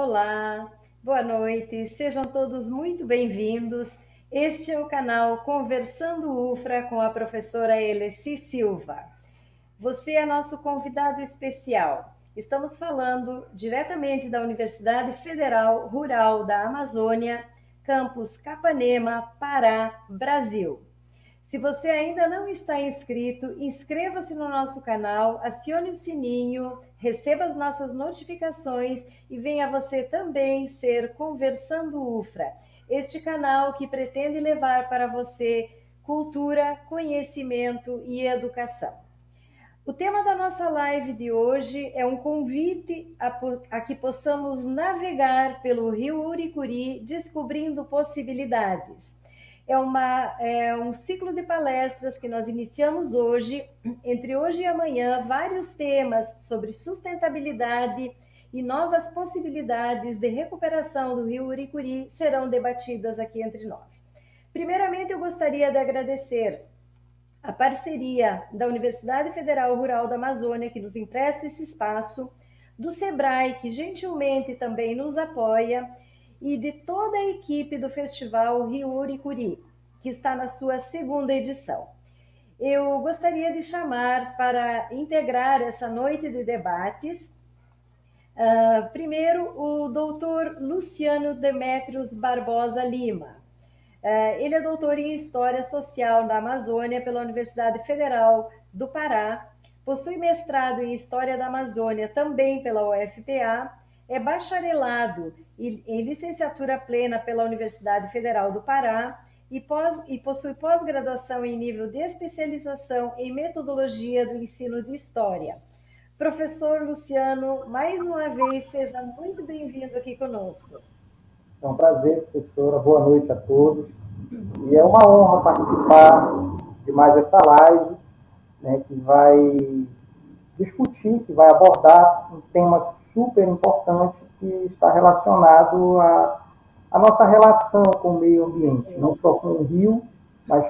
Olá, boa noite, sejam todos muito bem-vindos. Este é o canal Conversando UFRA com a professora Eleci Silva. Você é nosso convidado especial. Estamos falando diretamente da Universidade Federal Rural da Amazônia, campus Capanema, Pará, Brasil. Se você ainda não está inscrito, inscreva-se no nosso canal, acione o sininho, receba as nossas notificações e venha você também ser Conversando UFRA, este canal que pretende levar para você cultura, conhecimento e educação. O tema da nossa live de hoje é um convite a, a, que possamos navegar pelo rio Uricuri descobrindo possibilidades é, uma, é um ciclo de palestras que nós iniciamos hoje, entre hoje e amanhã, vários temas sobre sustentabilidade e novas possibilidades de recuperação do rio Uricuri serão debatidas aqui entre nós. Primeiramente, eu gostaria de agradecer a parceria da Universidade Federal Rural da Amazônia, que nos empresta esse espaço, do SEBRAE, que gentilmente também nos apoia, e de toda a equipe do Festival Rio Uricuri, que está na sua segunda edição. Eu gostaria de chamar para integrar essa noite de debates, uh, primeiro, o doutor Luciano Demetrios Barbosa Lima. Uh, ele é doutor em História Social da Amazônia pela Universidade Federal do Pará, possui mestrado em História da Amazônia também pela UFPA é bacharelado em licenciatura plena pela Universidade Federal do Pará e, pós, e possui pós-graduação em nível de especialização em metodologia do ensino de História. Professor Luciano, mais uma vez, seja muito bem-vindo aqui conosco. É um prazer, professora. Boa noite a todos. E é uma honra participar de mais essa live, né, que vai discutir, que vai abordar um tema super importante que está relacionado à, à nossa relação com o meio ambiente, não só com o rio, mas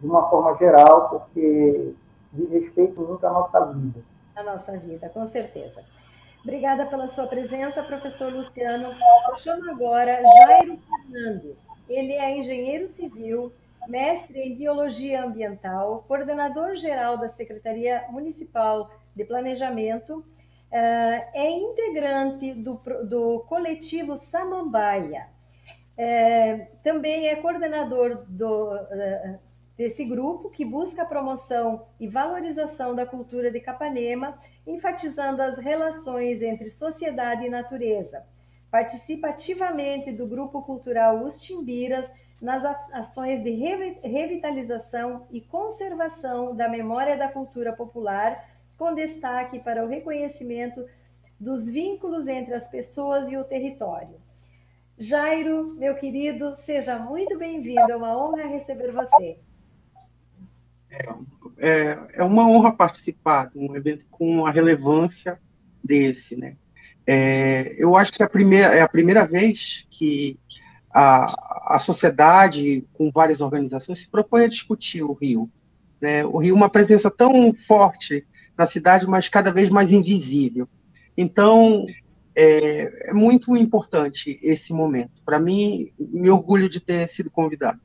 de uma forma geral, porque diz respeito muito à nossa vida. A nossa vida, com certeza. Obrigada pela sua presença, professor Luciano. Eu chamo agora Jairo Fernandes. Ele é engenheiro civil, mestre em biologia ambiental, coordenador geral da Secretaria Municipal de Planejamento é integrante do, do coletivo Samambaia. Uh, também é coordenador do, uh, desse grupo que busca a promoção e valorização da cultura de Capanema, enfatizando as relações entre sociedade e natureza. Participa ativamente do grupo cultural Os Timbiras nas ações de revitalização e conservação da memória da cultura popular com destaque para o reconhecimento dos vínculos entre as pessoas e o território. Jairo, meu querido, seja muito bem-vindo, é uma honra receber você. É, é, é, uma honra participar de um evento com a relevância desse, né? É, eu acho que a primeira, é a primeira vez que a, a sociedade, com várias organizações, se propõe a discutir o Rio. Né? O Rio, uma presença tão forte na cidade, mas cada vez mais invisível. Então, é, é muito importante esse momento. Para mim, me orgulho de ter sido convidado.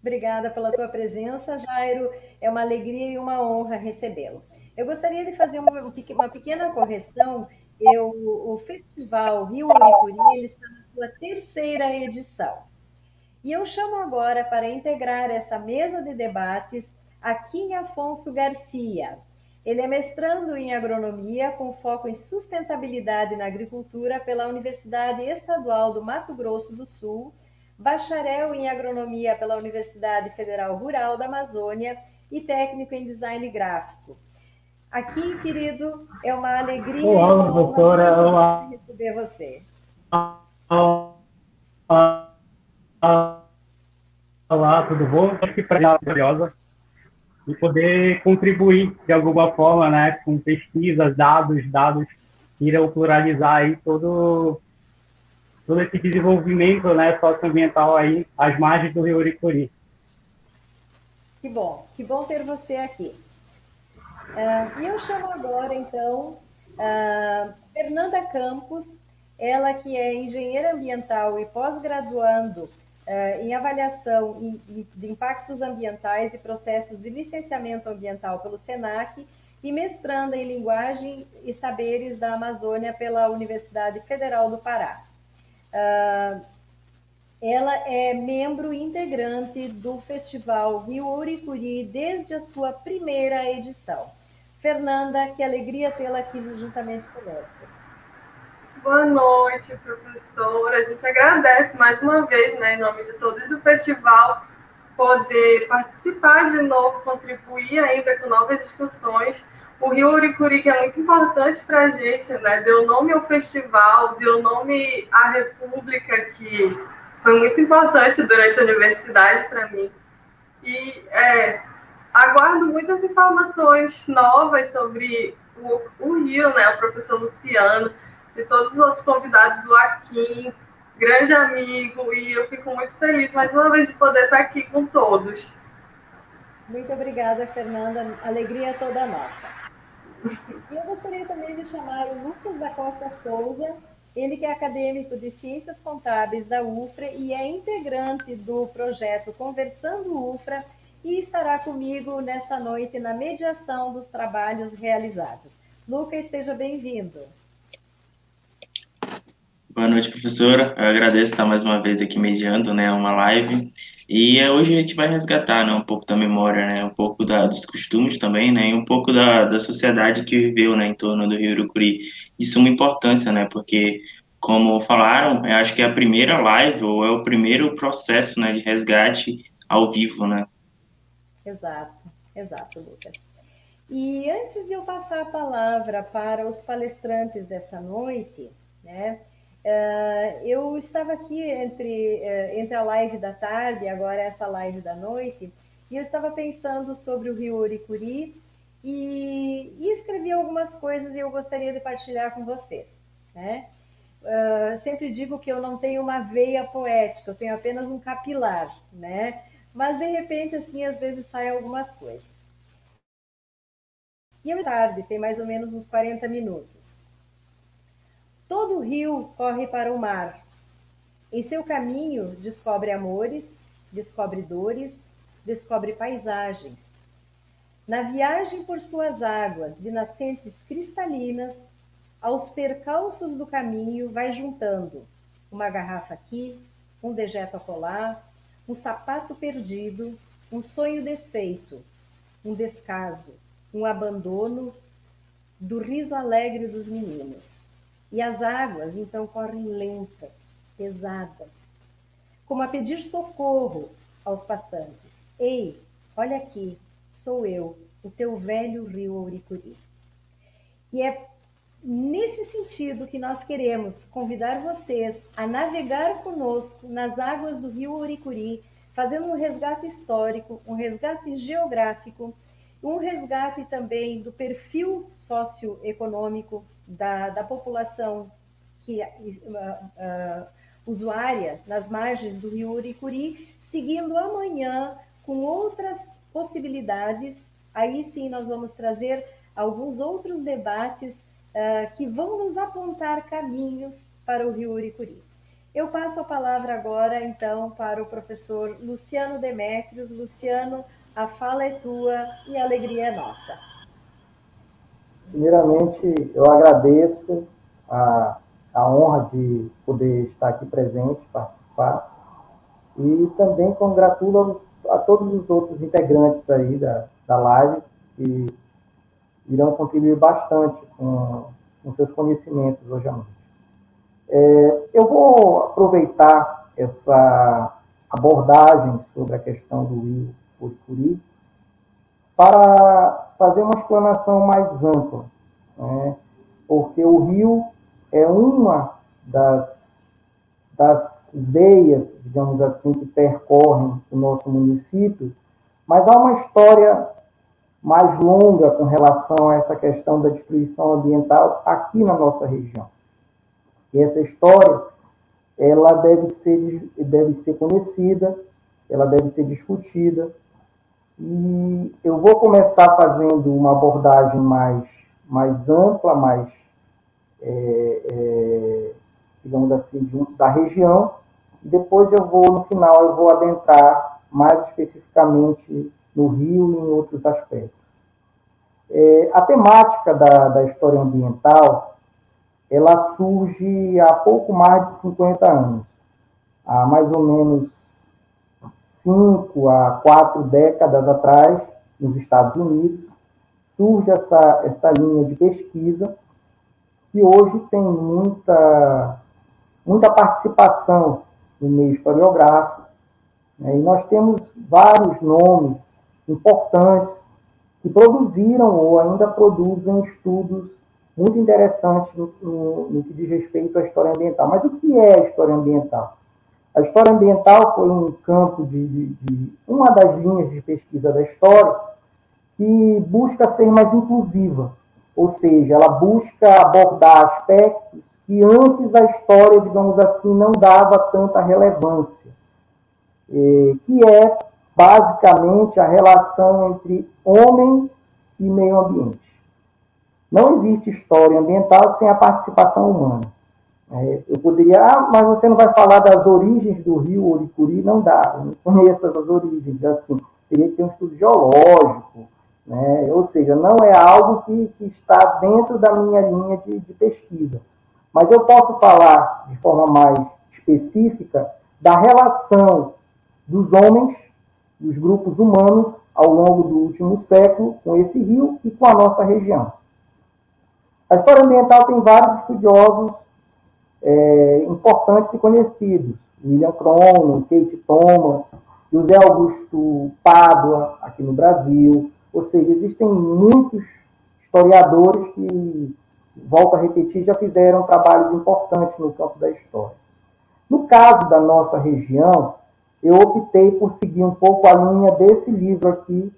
Obrigada pela tua presença, Jairo. É uma alegria e uma honra recebê-lo. Eu gostaria de fazer uma, uma pequena correção. Eu, o Festival Rio Uricuri está na sua terceira edição. E eu chamo agora para integrar essa mesa de debates Aquim Afonso Garcia. Ele é mestrando em agronomia com foco em sustentabilidade na agricultura pela Universidade Estadual do Mato Grosso do Sul, bacharel em agronomia pela Universidade Federal Rural da Amazônia e técnico em design gráfico. Aqui, querido, é uma alegria Olá, professora. Olá. receber você. Olá, tudo bom? Que maravilhosa e poder contribuir de alguma forma, né, com pesquisas, dados, dados que irão pluralizar aí todo todo esse desenvolvimento, né, socioambiental aí às margens do Rio Uricuri. Que bom, que bom ter você aqui. Uh, e eu chamo agora, então, uh, Fernanda Campos. ela que é engenheira ambiental e pós-graduando uh, em avaliação de impactos ambientais e processos de licenciamento ambiental pelo SENAC e mestranda em linguagem e saberes da Amazônia pela Universidade Federal do Pará. Uh, ela é membro integrante do Festival Rio Ouricuri desde a sua primeira edição. Fernanda, que alegria tê-la aqui juntamente conosco. Boa noite, professora. A gente agradece mais uma vez, né, em nome de todos do festival, poder participar de novo, contribuir ainda com novas discussões. O Rio Uricuri, que é muito importante para a gente, né, deu nome ao festival, deu nome à República, que foi muito importante durante a universidade para mim. E é, aguardo muitas informações novas sobre o, o Rio, né, o professor Luciano e todos os outros convidados, o Akin, grande amigo, e eu fico muito feliz mais uma vez de poder estar aqui com todos. Muito obrigada, Fernanda. Alegria toda nossa. E eu gostaria também de chamar o Lucas da Costa Souza, ele que é acadêmico de Ciências Contábeis da UFRA e é integrante do projeto Conversando UFRA e estará comigo nesta noite na mediação dos trabalhos realizados. Lucas, seja bem-vindo. Boa noite, professora. Eu agradeço estar mais uma vez aqui mediando, né, uma live. E é, hoje a gente vai resgatar, né, um pouco da memória, né, um pouco da, dos costumes também, né, e um pouco da, da sociedade que viveu, né, em torno do Rio Urucuri. De suma importância, né, porque, como falaram, acho que é a primeira live, ou é o primeiro processo, né, de resgate ao vivo, né. Exato, exato, Lucas. E antes de eu passar a palavra para os palestrantes dessa noite, né, Uh, eu estava aqui entre, uh, entre a live da tarde e agora essa live da noite, e eu estava pensando sobre o Rio Oricuri e, e escrevi algumas coisas e eu gostaria de partilhar com vocês. Né? Uh, sempre digo que eu não tenho uma veia poética, eu tenho apenas um capilar, né? Mas de repente, assim, às vezes saem algumas coisas. E eu tarde, tem mais ou menos uns 40 minutos. Todo rio corre para o mar. Em seu caminho, descobre amores, descobre dores, descobre paisagens. Na viagem por suas águas de nascentes cristalinas, aos percalços do caminho vai juntando uma garrafa aqui, um dejeto acolá, um sapato perdido, um sonho desfeito, um descaso, um abandono do riso alegre dos meninos. E as águas então correm lentas, pesadas, como a pedir socorro aos passantes. Ei, olha aqui, sou eu, o teu velho rio Ouricuri. E é nesse sentido que nós queremos convidar vocês a navegar conosco nas águas do rio Ouricuri, fazendo um resgate histórico, um resgate geográfico, um resgate também do perfil socioeconômico da, da população que uh, usuária nas margens do rio Uricuri, seguindo amanhã com outras possibilidades. Aí sim nós vamos trazer alguns outros debates uh, que vão nos apontar caminhos para o rio Uricuri. Eu passo a palavra agora, então, para o professor Luciano Demétrios. Luciano, a fala é tua e a alegria é nossa. Primeiramente, eu agradeço a, a honra de poder estar aqui presente, participar, e também congratulo a todos os outros integrantes aí da, da live, que irão contribuir bastante com, com seus conhecimentos hoje à noite. É, eu vou aproveitar essa abordagem sobre a questão do Rio Curicuri para fazer uma explanação mais ampla, né? porque o rio é uma das, das veias, digamos assim, que percorrem o nosso município, mas há uma história mais longa com relação a essa questão da destruição ambiental aqui na nossa região. E essa história, ela deve ser, deve ser conhecida, ela deve ser discutida, e eu vou começar fazendo uma abordagem mais, mais ampla, mais é, é, digamos assim, da região, depois eu vou, no final, eu vou adentrar mais especificamente no Rio e em outros aspectos. É, a temática da, da história ambiental, ela surge há pouco mais de 50 anos, há mais ou menos cinco a quatro décadas atrás, nos Estados Unidos, surge essa, essa linha de pesquisa que hoje tem muita, muita participação no meio historiográfico, né? e nós temos vários nomes importantes que produziram ou ainda produzem estudos muito interessantes no, no, no, que diz respeito à história ambiental. Mas o que é a história ambiental? A história ambiental foi um campo de, de, de uma das linhas de pesquisa da história que busca ser mais inclusiva, ou seja, ela busca abordar aspectos que antes a história, digamos assim, não dava tanta relevância, que é basicamente a relação entre homem e meio ambiente. Não existe história ambiental sem a participação humana. É, eu poderia, ah, mas você não vai falar das origens do rio Oricuri? Não dá, eu não conheço essas origens. Assim, teria que ter um estudo geológico, né? ou seja, não é algo que, que está dentro da minha linha de, de pesquisa. Mas eu posso falar de forma mais específica da relação dos homens, dos grupos humanos, ao longo do último século, com esse rio e com a nossa região. A história ambiental tem vários estudiosos é, importantes e conhecidos. William Cronon, Kate Thomas, José Augusto Pádua, aqui no Brasil. Ou seja, existem muitos historiadores que, volto a repetir, já fizeram trabalhos importantes no campo da história. No caso da nossa região, eu optei por seguir um pouco a linha desse livro aqui,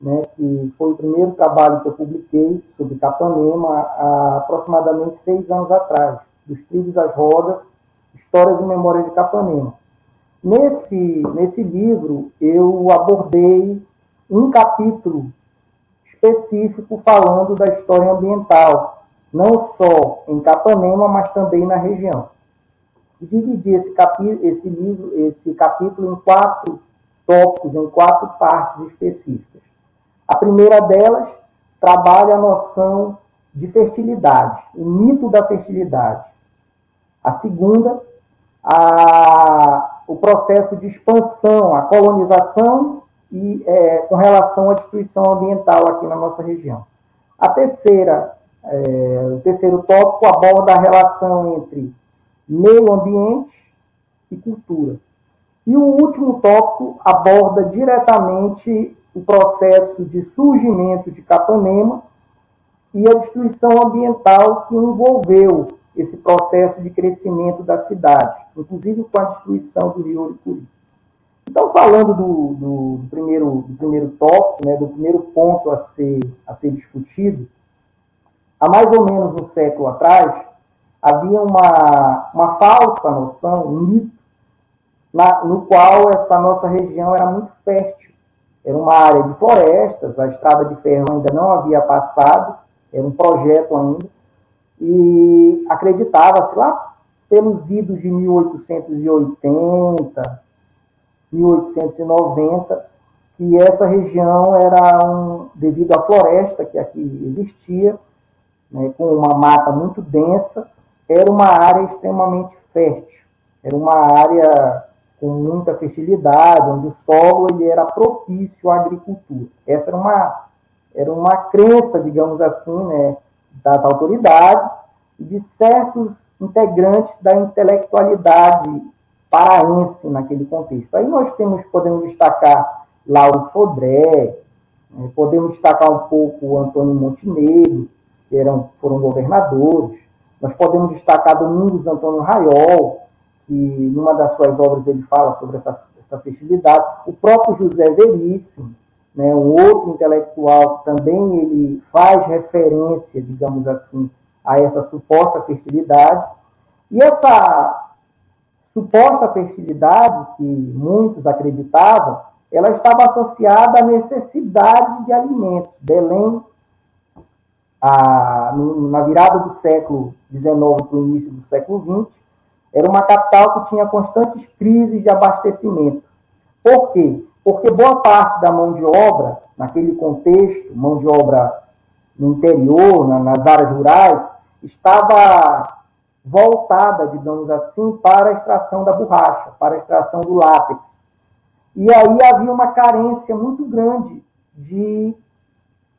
né, que foi o primeiro trabalho que eu publiquei sobre Capanema há aproximadamente seis anos atrás dos trilhos às rodas, Histórias e Memórias de Capanema. Nesse, nesse livro, eu abordei um capítulo específico falando da história ambiental, não só em Capanema, mas também na região. E dividi esse, capi esse livro, esse capítulo em quatro tópicos, em quatro partes específicas. A primeira delas trabalha a noção de fertilidade, o mito da fertilidade. A segunda, a, o processo de expansão, a colonização e é, com relação à destruição ambiental aqui na nossa região. A terceira, é, o terceiro tópico aborda a relação entre meio ambiente e cultura. E o último tópico aborda diretamente o processo de surgimento de Capanema e a destruição ambiental que envolveu esse processo de crescimento da cidade, inclusive com a destruição do rio Oricuri. Então, falando do, do, do primeiro, do primeiro tópico, né, do primeiro ponto a ser, a ser discutido, há mais ou menos um século atrás, havia uma, uma falsa noção, um mito, na, no qual essa nossa região era muito fértil. Era uma área de florestas, a estrada de ferro ainda não havia passado, era um projeto ainda, e acreditava-se lá pelos idos de 1880, 1890, que essa região era um, devido à floresta que aqui existia, né, com uma mata muito densa, era uma área extremamente fértil, era uma área com muita fertilidade, onde o solo ele era propício à agricultura. Essa era uma, era uma crença, digamos assim, né, das autoridades e de certos integrantes da intelectualidade paraense naquele contexto. Aí nós temos, podemos destacar Lauro Sodré, né, podemos destacar um pouco Antônio Montenegro, que eram, foram governadores, nós podemos destacar Domingos Antônio Raiol, que numa das suas obras ele fala sobre essa, essa festividade, o próprio José Veríssimo, né, um outro intelectual também ele faz referência, digamos assim, a essa suposta fertilidade. E essa suposta fertilidade, que muitos acreditavam, ela estava associada à necessidade de alimentos. Belém, a, na virada do século XIX para o início do século XX, era uma capital que tinha constantes crises de abastecimento. Por quê? Porque boa parte da mão de obra, naquele contexto, mão de obra no interior, na, nas áreas rurais, estava voltada, digamos assim, para a extração da borracha, para a extração do látex. E aí havia uma carência muito grande de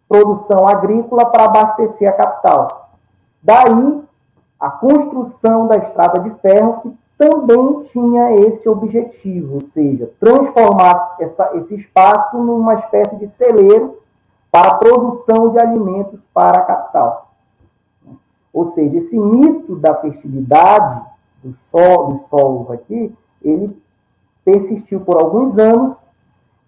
produção agrícola para abastecer a capital. Daí a construção da estrada de ferro, que também tinha esse objetivo, ou seja, transformar essa, esse espaço numa espécie de celeiro para a produção de alimentos para a capital. Ou seja, esse mito da fertilidade do sol, dos solos aqui, ele persistiu por alguns anos.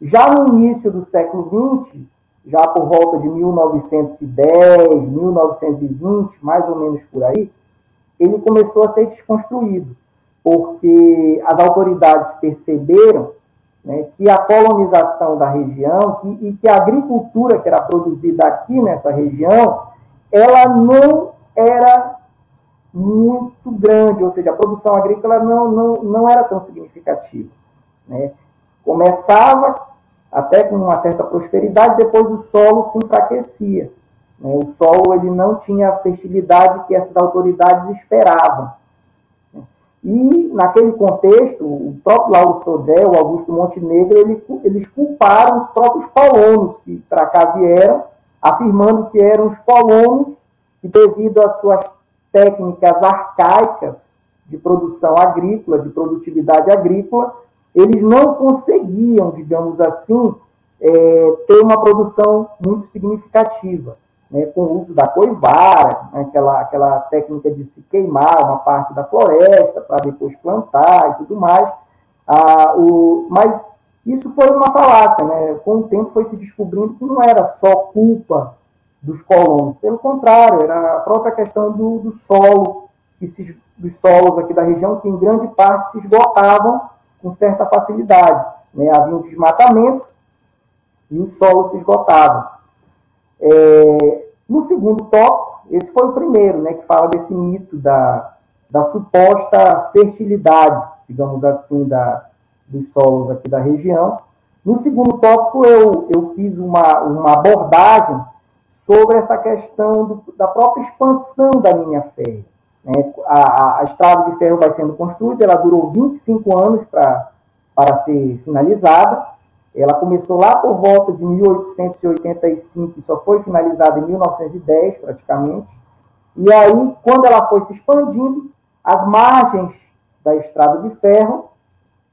Já no início do século XX, já por volta de 1910, 1920, mais ou menos por aí, ele começou a ser desconstruído, porque as autoridades perceberam né, que a colonização da região que, e que a agricultura que era produzida aqui nessa região, ela não era muito grande, ou seja, a produção agrícola não, não, não era tão significativa. Né? Começava até com uma certa prosperidade, depois o solo se enfraquecia. Né? O solo ele não tinha a fertilidade que essas autoridades esperavam. E, naquele contexto, o próprio Lauro Sodré, o Augusto Montenegro, ele, eles culparam os próprios colonos que para cá vieram, afirmando que eram os colonos que, devido às suas técnicas arcaicas de produção agrícola, de produtividade agrícola, eles não conseguiam, digamos assim, é, ter uma produção muito significativa, né, com o uso da coivara, né, aquela, aquela técnica de se queimar uma parte da floresta para depois plantar e tudo mais. Ah, o, mas isso foi uma falácia, né? com o tempo foi se descobrindo que não era só culpa dos colonos, pelo contrário, era a própria questão do, do solo, que se, dos solos aqui da região, que em grande parte se esgotavam com certa facilidade. Né? Havia um desmatamento e o solo se esgotava. É, no segundo tópico, esse foi o primeiro, né, que fala desse mito da, da suposta fertilidade, digamos assim, da, dos solos aqui da região. No segundo tópico, eu, eu fiz uma, uma abordagem sobre essa questão do, da própria expansão da linha férrea. Né? A, a, estrada de ferro vai sendo construída, ela durou 25 anos para ser finalizada. Ela começou lá por volta de 1885 e só foi finalizada em 1910, praticamente. E aí, quando ela foi se expandindo, as margens da estrada de ferro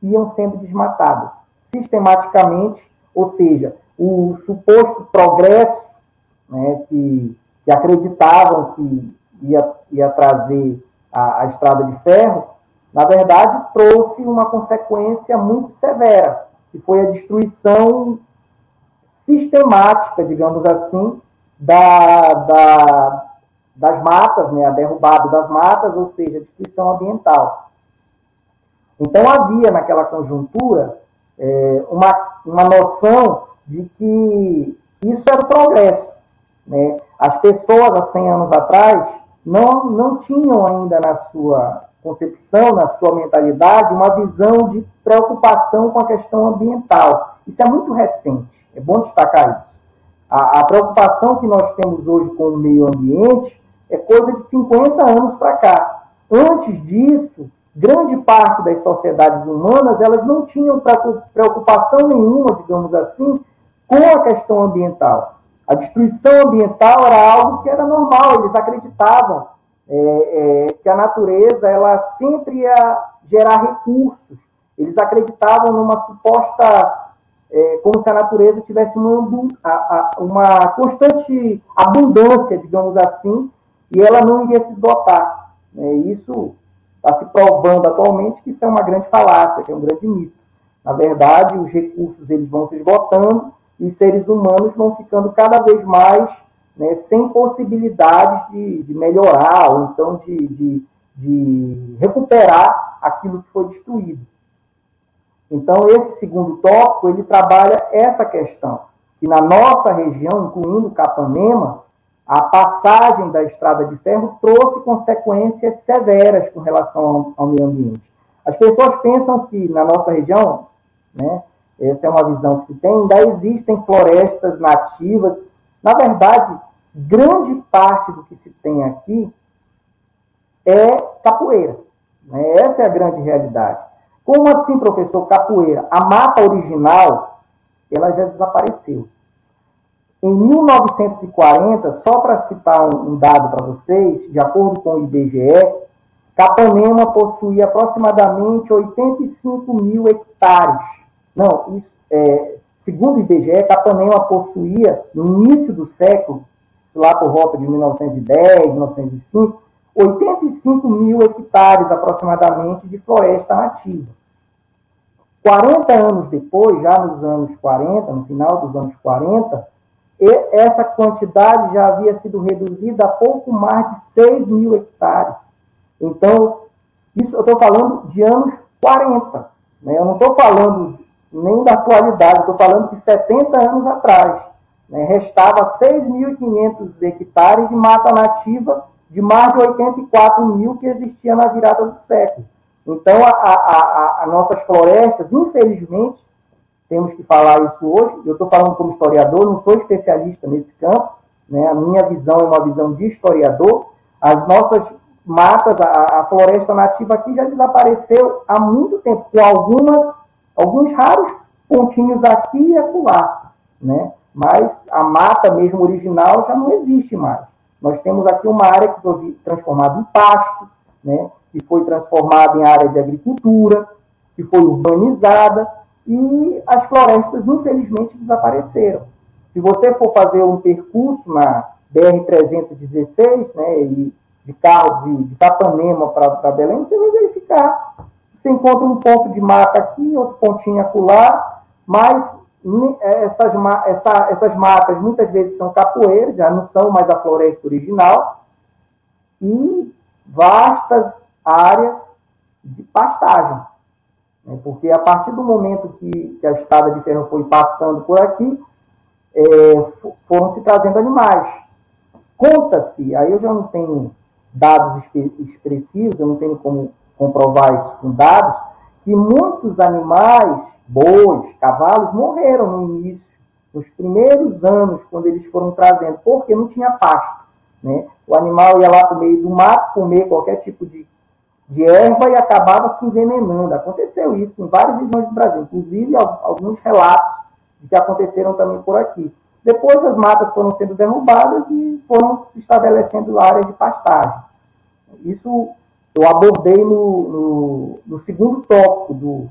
iam sendo desmatadas sistematicamente, ou seja, o suposto progresso né, que, que acreditavam que ia, ia trazer a, a estrada de ferro, na verdade, trouxe uma consequência muito severa, que foi a destruição sistemática, digamos assim, da, da, das matas, né, a derrubada das matas, ou seja, a destruição ambiental. Então havia naquela conjuntura é, uma, uma noção de que isso era o progresso. Né? As pessoas, há 100 anos atrás, não, não tinham ainda na sua concepção, na sua mentalidade, uma visão de preocupação com a questão ambiental. Isso é muito recente, é bom destacar isso. A, a preocupação que nós temos hoje com o meio ambiente é coisa de 50 anos para cá. Antes disso, grande parte das sociedades humanas elas não tinham preocupação nenhuma, digamos assim, com a questão ambiental. A destruição ambiental era algo que era normal, eles acreditavam é, é, que a natureza ela sempre ia gerar recursos. Eles acreditavam numa suposta, é, como se a natureza tivesse uma, uma constante abundância, digamos assim, e ela não iria se esgotar. É, isso está se provando atualmente que isso é uma grande falácia, que é um grande mito. Na verdade, os recursos eles vão se esgotando e os seres humanos vão ficando cada vez mais né, sem possibilidades de, de, melhorar ou então de, de, de recuperar aquilo que foi destruído. Então, esse segundo tópico, ele trabalha essa questão, que na nossa região, incluindo Capanema, a passagem da estrada de ferro trouxe consequências severas com relação ao, ao meio ambiente. As pessoas pensam que na nossa região, né, essa é uma visão que se tem, ainda existem florestas nativas. Na verdade, grande parte do que se tem aqui é capoeira. Né? Essa é a grande realidade. Como assim, professor, capoeira? A mata original, ela já desapareceu. Em 1940, só para citar um dado para vocês, de acordo com o IBGE, Capanema possuía aproximadamente 85 mil hectares. Não, isso, é, segundo o IBGE, Capanema possuía, no início do século, lá por volta de 1910, 1905, 85 mil hectares aproximadamente de floresta nativa. 40 anos depois, já nos anos 40, no final dos anos 40, essa quantidade já havia sido reduzida a pouco mais de 6 mil hectares. Então, isso eu estou falando de anos 40. Né? Eu não estou falando nem da atualidade, estou falando de 70 anos atrás. Né? Restava 6.500 hectares de mata nativa de mais de 84 mil que existia na virada do século. Então, as nossas florestas, infelizmente, temos que falar isso hoje. Eu estou falando como historiador, não sou especialista nesse campo. Né? A minha visão é uma visão de historiador. As nossas matas, a, a, floresta nativa aqui já desapareceu há muito tempo, com algumas, alguns raros pontinhos aqui e acolá. Né? Mas a mata mesmo original já não existe mais. Nós temos aqui uma área que foi transformada em pasto, né? que foi transformada em área de agricultura, que foi urbanizada, e as florestas, infelizmente, desapareceram. Se você for fazer um percurso na BR-316, né, de carro de, de Capanema para Belém, você vai verificar. Você encontra um ponto de mata aqui, outro pontinho acolá, mas essas, essa, essas matas muitas vezes são capoeiras, já não são mais a floresta original, e vastas áreas de pastagem. Né? Porque a partir do momento que, que, a estrada de ferro foi passando por aqui, é, foram se trazendo animais. Conta-se, aí eu já não tenho dados expressivos, eu não tenho como comprovar isso com dados, que muitos animais, bois, cavalos, morreram no início, nos primeiros anos, quando eles foram trazendo, porque não tinha pasto. Né? O animal ia lá para o meio do mato comer qualquer tipo de de erva e acabava se envenenando. Aconteceu isso em várias regiões do Brasil, inclusive alguns relatos que aconteceram também por aqui. Depois as matas foram sendo derrubadas e foram se estabelecendo áreas de pastagem. Isso eu abordei no, no, no segundo tópico do,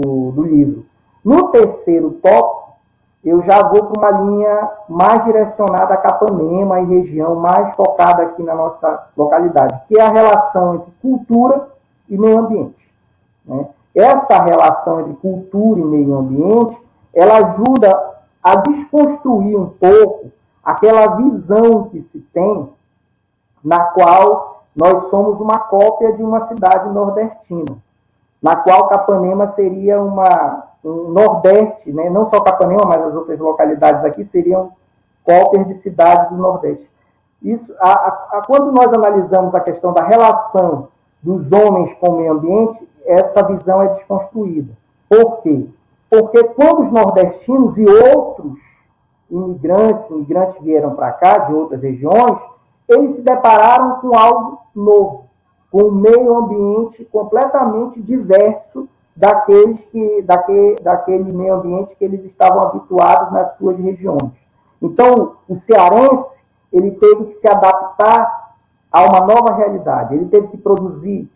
do, do livro. No terceiro tópico, eu já vou para uma linha mais direcionada a Capanema e região, mais focada aqui na nossa localidade, que é a relação entre cultura e meio ambiente. Né? Essa relação entre cultura e meio ambiente, ela ajuda a desconstruir um pouco aquela visão que se tem na qual nós somos uma cópia de uma cidade nordestina, na qual Capanema seria uma o Nordeste, né, não só Capanema, mas as outras localidades aqui seriam cópias de cidades do Nordeste. Isso, a, a, a, quando nós analisamos a questão da relação dos homens com o meio ambiente, essa visão é desconstruída. Por quê? Porque quando os nordestinos e outros imigrantes, imigrantes vieram para cá, de outras regiões, eles se depararam com algo novo, com um meio ambiente completamente diverso daqueles que, daquele, daquele meio ambiente que eles estavam habituados nas suas regiões. Então, o cearense, ele teve que se adaptar a uma nova realidade. Ele teve que produzir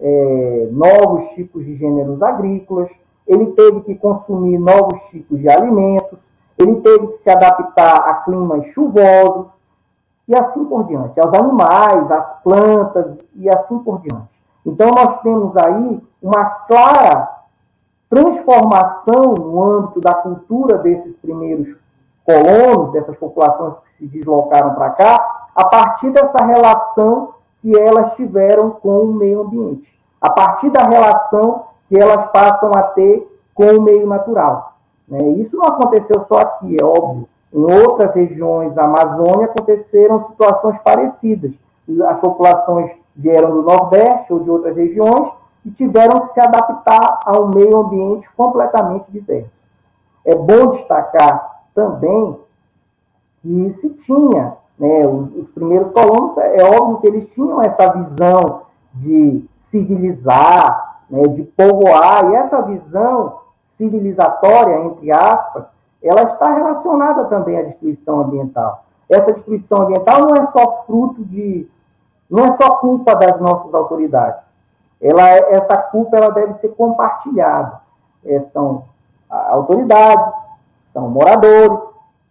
é, novos tipos de gêneros agrícolas, ele teve que consumir novos tipos de alimentos, ele teve que se adaptar a climas chuvosos, e assim por diante, aos animais, às plantas, e assim por diante. Então, nós temos aí uma clara transformação no âmbito da cultura desses primeiros colonos, dessas populações que se deslocaram para cá, a partir dessa relação que elas tiveram com o meio ambiente, a partir da relação que elas passam a ter com o meio natural. Né? Isso não aconteceu só aqui, é óbvio. Em outras regiões da Amazônia aconteceram situações parecidas. As populações vieram do Nordeste ou de outras regiões e tiveram que se adaptar a um meio ambiente completamente diverso. É bom destacar também que se tinha, né, os, os primeiros colonos, é óbvio que eles tinham essa visão de civilizar, né, de povoar, e essa visão civilizatória, entre aspas, ela está relacionada também à destruição ambiental. Essa destruição ambiental não é só fruto de, não é só culpa das nossas autoridades. Ela, essa culpa ela deve ser compartilhada. É, são autoridades, são moradores,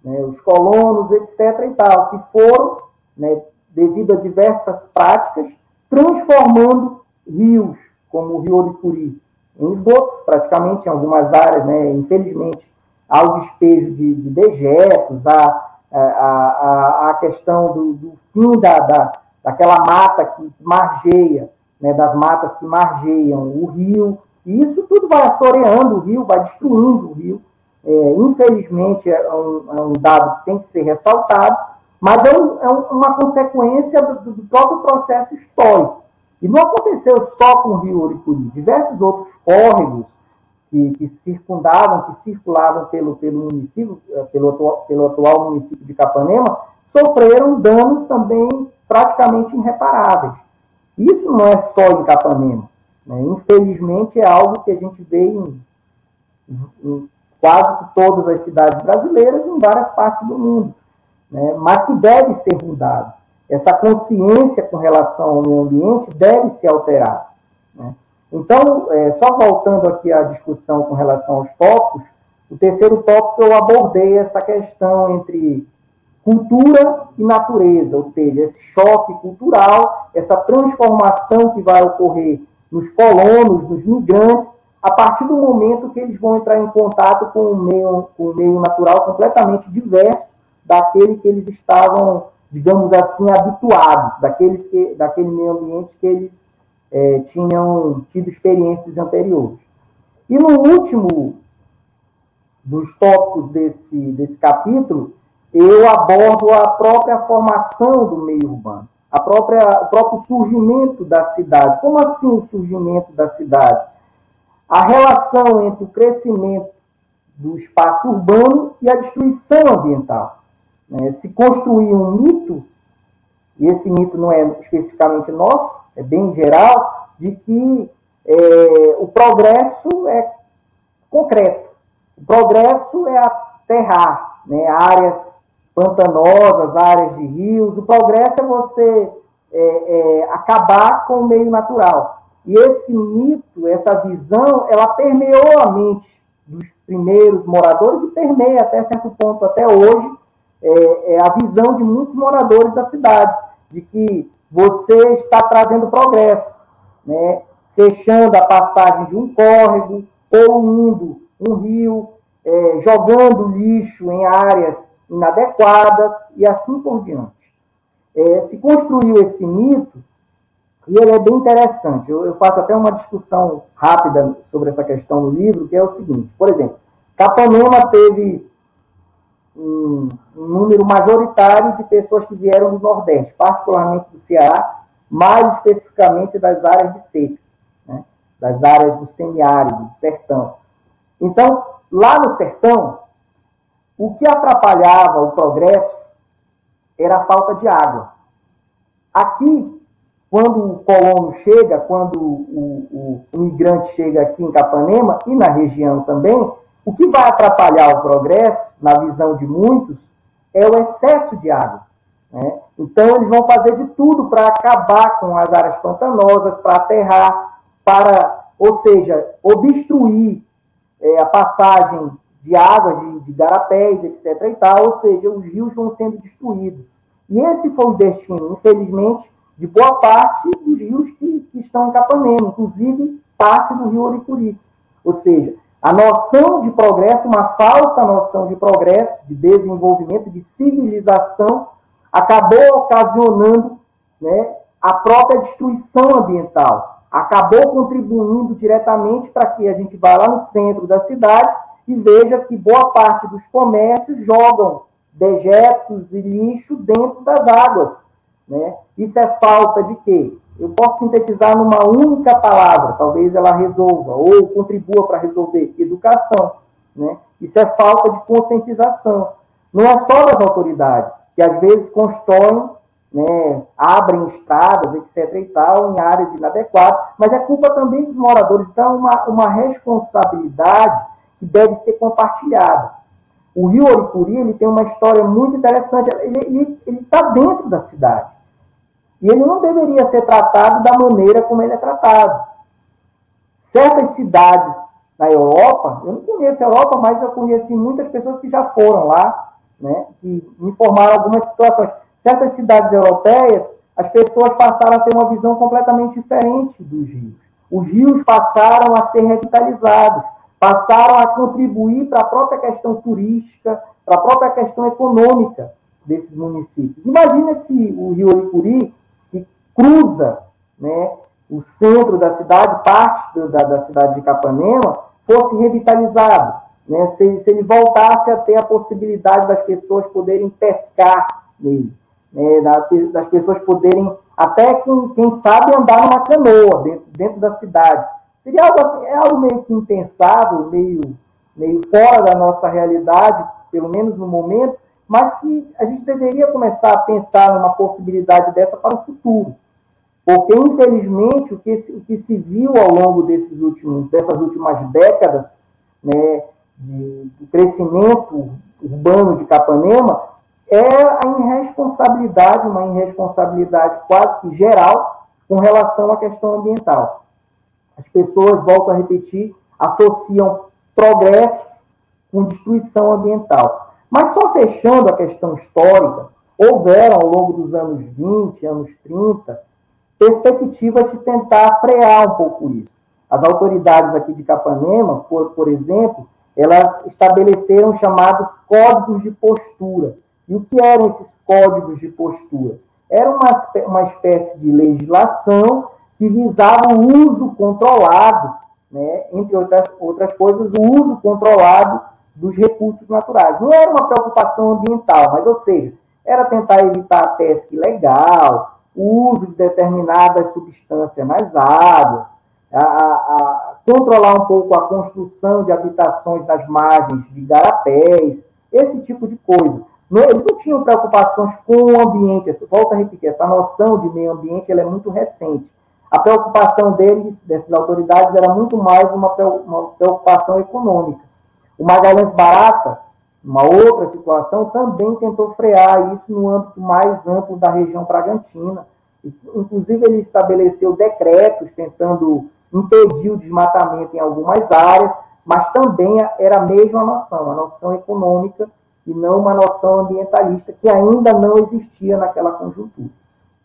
né, os colonos, etc. e tal, que foram, né, devido a diversas práticas, transformando rios, como o Rio Oricuri, em esgotos, praticamente em algumas áreas, né, infelizmente, ao despejo de, de dejetos, a, a, a questão do, do fim da, da, daquela mata que margeia, né, das matas que margeiam o rio, e isso tudo vai assoreando o rio, vai destruindo o rio. É, infelizmente, é um, é um, dado que tem que ser ressaltado, mas é, um, é uma consequência do, do, próprio processo histórico. E não aconteceu só com o rio Uricuri, diversos outros córregos que, que, circundavam, que circulavam pelo, pelo município, eh, pelo atual, pelo atual município de Capanema, sofreram danos também praticamente irreparáveis. Isso não é só em Capanema. Né? Infelizmente, é algo que a gente vê em, em quase todas as cidades brasileiras, em várias partes do mundo, né? mas que deve ser mudado. Essa consciência com relação ao meio ambiente deve ser alterada. Né? Então, é, só voltando aqui à discussão com relação aos tópicos, o terceiro tópico eu abordei essa questão entre cultura e natureza, ou seja, esse choque cultural, essa transformação que vai ocorrer nos colonos, nos migrantes, a partir do momento que eles vão entrar em contato com um meio, com um meio natural completamente diverso daquele que eles estavam, digamos assim, habituados, daqueles que, daquele meio ambiente que eles é, tinham tido experiências anteriores. E no último dos tópicos desse, desse capítulo, eu abordo a própria formação do meio urbano, a própria, o próprio surgimento da cidade. Como assim o surgimento da cidade? A relação entre o crescimento do espaço urbano e a destruição ambiental. Né? Se construir um mito, e esse mito não é especificamente nosso, é bem geral, de que é, o progresso é concreto. O progresso é aterrar né, áreas pantanosas, áreas de rios. O progresso é você é, é, acabar com o meio natural. E esse mito, essa visão, ela permeou a mente dos primeiros moradores e permeia até certo ponto, até hoje, é, é a visão de muitos moradores da cidade, de que você está trazendo progresso, né? fechando a passagem de um córrego, poluindo um rio, é, jogando lixo em áreas inadequadas e assim por diante. É, se construiu esse mito, e ele é bem interessante. Eu, eu, faço até uma discussão rápida sobre essa questão no livro, que é o seguinte: por exemplo, Capanema teve um, um, número majoritário de pessoas que vieram do Nordeste, particularmente do Ceará, mais especificamente das áreas de seca, né? das áreas do semiárido, do sertão. Então, lá no sertão, o que atrapalhava o progresso era a falta de água. Aqui, quando o colono chega, quando o, o, o migrante chega aqui em Capanema e na região também, o que vai atrapalhar o progresso, na visão de muitos, é o excesso de água. Né? Então, eles vão fazer de tudo para acabar com as áreas pantanosas, para aterrar, para, ou seja, obstruir é, a passagem de água, de, de garapés, etc. e tal, ou seja, os rios vão sendo destruídos. E esse foi o destino, infelizmente, de boa parte dos rios que, que estão em Capanema, inclusive parte do rio Oricuri. Ou seja, a noção de progresso, uma falsa noção de progresso, de desenvolvimento, de civilização, acabou ocasionando né, a própria destruição ambiental. Acabou contribuindo diretamente para que a gente vá lá no centro da cidade e veja que boa parte dos comércios jogam dejetos e lixo dentro das águas. Né? Isso é falta de quê? Eu posso sintetizar numa única palavra, talvez ela resolva, ou contribua para resolver, educação. Né? Isso é falta de conscientização. Não é só das autoridades, que às vezes constroem, né, abrem estradas, etc. e tal, em áreas inadequadas, mas é culpa também dos moradores. Então, é uma, uma responsabilidade que deve ser compartilhada. O Rio Oricuri ele tem uma história muito interessante. Ele está dentro da cidade. E ele não deveria ser tratado da maneira como ele é tratado. Certas cidades na Europa, eu não conheço a Europa, mas eu conheci muitas pessoas que já foram lá, né, que me informaram algumas situações. Certas cidades europeias, as pessoas passaram a ter uma visão completamente diferente dos rios. Os rios passaram a ser revitalizados passaram a contribuir para a própria questão turística, para a própria questão econômica desses municípios. Imagina se o Rio Oricuri, cruza né, o centro da cidade, parte da, da cidade de Capanema, fosse revitalizado, né, se, se, ele voltasse a ter a possibilidade das pessoas poderem pescar nele, né, das pessoas poderem, até quem, quem sabe, andar numa canoa dentro, dentro da cidade Seria algo assim, é algo meio que impensável, meio, meio fora da nossa realidade, pelo menos no momento, mas que a gente deveria começar a pensar numa possibilidade dessa para o futuro. Porque, infelizmente, o que, o que se viu ao longo desses últimos, dessas últimas décadas, né, de, de crescimento urbano de Capanema, é a irresponsabilidade, uma irresponsabilidade quase que geral com relação à questão ambiental. As pessoas, volto a repetir, associam progresso com destruição ambiental. Mas só fechando a questão histórica, houveram ao longo dos anos 20, anos 30, perspectivas de tentar frear um pouco isso. As autoridades aqui de Capanema, por, por exemplo, elas estabeleceram chamados códigos de postura. E o que eram esses códigos de postura? Era uma, uma espécie de legislação que visava o uso controlado, né, entre outras, outras coisas, o uso controlado dos recursos naturais. Não era uma preocupação ambiental, mas, ou seja, era tentar evitar a pesca ilegal, uso de determinadas substâncias nas águas, a, a, controlar um pouco a construção de habitações nas margens de garapés, esse tipo de coisa. Eles não tinham preocupações com o ambiente. Volto a repetir, essa noção de meio ambiente ela é muito recente. A preocupação deles, dessas autoridades, era muito mais uma preocupação econômica. O Magalhães Barata, uma outra situação, também tentou frear isso no âmbito mais amplo da região Pragantina. Inclusive, ele estabeleceu decretos tentando impedir o desmatamento em algumas áreas, mas também era a mesma noção, a noção econômica e não uma noção ambientalista que ainda não existia naquela conjuntura.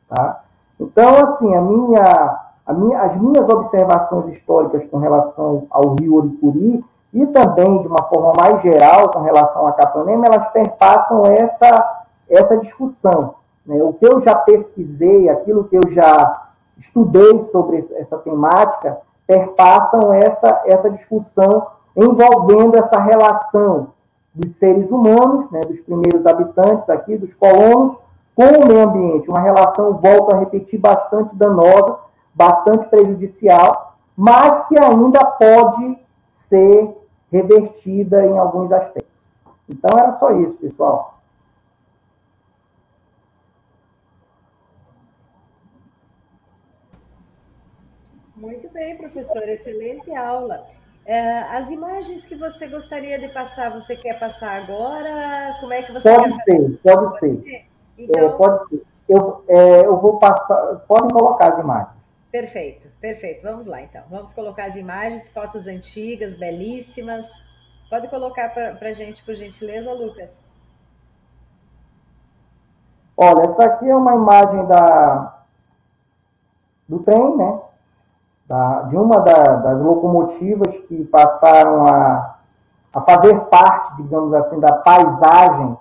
Tá? Então, assim, a minha, a minha, as minhas observações históricas com relação ao Rio Oricuri e também, de uma forma mais geral, com relação a Capanema, elas perpassam essa, essa discussão. Né? O que eu já pesquisei, aquilo que eu já estudei sobre essa temática, perpassam essa, essa discussão envolvendo essa relação dos seres humanos, né, dos primeiros habitantes aqui, dos colonos, com o meio ambiente, uma relação, volto a repetir, bastante danosa, bastante prejudicial, mas que ainda pode ser revertida em alguns aspectos. Então, era só isso, pessoal. Muito bem, professor, excelente aula. É, as imagens que você gostaria de passar, você quer passar agora? Como é que você pode quer ser, Pode ser. Então, é, pode ser. Eu, é, eu vou passar. Podem colocar as imagens. Perfeito, perfeito. Vamos lá, então. Vamos colocar as imagens, fotos antigas, belíssimas. Pode colocar para a gente, por gentileza, Lucas. Olha, essa aqui é uma imagem da, do trem, né? Da, de uma da, das locomotivas que passaram a, a fazer parte, digamos assim, da paisagem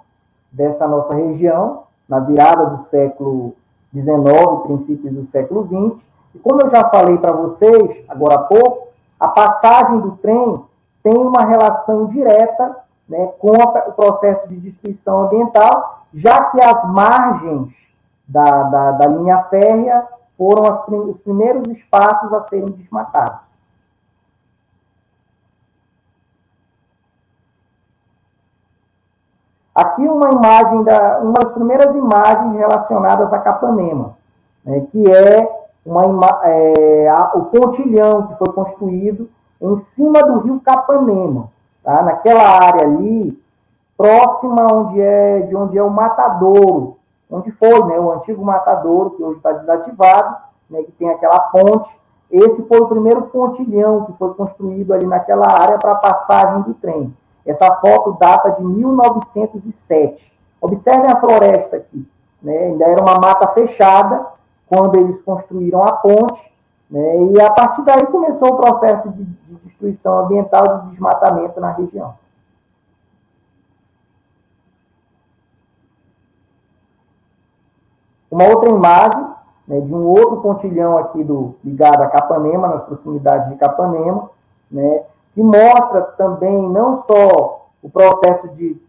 dessa nossa região na virada do século XIX, princípios do século XX. E como eu já falei para vocês agora há pouco, a passagem do trem tem uma relação direta né, com o processo de destruição ambiental, já que as margens da, da, da linha férrea foram as, os primeiros espaços a serem desmatados. Aqui uma imagem da, uma das primeiras imagens relacionadas a Capanema, né, que é, uma, é a, o pontilhão que foi construído em cima do rio Capanema, tá? naquela área ali, próxima onde é, de onde é o Matadouro, onde foi né, o antigo Matadouro, que hoje está desativado, né, que tem aquela ponte. Esse foi o primeiro pontilhão que foi construído ali naquela área para passagem do trem. Essa foto data de 1907. Observem a floresta aqui. Né? Ainda era uma mata fechada quando eles construíram a ponte. Né? E a partir daí começou o processo de, de destruição ambiental, de desmatamento na região. Uma outra imagem né, de um outro pontilhão aqui do, ligado a Capanema, nas proximidades de Capanema, né, que mostra também não só o processo de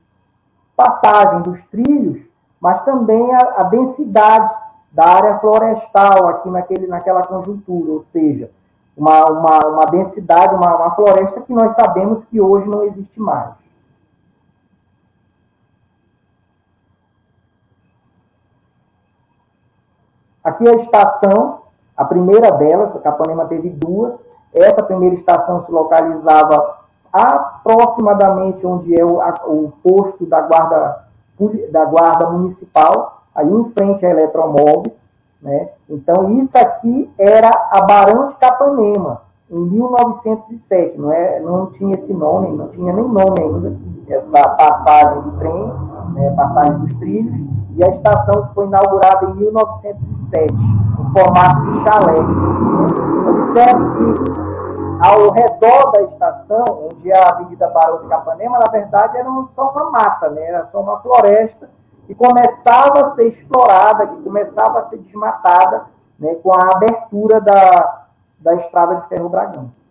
passagem dos trilhos, mas também a, a densidade da área florestal aqui naquele, naquela conjuntura, ou seja, uma, uma, uma densidade, uma, uma floresta que nós sabemos que hoje não existe mais. Aqui é a estação, a primeira delas, a Capanema teve duas, essa primeira estação se localizava aproximadamente onde é o, a, o posto da guarda, da guarda municipal, aí em frente a Eletromóveis. Né? Então, isso aqui era a Barão de Capanema, em 1907. Não, é, não tinha esse nome, não tinha nem nome ainda, essa passagem do trem, né, passagem dos trilhos, e a estação que foi inaugurada em 1907, no formato de chalé. Observe que ao redor da estação, onde é a Avenida Barão de Capanema, na verdade era só uma mata, né? era só uma floresta que começava a ser explorada, que começava a ser desmatada né, com a abertura da, da estrada de ferro Bragança.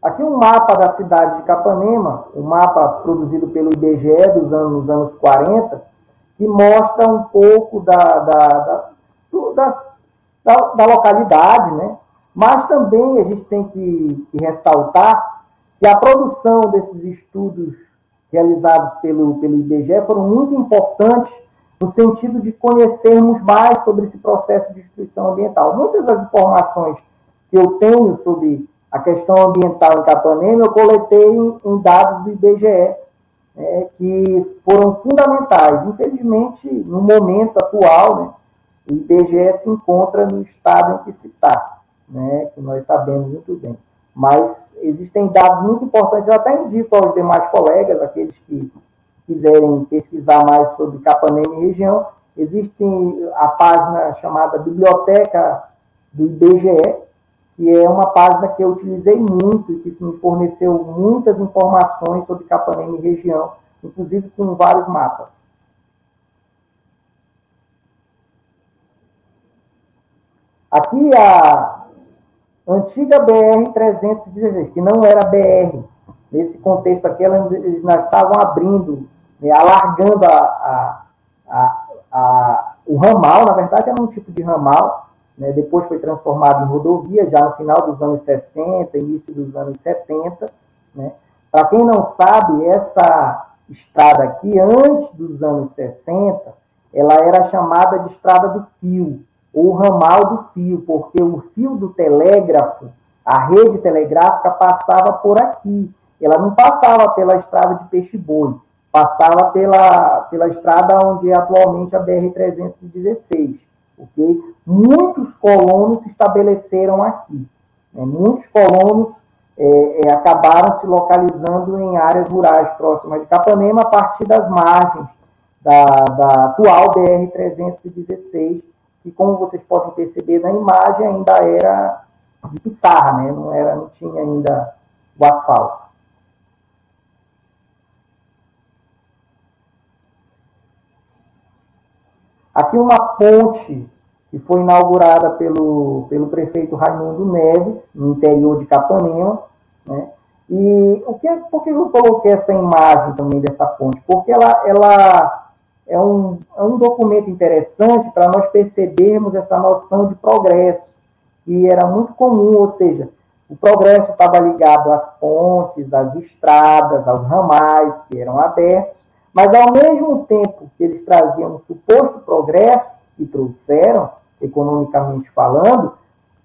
Aqui um mapa da cidade de Capanema, um mapa produzido pelo IBGE dos anos, anos 40, que mostra um pouco da, da, da, da, da localidade, né? Mas também a gente tem que, que, ressaltar que a produção desses estudos realizados pelo, pelo IBGE foram muito importantes no sentido de conhecermos mais sobre esse processo de destruição ambiental. Muitas das informações que eu tenho sobre a questão ambiental em Capanema eu coletei em, em dados do IBGE, né, que foram fundamentais. Infelizmente, no momento atual, né, o IBGE se encontra no estado em que se está, né, que nós sabemos muito bem. Mas existem dados muito importantes, eu até indico aos demais colegas, aqueles que quiserem pesquisar mais sobre Capanema e região, existe a página chamada Biblioteca do IBGE, que é uma página que eu utilizei muito e que me forneceu muitas informações sobre Capanema e região, inclusive com vários mapas. Aqui a antiga BR-316, que não era BR, nesse contexto aqui, eles estavam abrindo, né, alargando a, a, a, o ramal, na verdade era um tipo de ramal, né, depois foi transformado em rodovia, já no final dos anos 60, início dos anos 70. Né. Para quem não sabe, essa estrada aqui, antes dos anos 60, ela era chamada de Estrada do Fio, o ramal do fio, porque o fio do telégrafo, a rede telegráfica passava por aqui. Ela não passava pela estrada de Peixe-Boi, passava pela, pela estrada onde é atualmente a BR-316. Okay? Muitos colonos se estabeleceram aqui. Né? Muitos colonos é, é, acabaram se localizando em áreas rurais próximas de Capanema a partir das margens da, da atual BR-316, que como vocês podem perceber na imagem, ainda era de pissarra, né? não, era, não tinha ainda o asfalto. Aqui uma ponte que foi inaugurada pelo, pelo prefeito Raimundo Neves, no interior de Capanema, né? E o que, por que eu coloquei essa imagem também dessa ponte? Porque ela, ela é, um, é um documento interessante para nós percebermos essa noção de progresso, que era muito comum, ou seja, o progresso estava ligado às pontes, às estradas, aos ramais que eram abertos, mas ao mesmo tempo que eles traziam um suposto progresso, e trouxeram, economicamente falando,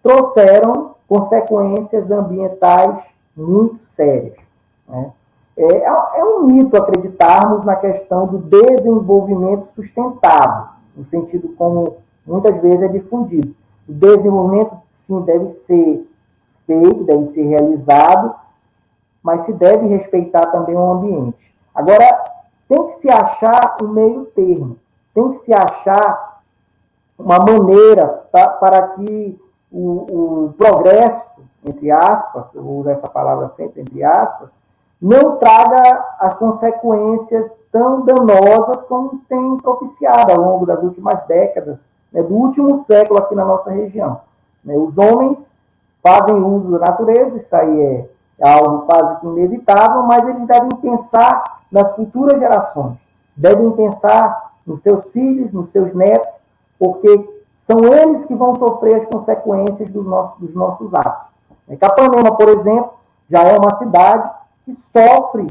trouxeram consequências ambientais muito sérias. Né? É, é um mito acreditarmos na questão do desenvolvimento sustentável, no sentido como muitas vezes é difundido. O desenvolvimento, sim, deve ser feito, deve ser realizado, mas se deve respeitar também o ambiente. Agora, tem que se achar um meio termo, tem que se achar uma maneira pra, para que o, o progresso entre aspas, eu usar essa palavra sempre, entre aspas, não traga as consequências tão danosas como tem propiciado ao longo das últimas décadas, né, do último século aqui na nossa região. Né, os homens fazem uso da natureza, isso aí é, algo quase que inevitável, mas eles devem pensar nas futuras gerações, devem pensar nos seus filhos, nos seus netos, porque são eles que vão sofrer as consequências dos nossos, dos nossos atos. Capanema, por exemplo, já é uma cidade que sofre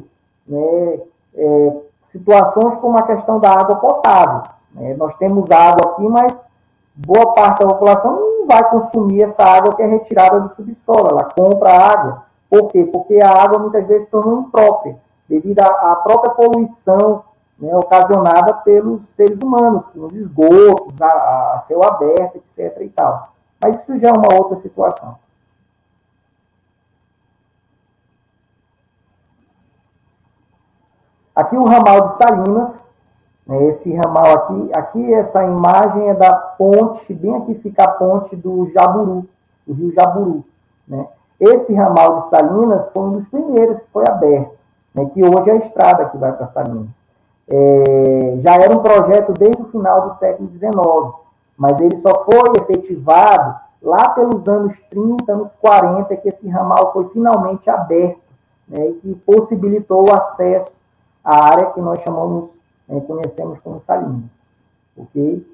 né, é, situações como a questão da água potável. Né? Nós temos água aqui, mas boa parte da população não vai consumir essa água que é retirada do subsolo, ela compra água. Por quê? Porque a água muitas vezes se tornou imprópria, devido à, própria poluição né, ocasionada pelos seres humanos, nos esgotos, a, a céu aberto, etc. E tal. Mas isso já é uma outra situação. Aqui o ramal de Salinas, né, esse ramal aqui, aqui essa imagem é da ponte, bem aqui fica a ponte do Jaburu, do rio Jaburu. Né? Esse ramal de Salinas foi um dos primeiros que foi aberto, né, que hoje é a estrada que vai para Salinas. É, já era um projeto desde o final do século XIX, mas ele só foi efetivado lá pelos anos 30, anos 40, que esse ramal foi finalmente aberto, né, e que possibilitou o acesso a área que nós chamamos, né, conhecemos como Salinas. Ok?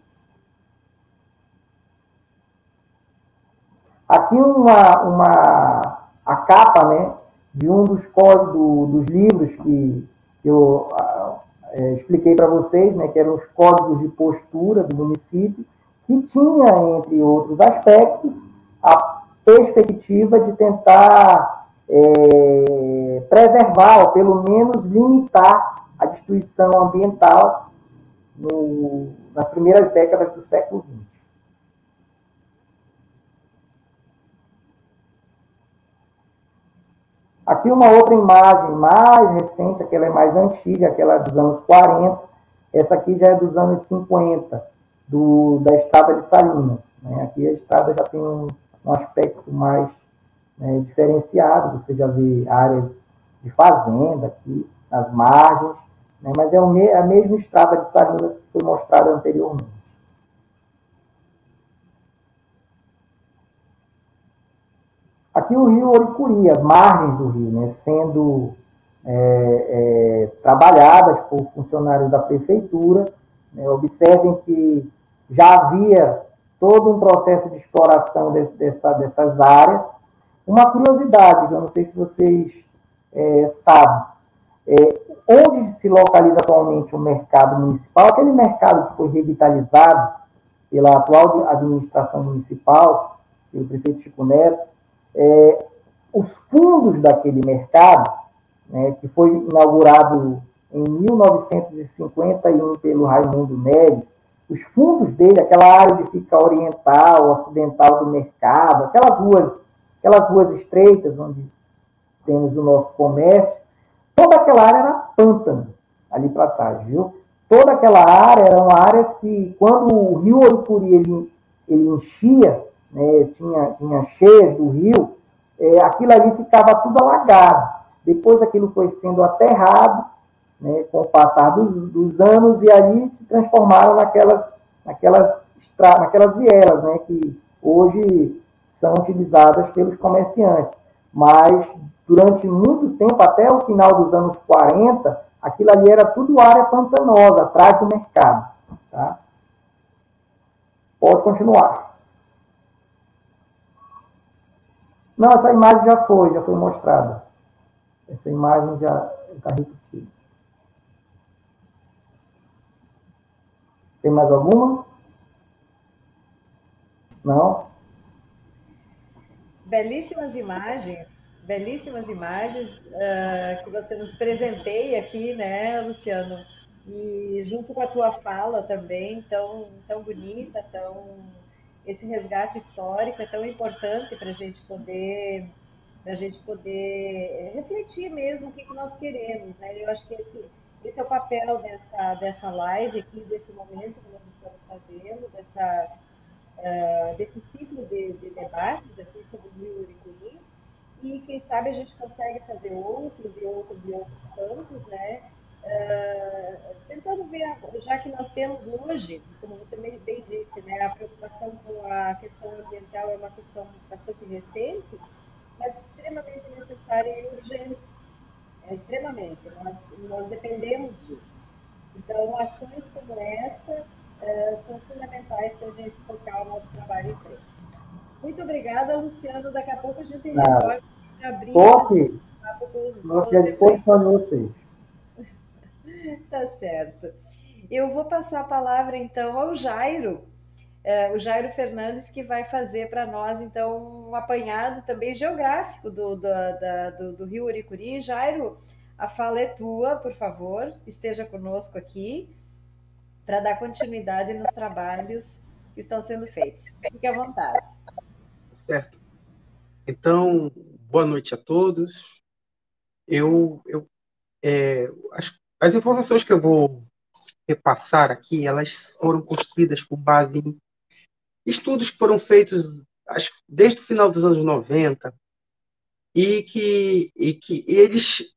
Aqui uma, uma, a capa né, de um dos códigos dos livros que eu é, expliquei para vocês, né, que eram os códigos de postura do município, que tinha, entre outros aspectos, a perspectiva de tentar é, preservar, ou pelo menos limitar a destruição ambiental no, nas primeiras décadas do século XX. Aqui uma outra imagem mais recente, aquela é mais antiga, aquela é dos anos 40. Essa aqui já é dos anos 50, do, da estrada de Salinas. Né? Aqui a estrada já tem um, um aspecto mais né, diferenciado, você já vê áreas de fazenda aqui, nas margens, né, mas é a mesma estrada de Salinas que foi mostrada anteriormente. Aqui o rio Oricuri, as margens do rio, né, sendo é, é, trabalhadas por funcionários da prefeitura. Né, observem que já havia todo um processo de exploração de, dessa, dessas áreas, uma curiosidade, eu não sei se vocês é, sabem, é, onde se localiza atualmente o mercado municipal, aquele mercado que foi revitalizado pela atual administração municipal, pelo prefeito Chico Neto, é, os fundos daquele mercado, né, que foi inaugurado em 1951 pelo Raimundo Neves, os fundos dele, aquela área de fica oriental, ocidental do mercado, aquelas ruas aquelas ruas estreitas onde temos o nosso comércio, toda aquela área era pântano ali para trás, viu? Toda aquela área eram áreas que, quando o rio Oricuri ele, ele enchia, né, tinha, tinha cheias do rio, é, aquilo ali ficava tudo alagado. Depois aquilo foi sendo aterrado, né, com o passar dos, dos anos, e ali se transformaram naquelas, naquelas naquelas vielas, né, que hoje são utilizadas pelos comerciantes. Mas durante muito tempo, até o final dos anos 40, aquilo ali era tudo área pantanosa, atrás do mercado. Tá? Pode continuar. Não, essa imagem já foi, já foi mostrada. Essa imagem já está repetida. Tem mais alguma? Não? Belíssimas imagens, belíssimas imagens uh, que você nos presenteia aqui, né, Luciano? E junto com a tua fala também, tão, tão bonita, tão esse resgate histórico é tão importante para a gente poder para a gente poder refletir mesmo o que, que nós queremos, né? Eu acho que esse, esse é o papel dessa, dessa live aqui, desse momento que nós estamos fazendo, dessa, uh, desse ciclo de, de, debates aqui sobre o Rio Uricuri, e quem sabe a gente consegue fazer outros e outros e outros campos, né? Uh, tentando ver, já que nós temos hoje, como você bem disse, né, a preocupação com a questão ambiental é uma questão bastante recente, mas extremamente necessária e urgente. É extremamente. Nós, nós dependemos disso. Então, ações como essa uh, são fundamentais para a gente tocar o nosso trabalho em frente. Muito obrigada, Luciano. Daqui a pouco a gente retorna para abrir o papo com os vocês. tá certo. Eu vou passar a palavra, então, ao Jairo, é, o Jairo Fernandes, que vai fazer para nós, então, um apanhado também geográfico do, do, da, do, do Rio Uricuri. Jairo, a fala é tua, por favor, esteja conosco aqui para dar continuidade nos trabalhos que estão sendo feitos. Fique à vontade. Certo. Então, boa noite a todos. Eu, eu é, as, as informações que eu vou repassar aqui, elas foram construídas com base em estudos que foram feitos acho, desde o final dos anos 90 e que, e que eles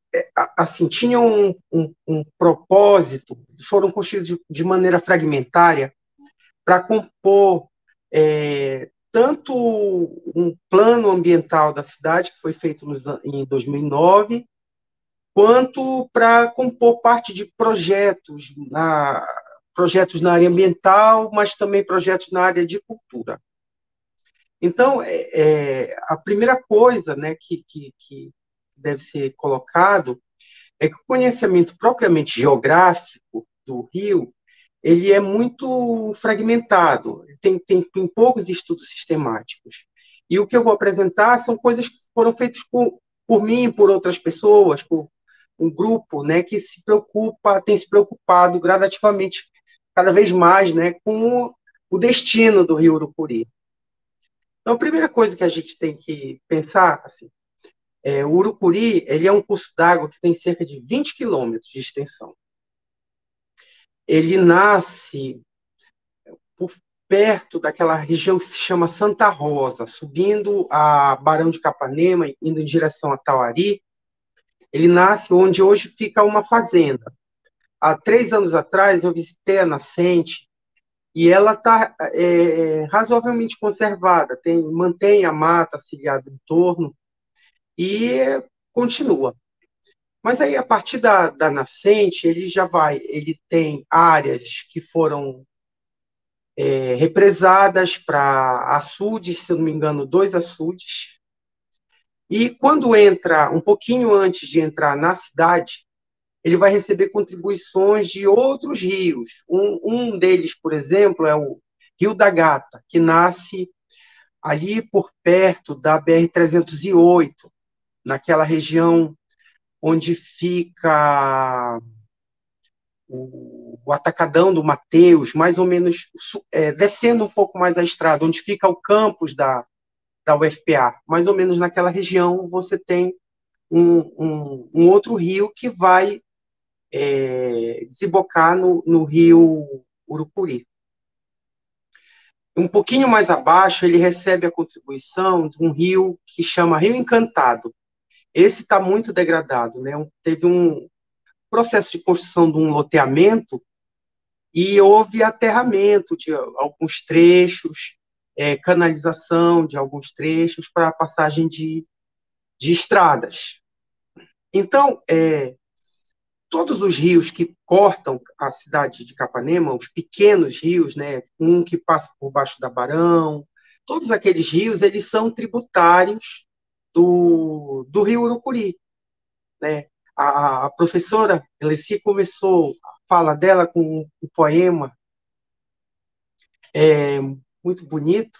assim tinham um, um, um propósito, foram construídos de, de maneira fragmentária para compor é, tanto um plano ambiental da cidade, que foi feito nos, em 2009, quanto para compor parte de projetos na, projetos na área ambiental, mas também projetos na área de cultura. Então, é, é, a primeira coisa né, que, que deve ser colocado é que o conhecimento propriamente geográfico do Rio ele é muito fragmentado, tem, tem, tem poucos estudos sistemáticos. E o que eu vou apresentar são coisas que foram feitas por, por mim, por outras pessoas, por um grupo né, que se preocupa, tem se preocupado gradativamente cada vez mais né, com o destino do rio Urucuri. Então, a primeira coisa que a gente tem que pensar, assim, é, o Urucuri ele é um curso d'água que tem cerca de 20 quilômetros de extensão. Ele nasce por perto daquela região que se chama Santa Rosa, subindo a Barão de Capanema, indo em direção a Tauari. Ele nasce onde hoje fica uma fazenda há três anos atrás eu visitei a nascente e ela está é, razoavelmente conservada, tem, mantém a mata ciliada em torno e continua. Mas aí, a partir da, da nascente, ele já vai, ele tem áreas que foram é, represadas para açudes, se não me engano, dois açudes. E quando entra, um pouquinho antes de entrar na cidade, ele vai receber contribuições de outros rios. Um, um deles, por exemplo, é o Rio da Gata, que nasce ali por perto da BR-308, naquela região onde fica o, o Atacadão do Mateus, mais ou menos é, descendo um pouco mais a estrada, onde fica o campus da, da UFPA. Mais ou menos naquela região você tem um, um, um outro rio que vai é, desembocar no, no rio Urucuri. Um pouquinho mais abaixo, ele recebe a contribuição de um rio que chama Rio Encantado. Esse está muito degradado, né? Teve um processo de construção de um loteamento e houve aterramento de alguns trechos, é, canalização de alguns trechos para passagem de, de estradas. Então, é, todos os rios que cortam a cidade de Capanema, os pequenos rios, né, um que passa por baixo da Barão, todos aqueles rios, eles são tributários do, do rio Urucuri. Né? A, a professora Alessi começou a fala dela com um poema é, muito bonito,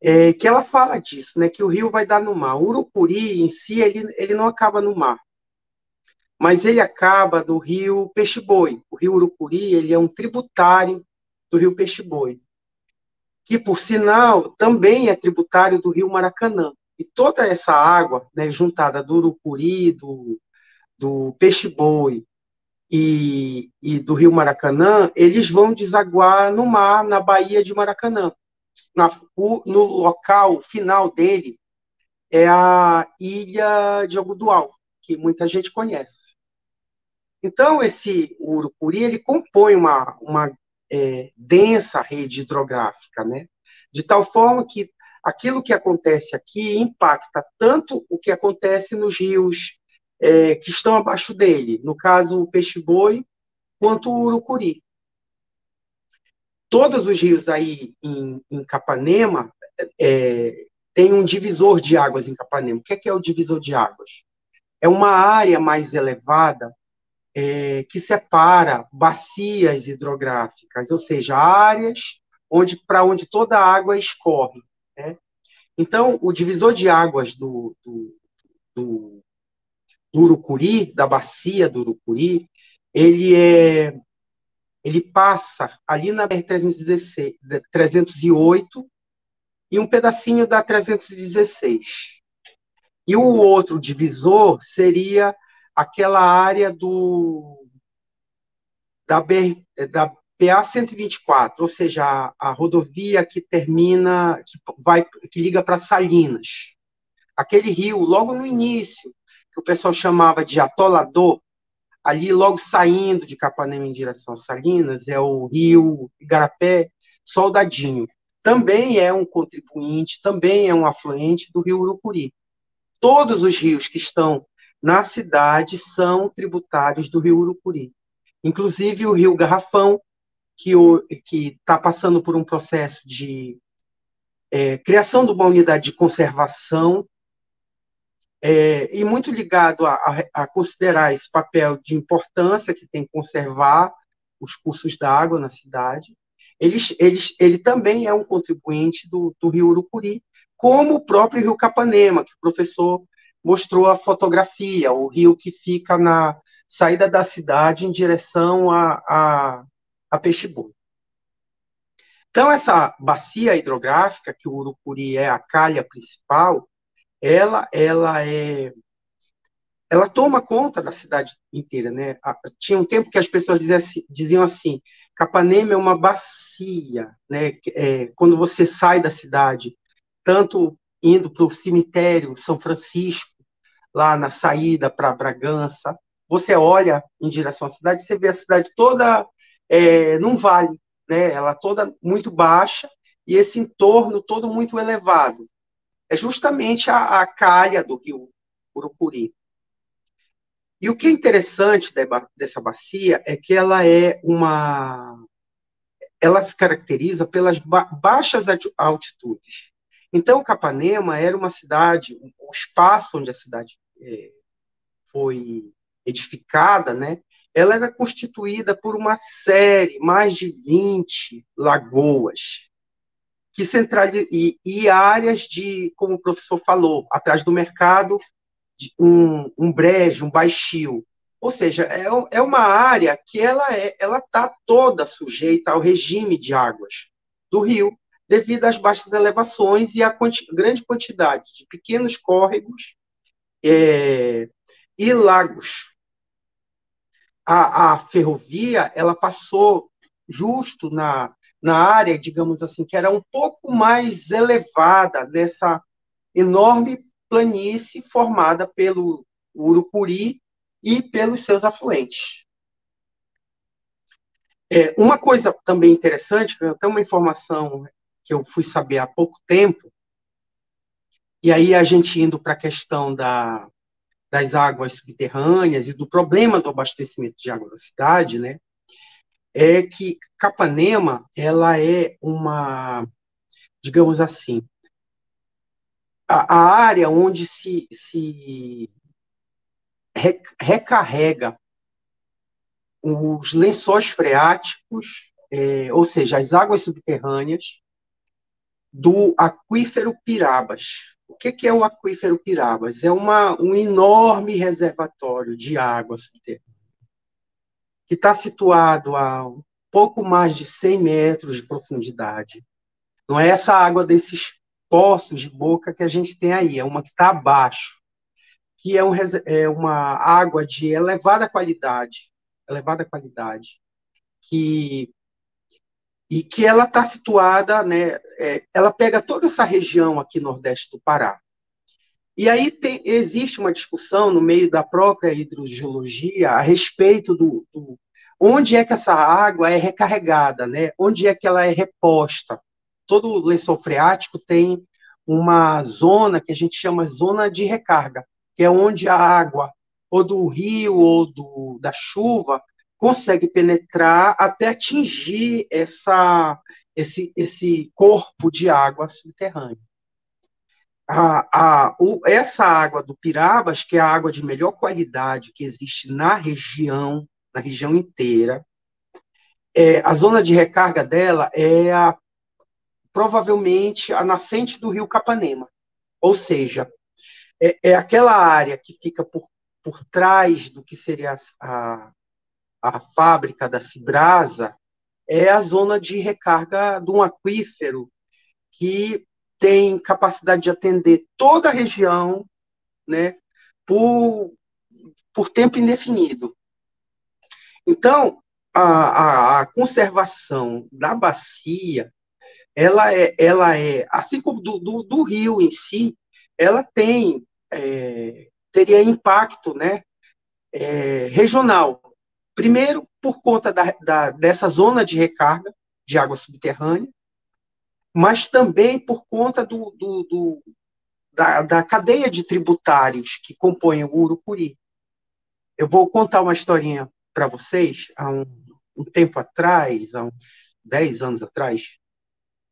é, que ela fala disso, né, que o rio vai dar no mar. O Urucuri, em si, ele, ele não acaba no mar, mas ele acaba no rio Peixe-Boi. O rio Urucuri, ele é um tributário do rio Peixe-Boi, que, por sinal, também é tributário do rio Maracanã. E toda essa água, né, juntada do Urucuri, do, do Peixe-Boi e, e do rio Maracanã, eles vão desaguar no mar, na Baía de Maracanã na, o, no local final dele é a ilha de Algodual, que muita gente conhece. Então, esse Urucuri, ele compõe uma, uma é, densa rede hidrográfica, né? de tal forma que aquilo que acontece aqui impacta tanto o que acontece nos rios é, que estão abaixo dele, no caso o peixe-boi, quanto o urucuri todos os rios aí em, em Capanema é, um divisor de águas em Capanema. O que é, que é o divisor de águas? É uma área mais elevada é, que separa bacias hidrográficas, ou seja, áreas onde para onde toda a água escorre. Né? Então, o divisor de águas do, do, do, do Urucuri, da bacia do Urucuri, ele é ele passa ali na BR-316, 308 e um pedacinho da 316. E o outro divisor seria aquela área do da, BR, da PA 124, ou seja, a, a, rodovia que termina, que vai, que liga para Salinas. Aquele rio, logo no início, que o pessoal chamava de atolador, ali logo saindo de Capanema em direção a Salinas, é o rio Igarapé Soldadinho. Também é um contribuinte, também é um afluente do rio Urucuri. Todos os rios que estão na cidade são tributários do rio Urucuri. Inclusive o rio Garrafão, que está passando por um processo de é, criação de uma unidade de conservação é, e muito ligado a, a, a, considerar esse papel de importância que tem conservar os cursos d'água na cidade. Eles, ele também é um contribuinte do, do Rio Urucuri, como o próprio Rio Capanema, que o professor mostrou a fotografia, o rio que fica na saída da cidade em direção a, a, a Peixe-Boi. Então, essa bacia hidrográfica, que o Urucuri é a calha principal, ela, ela é ela toma conta da cidade inteira, né? Tinha um tempo que as pessoas diziam assim, Capanema é uma bacia, né? É, quando você sai da cidade, tanto indo para o cemitério São Francisco, lá na saída para Bragança, você olha em direção à cidade, você vê a cidade toda é, num vale, né? Ela toda muito baixa e esse entorno todo muito elevado é justamente a, a calha do rio Urucuri. E o que é interessante dessa bacia é que ela é uma. Ela se caracteriza pelas ba baixas altitudes. Então, Capanema era uma cidade, o espaço onde a cidade é, foi edificada, né? Ela era constituída por uma série, mais de 20 lagoas, que centraliza e, e, áreas de, como o professor falou, atrás do mercado, um, um brejo, um baixio. Ou seja, é, é uma área que ela é, ela está toda sujeita ao regime de águas do rio, devido às baixas elevações e à quanti, grande quantidade de pequenos córregos é, e lagos. A, a ferrovia ela passou justo na na área, digamos assim, que era um pouco mais elevada dessa enorme planície formada pelo Urucuri e pelos seus afluentes. É, uma coisa também interessante, até uma informação que eu fui saber há pouco tempo, e aí a gente indo para a questão da, das águas subterrâneas e do problema do abastecimento de água da cidade, né, é que Capanema ela é uma, digamos assim, a, a área onde se, se recarrega os lençóis freáticos, é, ou seja, as águas subterrâneas do aquífero Pirabas. O que, que é o aquífero Pirabas? É uma, um enorme reservatório de água subterrânea, que está situado a pouco mais de 100 metros de profundidade. Não é essa água desses poços de boca que a gente tem aí, é uma que está abaixo, que é, um, é uma água de elevada qualidade, elevada qualidade, que e que ela está situada, né, é, ela pega toda essa região aqui nordeste do Pará. E aí tem, existe uma discussão no meio da própria hidrogeologia a respeito do, do, onde é que essa água é recarregada, né? onde é que ela é reposta. Todo lençol freático tem uma zona que a gente chama zona de recarga, que é onde a água, ou do rio ou do, da chuva, consegue penetrar até atingir essa, esse, esse corpo de água subterrânea. A, a, o, essa água do Pirabas, que é a água de melhor qualidade que existe na região, na região inteira, é, a zona de recarga dela é a, provavelmente a nascente do rio Capanema, ou seja, é, é aquela área que fica por, por trás do que seria a, a fábrica da Cibrasa, é a zona de recarga de um aquífero que tem capacidade de atender toda a região né, por, por tempo indefinido. Então, a, a, a, conservação da bacia, ela é, ela é assim como do, do, do rio em si, ela tem, é, teria impacto né, é, regional, Primeiro, por conta da, da, dessa zona de recarga de água subterrânea, mas também por conta do, do, do da, da, cadeia de tributários que compõem o Urucuri. Eu vou contar uma historinha para vocês. Há um, um, tempo atrás, há uns 10 anos atrás,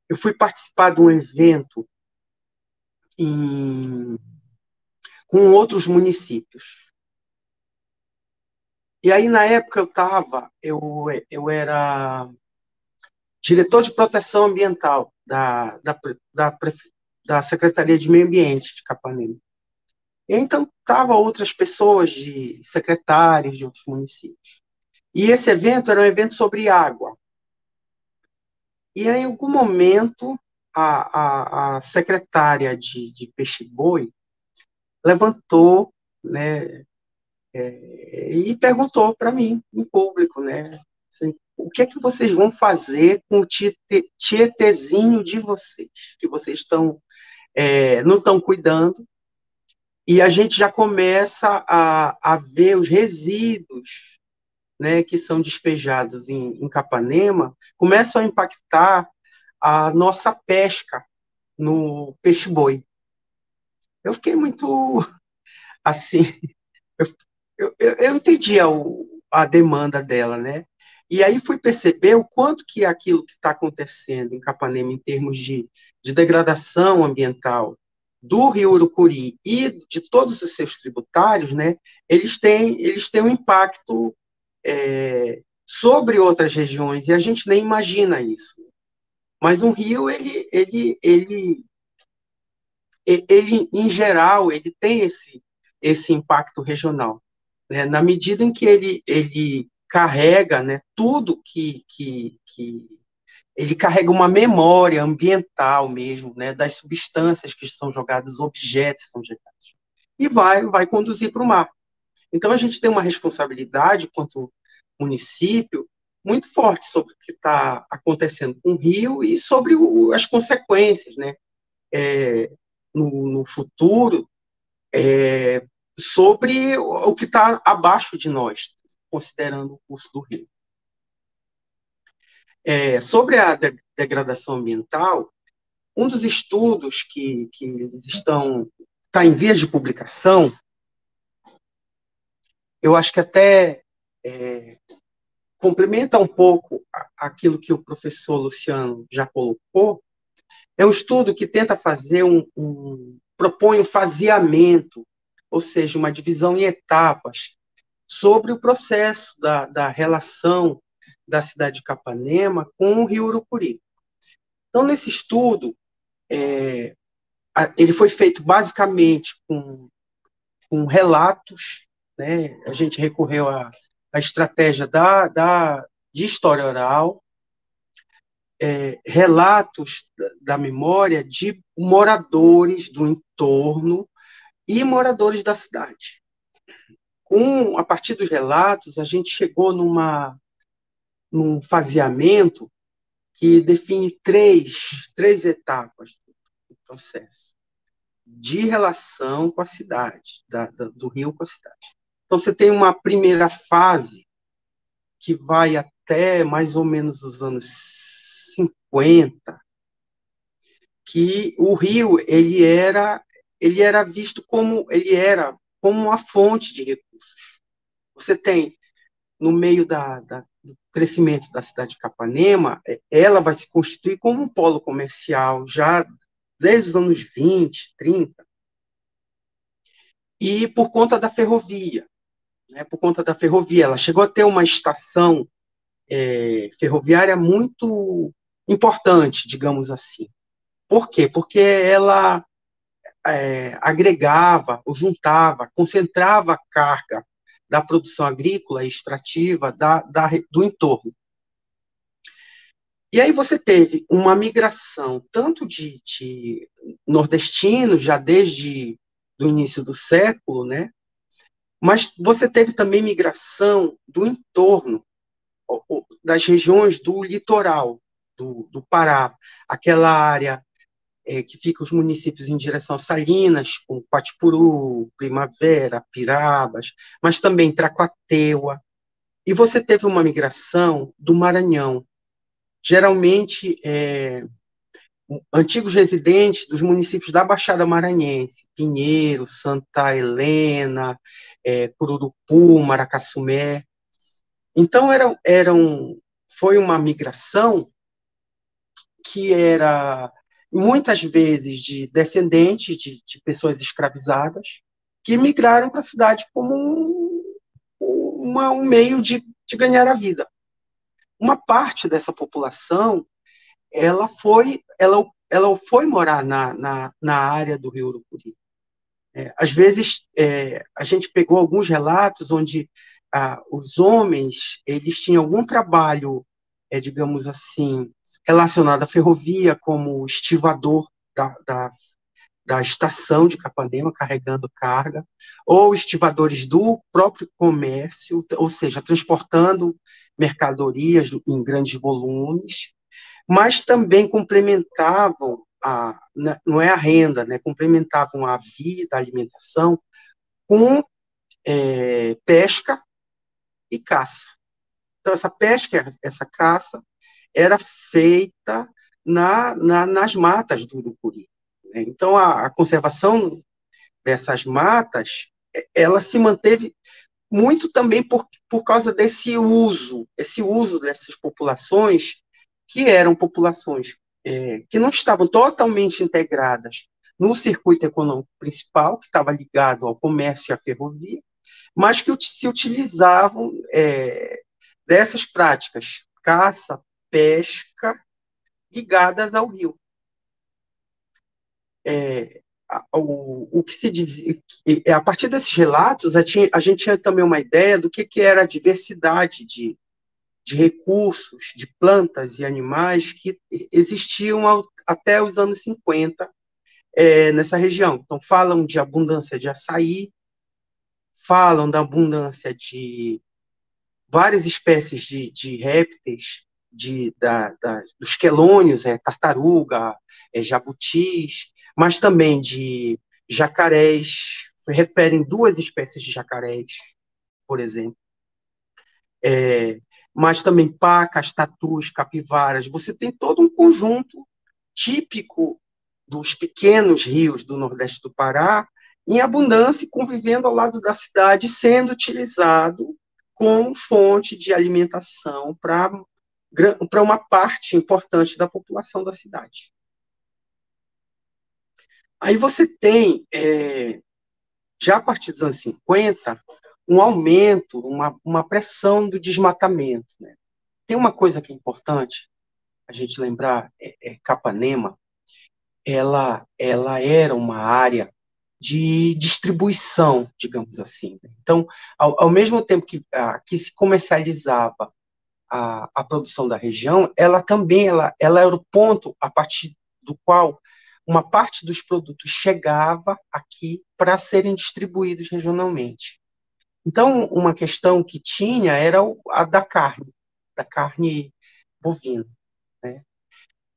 eu fui participar de um evento em, com outros municípios. E aí, na época, eu estava, eu, eu era diretor de proteção ambiental da, da, da, da Secretaria de Meio Ambiente de Capanema. Então, estavam outras pessoas, de secretários de outros municípios. E esse evento era um evento sobre água. E aí, em algum momento, a, a, a secretária de, de Peixe-Boi levantou, né, é, e perguntou para mim, em público, né? Assim, o que é que vocês vão fazer com o tietezinho de vocês, que vocês estão é, não estão cuidando, e a gente já começa a, a ver os resíduos né, que são despejados em, em Capanema, começam a impactar a nossa pesca no peixe-boi. Eu fiquei muito assim, eu eu, eu, eu entendi a, a demanda dela, né? E aí fui perceber o quanto que aquilo que está acontecendo em Capanema em termos de, de degradação ambiental do Rio Urucuri e de todos os seus tributários, né, eles têm, eles têm um impacto é, sobre outras regiões e a gente nem imagina isso. Mas um rio, ele, ele, ele, ele, em geral, ele tem esse, esse impacto regional né, na medida em que ele, ele carrega né, tudo que, que, que ele carrega uma memória ambiental mesmo, né, das substâncias que são jogadas, objetos que são jogados, e vai, vai conduzir para o mar. Então, a gente tem uma responsabilidade, quanto município, muito forte sobre o que está acontecendo com o Rio e sobre o, as consequências, né, é, no, no, futuro, é, sobre o que está abaixo de nós, considerando o curso do rio. É, sobre a de degradação ambiental, um dos estudos que, que eles estão está em vias de publicação, eu acho que até é, complementa um pouco aquilo que o professor Luciano já colocou, é um estudo que tenta fazer um, um propõe um faseamento, ou seja, uma divisão em etapas sobre o processo da, da relação da cidade de Capanema com o rio Urucuri. Então, nesse estudo, é, ele foi feito basicamente com, com relatos, né? a gente recorreu à, à estratégia da, da, de história oral, é, relatos da, da memória de moradores do entorno e moradores da cidade. Com, a partir dos relatos, a gente chegou numa, num faseamento que define três, três etapas do processo de relação com a cidade, da, da, do rio com a cidade. Então, você tem uma primeira fase que vai até mais ou menos os anos 50, que o rio ele era ele era visto como ele era como uma fonte de recursos. Você tem no meio da, da, do crescimento da cidade de Capanema, é, ela vai se constituir como um polo comercial já desde os anos 20, 30, e por conta da ferrovia. Né, por conta da ferrovia, ela chegou a ter uma estação é, ferroviária muito importante, digamos assim. Por quê? Porque ela é, agregava, ou juntava, concentrava a carga da produção agrícola e extrativa da, da, do entorno. E aí você teve uma migração tanto de, de nordestinos, já desde o início do século, né? mas você teve também migração do entorno, das regiões do litoral do, do Pará, aquela área é, que fica os municípios em direção a Salinas, como Patipuru, Primavera, Pirabas, mas também Tracuateua. E você teve uma migração do Maranhão, geralmente é, antigos residentes dos municípios da Baixada Maranhense, Pinheiro, Santa Helena, é, Cururupu, Maracassumé. Então, era, era um, foi uma migração que era muitas vezes de descendentes de, de pessoas escravizadas que migraram para a cidade como um, uma, um meio de, de ganhar a vida. Uma parte dessa população ela foi ela, ela foi morar na, na, na área do Rio Urucuri. É, às vezes é, a gente pegou alguns relatos onde ah, os homens eles tinham algum trabalho, é, digamos assim, relacionado à ferrovia, como estivador da, da, da estação de Capanema, carregando carga, ou estivadores do próprio comércio, ou seja, transportando mercadorias em grandes volumes, mas também complementavam a, não é a renda, né, complementavam a vida, a alimentação, com é, pesca e caça. Então, essa pesca, essa caça, era feita na, na, nas matas do Urucuri. Né? Então, a, a, conservação dessas matas, ela se manteve muito também por, por causa desse uso, esse uso dessas populações, que eram populações é, que não estavam totalmente integradas no circuito econômico principal, que estava ligado ao comércio e à ferrovia, mas que se utilizavam é, dessas práticas, caça, pesca ligadas ao rio. É, o, o que se diz, é, a partir desses relatos, a, tinha, a gente tinha também uma ideia do que, que era a diversidade de, de recursos, de plantas e animais que existiam ao, até os anos 50 é, nessa região. Então, falam de abundância de açaí, falam da abundância de várias espécies de, de répteis, de, da, da, dos quelônios, é, tartaruga, é, jabutis, mas também de jacarés, referem duas espécies de jacarés, por exemplo. É, mas também pacas, tatus, capivaras. Você tem todo um conjunto típico dos pequenos rios do Nordeste do Pará, em abundância e convivendo ao lado da cidade, sendo utilizado como fonte de alimentação para uma parte importante da população da cidade. Aí você tem, é, já a partir dos anos 50, um aumento, uma, uma pressão do desmatamento. Né? Tem uma coisa que é importante a gente lembrar, é, é Capanema, ela, ela era uma área de distribuição, digamos assim. Né? Então, ao, ao mesmo tempo que, a, que se comercializava a, a produção da região, ela também ela, ela era o ponto a partir do qual uma parte dos produtos chegava aqui para serem distribuídos regionalmente. Então, uma questão que tinha era a da carne, da carne bovina. Né?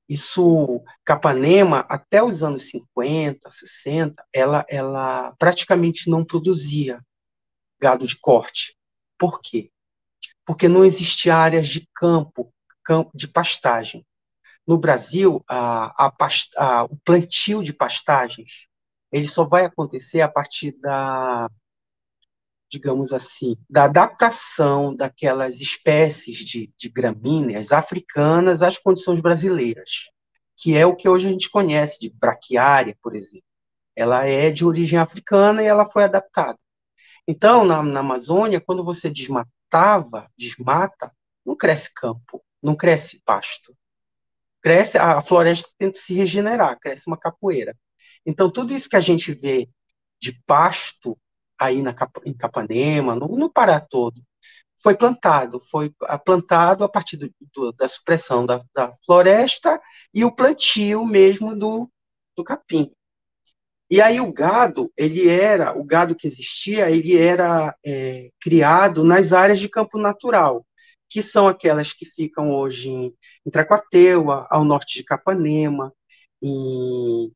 Isso, Capanema, até os anos 50, 60, ela, ela praticamente não produzia gado de corte. Por quê? Porque não existia áreas de campo, campo de pastagem. No Brasil, a, a, a, o plantio de pastagens ele só vai acontecer a partir da digamos assim, da adaptação daquelas espécies de, de gramíneas africanas às condições brasileiras, que é o que hoje a gente conhece de braquiária, por exemplo. Ela é de origem africana e ela foi adaptada. Então, na, na Amazônia, quando você desmata, não cresce campo, não cresce pasto. Cresce, a floresta tenta se regenerar, cresce uma capoeira. Então, tudo isso que a gente vê de pasto aí na, em Capanema, no, no Pará todo, foi plantado, foi plantado a partir do, do, da supressão da, da, floresta e o plantio mesmo do, do capim. E aí o gado, ele era, o gado que existia, ele era é, criado nas áreas de campo natural, que são aquelas que ficam hoje em, em Tracuateua, ao norte de Capanema, em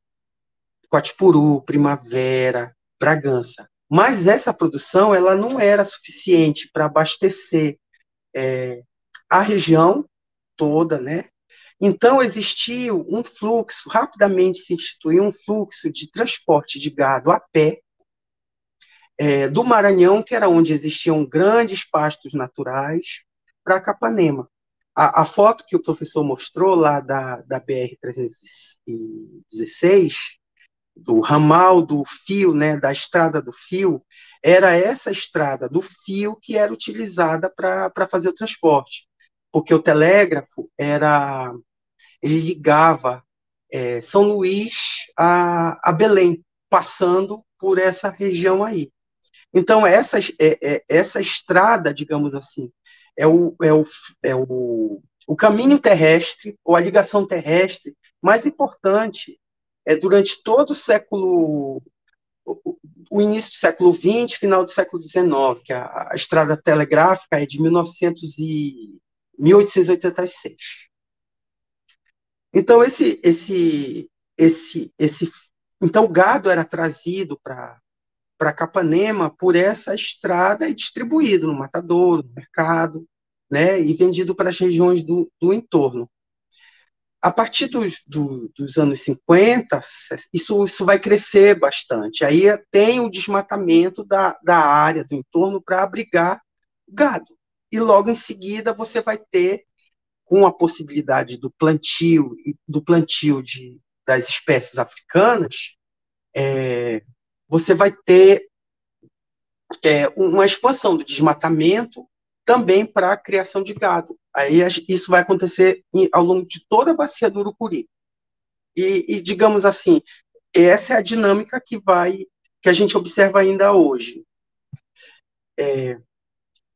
Coatipuru, Primavera, Bragança. Mas essa produção ela não era suficiente para abastecer é, a região toda, né? Então existiu um fluxo, rapidamente se instituiu um fluxo de transporte de gado a pé é, do Maranhão, que era onde existiam grandes pastos naturais, para Capanema. A, a, foto que o professor mostrou lá da, da BR-316 do ramal do fio, né, da estrada do fio, era essa estrada do fio que era utilizada para fazer o transporte, porque o telégrafo era ele ligava é, São Luís a, a Belém, passando por essa região aí. Então essa é, é, essa estrada, digamos assim, é o, é o, é o, o caminho terrestre ou a ligação terrestre mais importante é, durante todo o século, o início do século XX, final do século XIX, que a, a estrada telegráfica é de 1900 e 1886. Então esse esse esse esse então o gado era trazido para para Capanema por essa estrada e distribuído no matadouro, no mercado, né, e vendido para as regiões do, do entorno a partir dos, do, dos anos 50, isso, isso vai crescer bastante. Aí tem o desmatamento da, da área do entorno para abrigar gado. E logo em seguida você vai ter, com a possibilidade do plantio do plantio de, das espécies africanas, é, você vai ter é, uma expansão do desmatamento também para a criação de gado. Aí isso vai acontecer ao longo de toda a bacia do Urucuri. E, e, digamos assim, essa é a dinâmica que vai que a gente observa ainda hoje. É,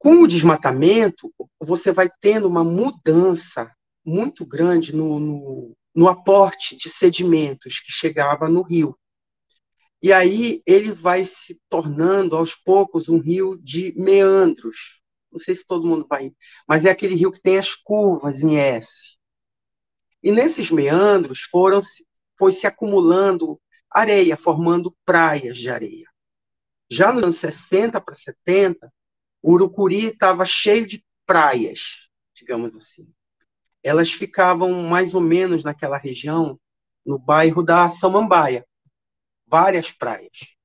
com o desmatamento, você vai tendo uma mudança muito grande no, no, no aporte de sedimentos que chegava no rio. E aí ele vai se tornando, aos poucos, um rio de meandros, não sei se todo mundo vai, mas é aquele rio que tem as curvas em S. E nesses meandros foram foi se acumulando areia, formando praias de areia. Já nos anos 60 para 70, o Urucuri estava cheio de praias, digamos assim. Elas ficavam mais ou menos naquela região, no bairro da Samambaia, várias praias.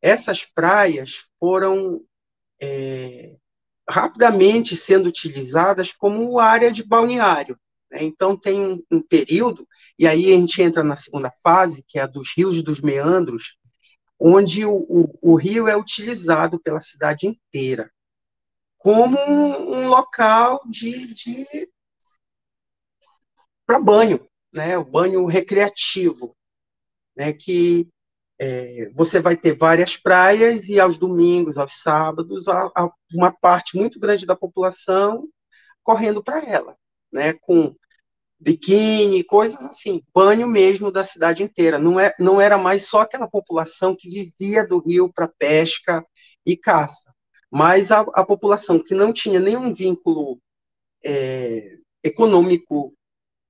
Essas praias foram é, rapidamente sendo utilizadas como área de balneário. Né? Então, tem um, um, período, e aí a gente entra na segunda fase, que é a dos rios dos meandros, onde o, o, o rio é utilizado pela cidade inteira como um, um local de, de para banho, né? O banho recreativo, né? Que é, você vai ter várias praias e aos domingos, aos sábados, há, há uma parte muito grande da população correndo para ela, né? Com biquíni, coisas assim, banho mesmo da cidade inteira. Não, é, não era mais só aquela população que vivia do rio para pesca e caça, mas a, a, população que não tinha nenhum vínculo é, econômico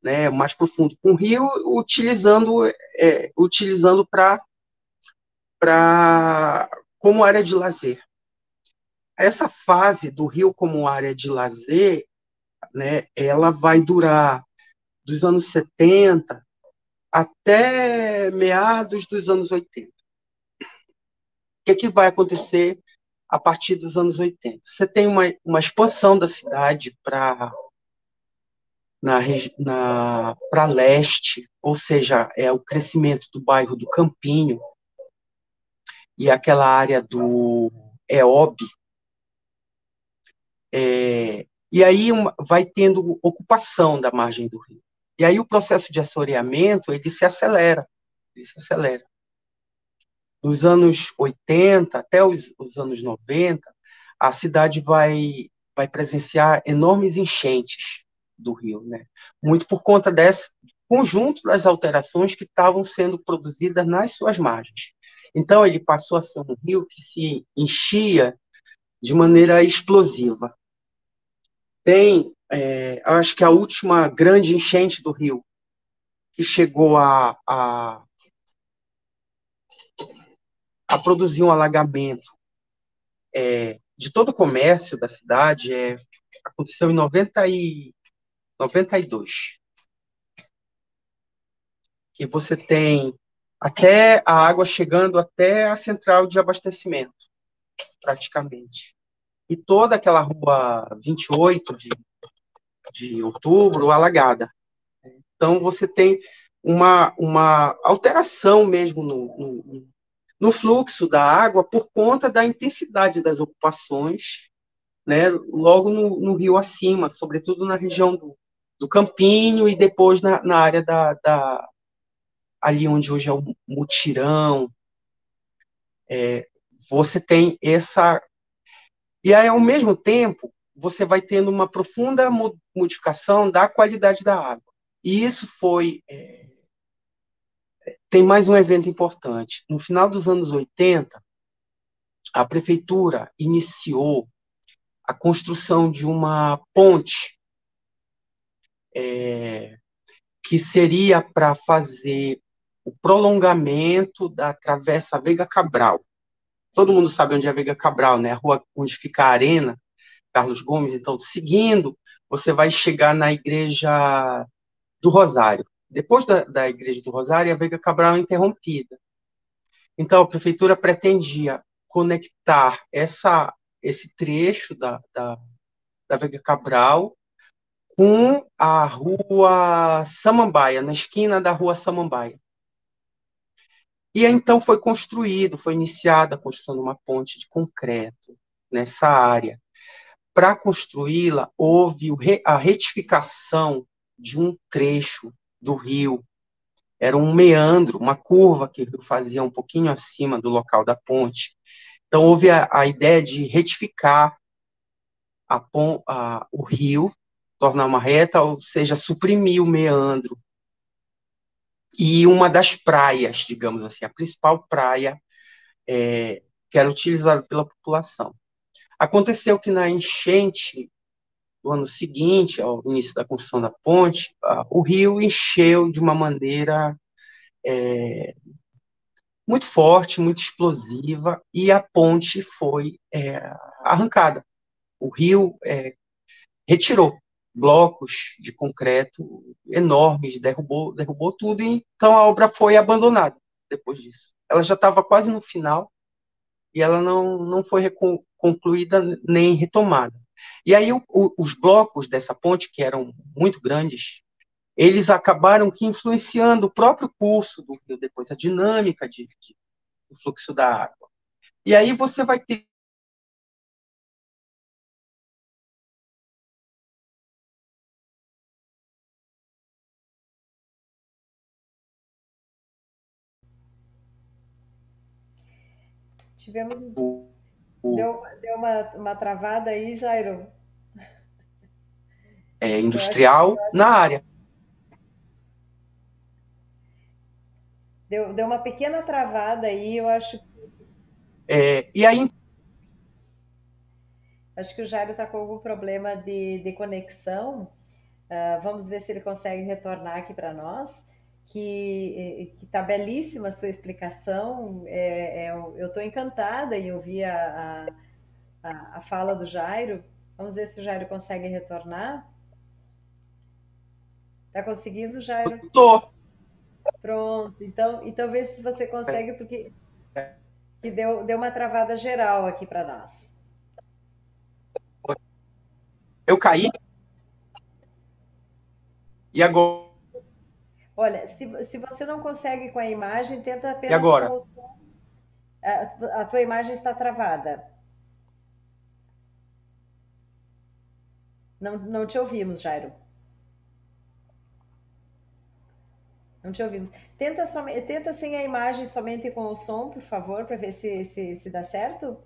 né, mais profundo com o rio, utilizando é, utilizando para para como área de lazer. Essa fase do rio como área de lazer, né, ela vai durar dos anos 70 até meados dos anos 80. O que, é que vai acontecer a partir dos anos 80? Você tem uma, uma expansão da cidade para na, na para leste, ou seja, é o crescimento do bairro do Campinho e aquela área do EOB. É, e aí uma, vai tendo ocupação da margem do rio. E aí o processo de assoreamento, ele se acelera, ele se acelera. Nos anos 80 até os, os anos 90, a cidade vai, vai presenciar enormes enchentes do rio, né? Muito por conta desse conjunto das alterações que estavam sendo produzidas nas suas margens. Então ele passou a ser um rio que se enchia de maneira explosiva. Tem é, acho que a última grande enchente do rio, que chegou a, a, a produzir um alagamento é, de todo o comércio da cidade, é, aconteceu em 90 e, 92. Que você tem até a água chegando até a central de abastecimento, praticamente. E toda aquela rua 28 de de outubro alagada. Então, você tem uma, uma alteração mesmo no, no, no fluxo da água por conta da intensidade das ocupações, né, logo no, no rio acima, sobretudo na região do, do Campinho e depois na, na área da, da, ali onde hoje é o Mutirão, é, você tem essa e aí ao mesmo tempo você vai tendo uma profunda modificação da qualidade da água. E isso foi. É, tem mais um evento importante. No final dos anos 80, a prefeitura iniciou a construção de uma ponte é, que seria para fazer o prolongamento da Travessa Veiga Cabral. Todo mundo sabe onde é a Veiga Cabral, né? A rua onde fica a arena, Carlos Gomes. Então, seguindo, você vai chegar na igreja do Rosário. Depois da, da igreja do Rosário, a Veiga Cabral é interrompida. Então, a prefeitura pretendia conectar essa, esse trecho da, da, da Veiga Cabral com a rua Samambaia, na esquina da rua Samambaia. E então foi construído, foi iniciada a construção de uma ponte de concreto nessa área para construí-la, houve a retificação de um trecho do rio. Era um meandro, uma curva que o rio fazia um pouquinho acima do local da ponte. Então, houve a, a ideia de retificar a, a, o rio, tornar uma reta, ou seja, suprimir o meandro. E uma das praias, digamos assim, a principal praia é, que era utilizada pela população. Aconteceu que na enchente do ano seguinte, ao início da construção da ponte, o rio encheu de uma maneira é, muito forte, muito explosiva, e a ponte foi é, arrancada. O rio é, retirou blocos de concreto enormes, derrubou, derrubou tudo, e então a obra foi abandonada depois disso. Ela já estava quase no final e ela não, não foi concluída nem retomada. E aí o, o, os blocos dessa ponte, que eram muito grandes, eles acabaram que influenciando o próprio curso do rio, depois a dinâmica de, de, do fluxo da água. E aí você vai ter Tivemos. Deu, deu uma, uma travada aí, Jairo? É, industrial na área. Deu, deu uma pequena travada aí, eu acho. É, e aí. Acho que o Jairo está com algum problema de, de conexão. Uh, vamos ver se ele consegue retornar aqui para nós que está belíssima a sua explicação. É, é, eu estou encantada em ouvir a, a, a, fala do Jairo. Vamos ver se o Jairo consegue retornar. Está conseguindo, Jairo? Estou. Pronto. Então, então veja se você consegue, porque que deu, deu uma travada geral aqui para nós. Eu caí? E agora? Olha, se, se você não consegue com a imagem, tenta apenas e agora? A, a tua imagem está travada. Não, não te ouvimos, Jairo. Não te ouvimos. Tenta, somente, tenta sem a imagem, somente com o som, por favor, para ver se, se, se dá certo.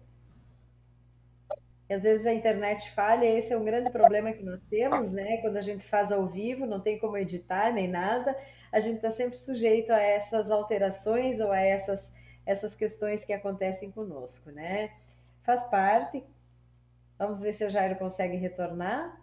E às vezes a internet falha, esse é um grande problema que nós temos, né? Quando a gente faz ao vivo, não tem como editar nem nada, a gente está sempre sujeito a essas alterações ou a essas, essas questões que acontecem conosco, né? Faz parte. Vamos ver se o Jairo consegue retornar.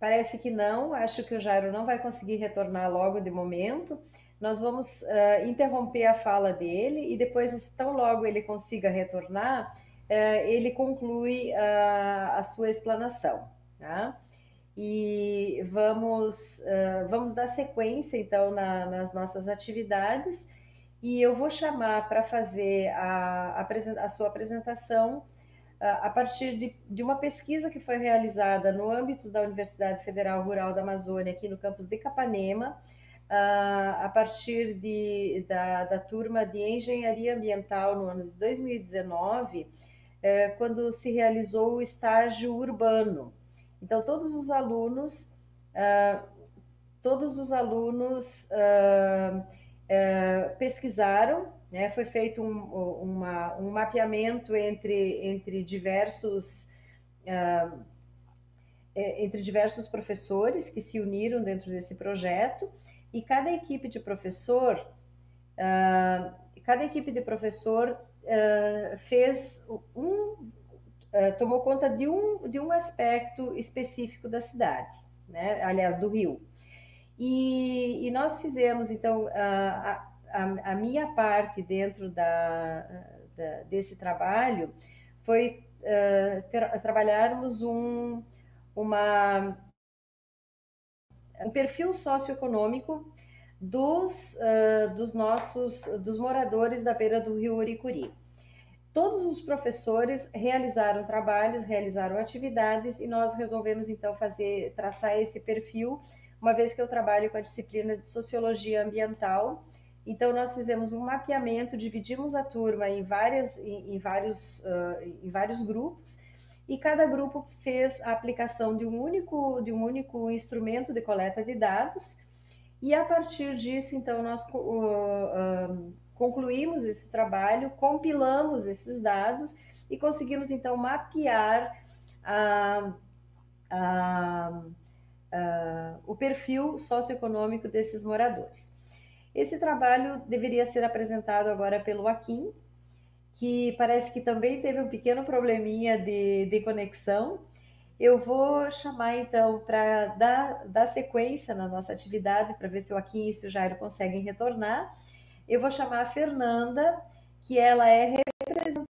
Parece que não, acho que o Jairo não vai conseguir retornar logo de momento nós vamos uh, interromper a fala dele e depois, tão logo ele consiga retornar, uh, ele conclui uh, a sua explanação. Tá? E vamos, vamos dar sequência, então, na, nas nossas atividades. E eu vou chamar para fazer a, a, sua apresentação a partir de, de, uma pesquisa que foi realizada no âmbito da Universidade Federal Rural da Amazônia, aqui no campus de Capanema, a partir de, da, da turma de Engenharia Ambiental no ano de 2019, é, quando se realizou o estágio urbano. Então, todos os alunos, ah, todos os alunos ah, é, pesquisaram, né, foi feito um, uma, um mapeamento entre, entre diversos ah, é, entre diversos professores que se uniram dentro desse projeto e cada equipe de professor, uh, cada equipe de professor uh, fez um, uh, tomou conta de um, de um aspecto específico da cidade, né? aliás, do Rio. E, e nós fizemos, então, a, a, a, minha parte dentro da, da desse trabalho foi ter, trabalharmos um, uma um perfil socioeconômico dos, uh, dos nossos dos moradores da beira do rio Uricuri. Todos os professores realizaram trabalhos, realizaram atividades e nós resolvemos então fazer traçar esse perfil, uma vez que eu trabalho com a disciplina de sociologia ambiental. Então nós fizemos um mapeamento, dividimos a turma em várias em, em vários uh, em vários grupos e cada grupo fez a aplicação de um único, de um único instrumento de coleta de dados, e a partir disso, então, nós uh, uh, concluímos esse trabalho, compilamos esses dados e conseguimos, então, mapear o perfil socioeconômico desses moradores. Esse trabalho deveria ser apresentado agora pelo Akin, que parece que também teve um pequeno probleminha de, de conexão. Eu vou chamar então para dar, dar sequência na nossa atividade, para ver se o Aquim e o Jairo conseguem retornar. Eu vou chamar a Fernanda, que ela é representante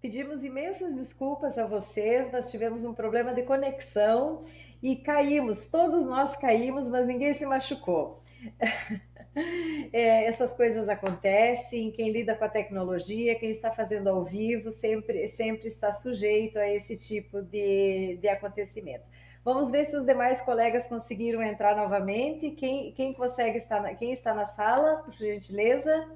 Pedimos imensas desculpas a vocês, mas tivemos um problema de conexão e caímos. Todos nós caímos, mas ninguém se machucou. É, essas coisas acontecem. Quem lida com a tecnologia, quem está fazendo ao vivo, sempre, sempre está sujeito a esse tipo de, de acontecimento. Vamos ver se os demais colegas conseguiram entrar novamente. Quem, quem consegue estar na, quem está na sala, por gentileza?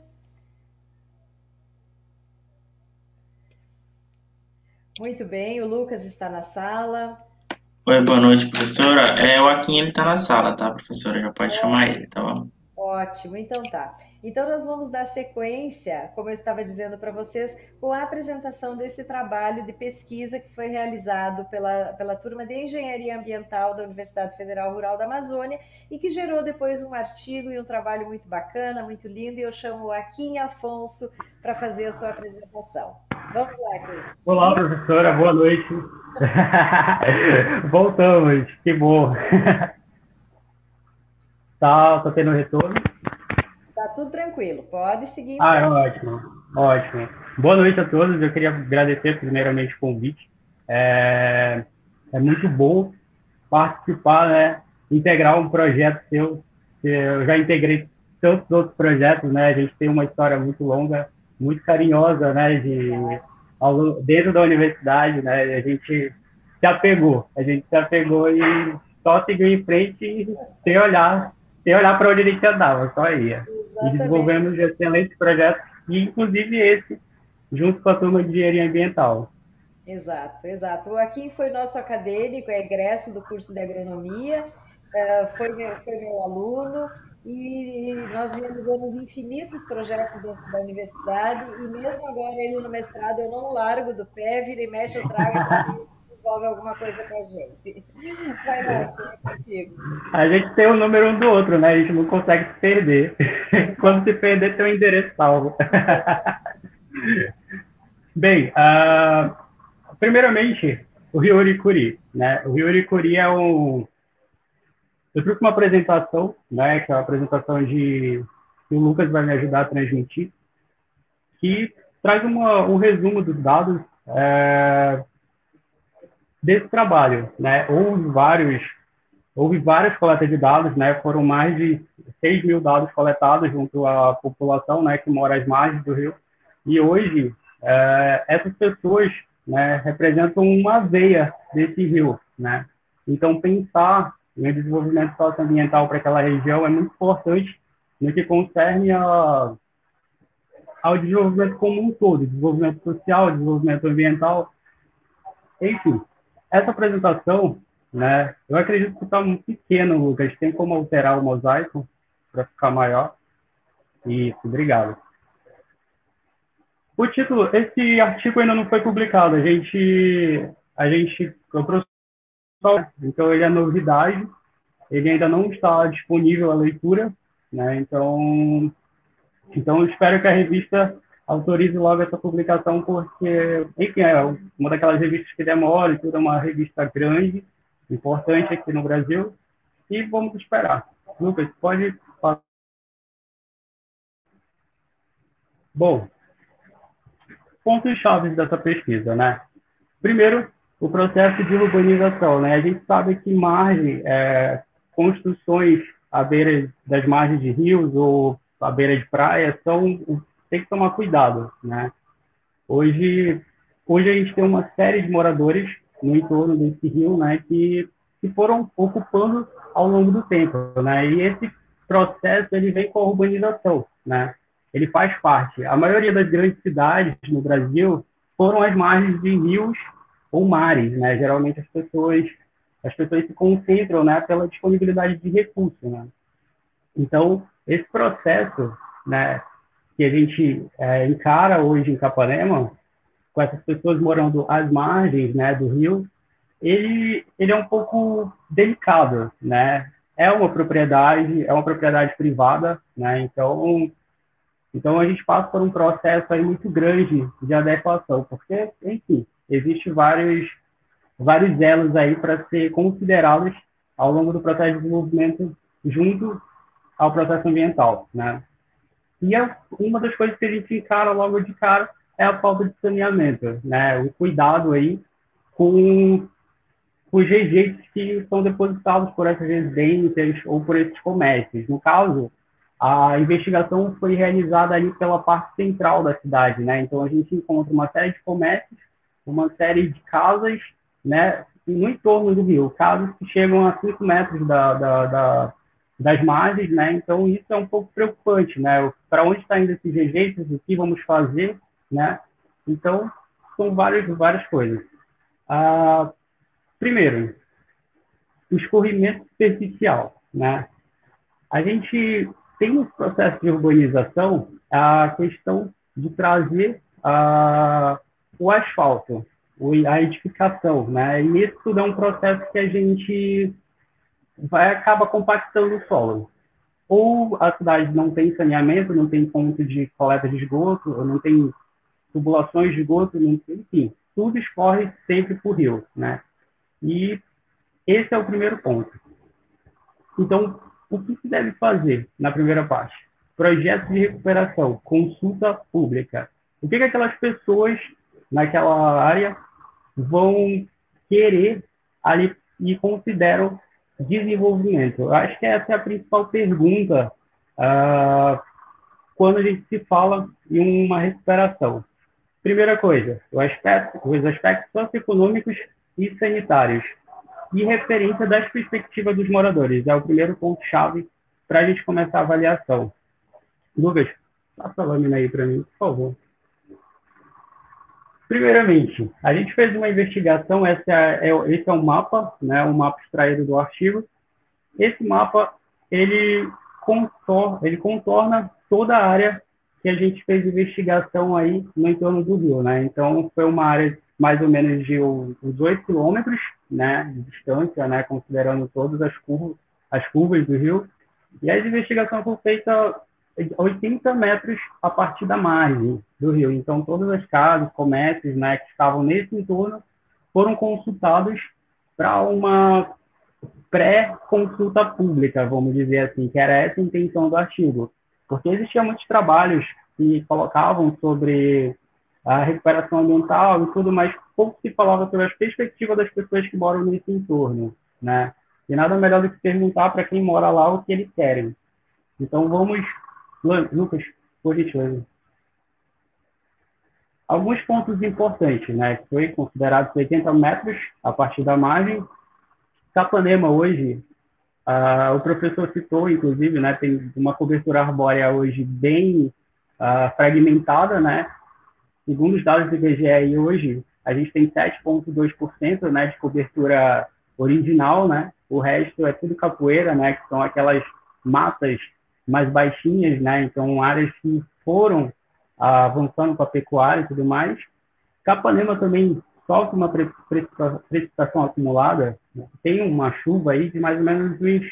Muito bem, o Lucas está na sala. Oi, boa noite, professora. É, o Akin, ele está na sala, tá, professora? Já pode chamar ele, tá bom? Ótimo, então tá. Então nós vamos dar sequência, como eu estava dizendo para vocês, com a apresentação desse trabalho de pesquisa que foi realizado pela, pela turma de Engenharia Ambiental da Universidade Federal Rural da Amazônia e que gerou depois um artigo e um trabalho muito bacana, muito lindo, e eu chamo o Aquim Afonso para fazer a sua apresentação. Vamos lá. Olá, professora, boa noite. Voltamos, que bom. Tá, tá tendo retorno? Tá tudo tranquilo, pode seguir. Ah, é ótimo, ótimo. Boa noite a todos, eu queria agradecer primeiramente o convite. É, é muito bom participar, né, integrar um projeto seu. Eu já integrei tantos outros projetos, né, a gente tem uma história muito longa, muito carinhosa, né, de, ao, dentro da universidade, né, a gente se apegou, a gente se apegou e só seguiu em frente e sem olhar sem olhar para onde a gente andava, só ia. Exatamente. E desenvolvemos excelentes projetos, e inclusive esse, junto com a turma de engenharia ambiental. Exato, exato. O foi nosso acadêmico, é egresso do curso de agronomia, é, foi meu, foi meu aluno, e nós realizamos infinitos projetos dentro da universidade, e mesmo agora ele no mestrado, eu não largo do pé, vira e mexe, eu trago desenvolve alguma coisa com a gente. Vai lá, é contigo. A gente tem o número um do outro, né? A gente não consegue se perder. Quando se perder, tem o um endereço salvo. Bem, uh, primeiramente, o Rio Uricuri, né? O Rio Uricuri é um... Eu trouxe uma apresentação, né? Que é uma apresentação de... que o Lucas vai me ajudar a transmitir, que traz uma, um resumo dos dados é, desse trabalho, né? Houve vários, houve várias coletas de dados, né? Foram mais de 6 mil dados coletados junto à população, né? Que mora às margens do rio. E hoje, é, essas pessoas, né? Representam uma veia desse rio, né? Então, pensar em desenvolvimento socioambiental para aquela região é muito importante no que concerne a, ao desenvolvimento como um todo, desenvolvimento social, desenvolvimento ambiental, enfim, essa apresentação, né, eu acredito que está muito pequeno, Lucas. Tem como alterar o mosaico para ficar maior? Isso, obrigado. O título, esse artigo ainda não foi publicado. A gente, a gente, eu trouxe, então ele é novidade. Ele ainda não está disponível à leitura, né? Então, então espero que a revista autorize logo essa publicação, porque, enfim, é uma daquelas revistas que demora, tudo é uma revista grande, importante aqui no Brasil, e vamos esperar. Lucas, pode falar. Bom, pontos chaves dessa pesquisa, né? Primeiro, o processo de urbanização, né? A gente sabe que margem, é, construções à beira das margens de rios ou à beira de praia são tem que tomar cuidado, né? Hoje, hoje a gente tem uma série de moradores no entorno desse rio, né, que, que foram ocupando ao longo do tempo, né? E esse processo ele vem com a urbanização, né? Ele faz parte. A maioria das grandes cidades no Brasil foram as margens de rios ou mares, né? Geralmente as pessoas as pessoas se concentram, né, pela disponibilidade de recursos, né? Então esse processo, né, que a gente é, encara hoje em Capanema, com essas pessoas morando às margens né, do rio, ele, ele é um pouco delicado, né? É uma propriedade, é uma propriedade privada, né? Então, então a gente passa por um processo aí muito grande de adequação, porque, enfim, existe vários vários elos aí para ser considerados ao longo do processo de desenvolvimento junto ao processo ambiental, né? E é uma das coisas que a gente encara logo de cara é a falta de saneamento, né? O cuidado aí com os rejeitos que são depositados por essas residências ou por esses comércios. No caso, a investigação foi realizada ali pela parte central da cidade, né? Então a gente encontra uma série de comércios, uma série de casas, né? No entorno do rio, casas que chegam a 5 metros da, da, da, das margens, né? Então isso é um pouco preocupante, né? Para onde está indo esses rejeitos? O que vamos fazer, né? Então são várias várias coisas. Ah, primeiro, o escorrimento superficial, né? A gente tem no processo de urbanização a questão de trazer ah, o asfalto, a edificação, né? E isso tudo é um processo que a gente vai acaba compactando o solo. Ou a cidade não tem saneamento, não tem ponto de coleta de esgoto, não tem tubulações de esgoto, enfim, tudo escorre sempre por rio, né? E esse é o primeiro ponto. Então, o que se deve fazer na primeira parte? Projeto de recuperação, consulta pública. O que, que aquelas pessoas naquela área vão querer ali e consideram desenvolvimento? Eu acho que essa é a principal pergunta uh, quando a gente se fala em uma recuperação. Primeira coisa, aspecto, os aspectos socioeconômicos e sanitários e referência das perspectivas dos moradores. É o primeiro ponto-chave para a gente começar a avaliação. Lucas, passa a lâmina aí para mim, por favor. Primeiramente, a gente fez uma investigação, esse é, é, esse é um mapa, né, um mapa extraído do artigo. Esse mapa, ele contorna, ele contorna toda a área que a gente fez investigação aí no entorno do rio, né? Então, foi uma área mais ou menos de uns 8 quilômetros, né, de distância, né, considerando todas as curvas, as curvas do rio. E a investigação foi feita 80 metros a partir da margem do rio. Então, todas as casas, comércios, né, que estavam nesse entorno foram consultados para uma pré-consulta pública, vamos dizer assim, que era essa a intenção do artigo. Porque existiam muitos trabalhos que colocavam sobre a recuperação ambiental e tudo, mas pouco se falava sobre as perspectivas das pessoas que moram nesse entorno, né? E nada melhor do que perguntar para quem mora lá o que eles querem. Então vamos, Lucas, por gentileza. Alguns pontos importantes, né? Foi considerado 80 metros a partir da margem. Capanema hoje, uh, o professor citou, inclusive, né? Tem uma cobertura arbórea hoje bem uh, fragmentada, né? Segundo os dados do IBGE hoje, a gente tem 7,2% né, de cobertura original, né? O resto é tudo capoeira, né? Que são aquelas matas mais baixinhas, né? Então, áreas que foram ah, avançando com a pecuária e tudo mais. Capanema também sofre uma precipitação acumulada. Tem uma chuva aí de mais ou menos uns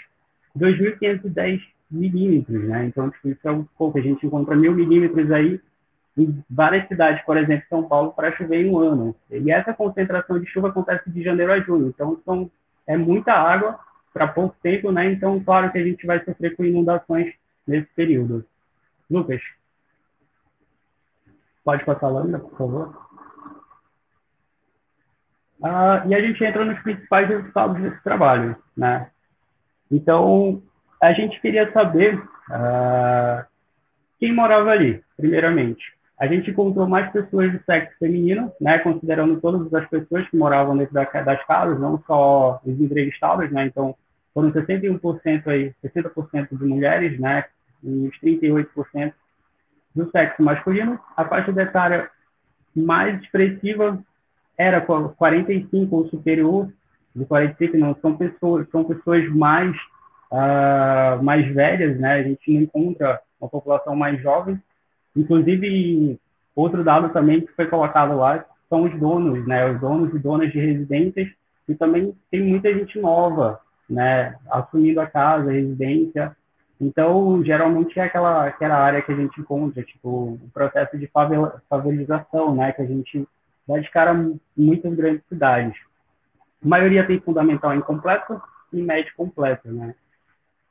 2.510 milímetros, né? Então, tipo, isso é um pouco. A gente encontra mil milímetros aí em várias cidades, por exemplo, São Paulo, para chover em um ano. E essa concentração de chuva acontece de janeiro a junho. Então, são, é muita água para pouco tempo, né? Então, claro que a gente vai sofrer com inundações nesse período. Lucas, pode passar a lâmina, por favor? Ah, e a gente entra nos principais resultados desse trabalho, né? Então, a gente queria saber ah, quem morava ali, primeiramente a gente encontrou mais pessoas do sexo feminino, né, considerando todas as pessoas que moravam dentro das casas, não só os entrevistados, né, então foram 61% aí, 60% de mulheres, né, e 38% do sexo masculino. A faixa etária mais expressiva era 45 ou superior, de 45 não, são pessoas, são pessoas mais uh, mais velhas, né, a gente não encontra uma população mais jovem, Inclusive, outro dado também que foi colocado lá são os donos, né? Os donos e donas de residências e também tem muita gente nova, né? Assumindo a casa, a residência. Então, geralmente é aquela, aquela área que a gente encontra, tipo, o processo de favelização, né? Que a gente dá de cara muitas grandes cidades. A maioria tem fundamental incompleto e médio completo, né?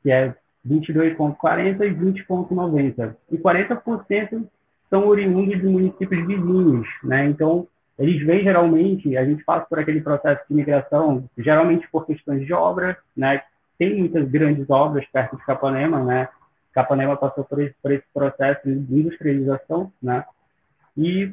Que é 22,40 e 20,90. E 40% são oriundos de municípios vizinhos, né? Então, eles vêm geralmente, a gente passa por aquele processo de migração, geralmente por questões de obra, né? Tem muitas grandes obras perto de Capanema, né? Capanema passou por esse, por esse processo de industrialização, né? E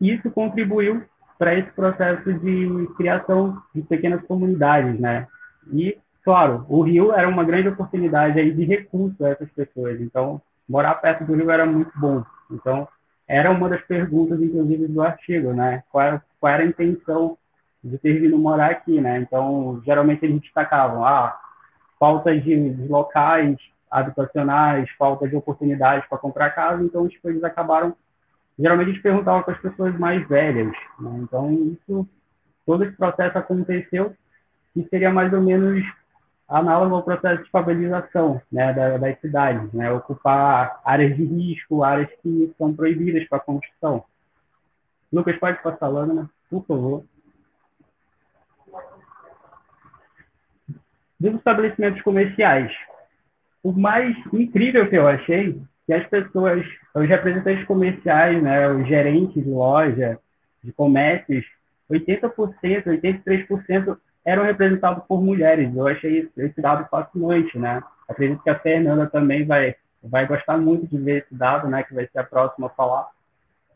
isso contribuiu para esse processo de criação de pequenas comunidades, né? E, claro, o Rio era uma grande oportunidade aí de recurso a essas pessoas. Então, morar perto do Rio era muito bom. Então, era uma das perguntas, inclusive, do artigo, né? Qual era, qual era a intenção de ter vindo morar aqui, né? Então, geralmente eles destacavam, ah, falta de, de locais habitacionais, falta de oportunidades para comprar casa, então tipo, eles acabaram geralmente eles perguntavam para as pessoas mais velhas. Né? Então, isso, todo esse processo aconteceu e seria mais ou menos análogo ao processo de favelização né, da, das cidades, né? ocupar áreas de risco, áreas que são proibidas para construção. Lucas, pode passar a lâmina, por favor. Dos estabelecimentos comerciais, o mais incrível que eu achei que as pessoas, os representantes comerciais, né, os gerentes de loja, de comércios, 80%, 83% eram representados por mulheres. Eu achei esse dado fascinante, né? Acredito que a Fernanda também vai, vai gostar muito de ver esse dado, né, que vai ser a próxima a falar.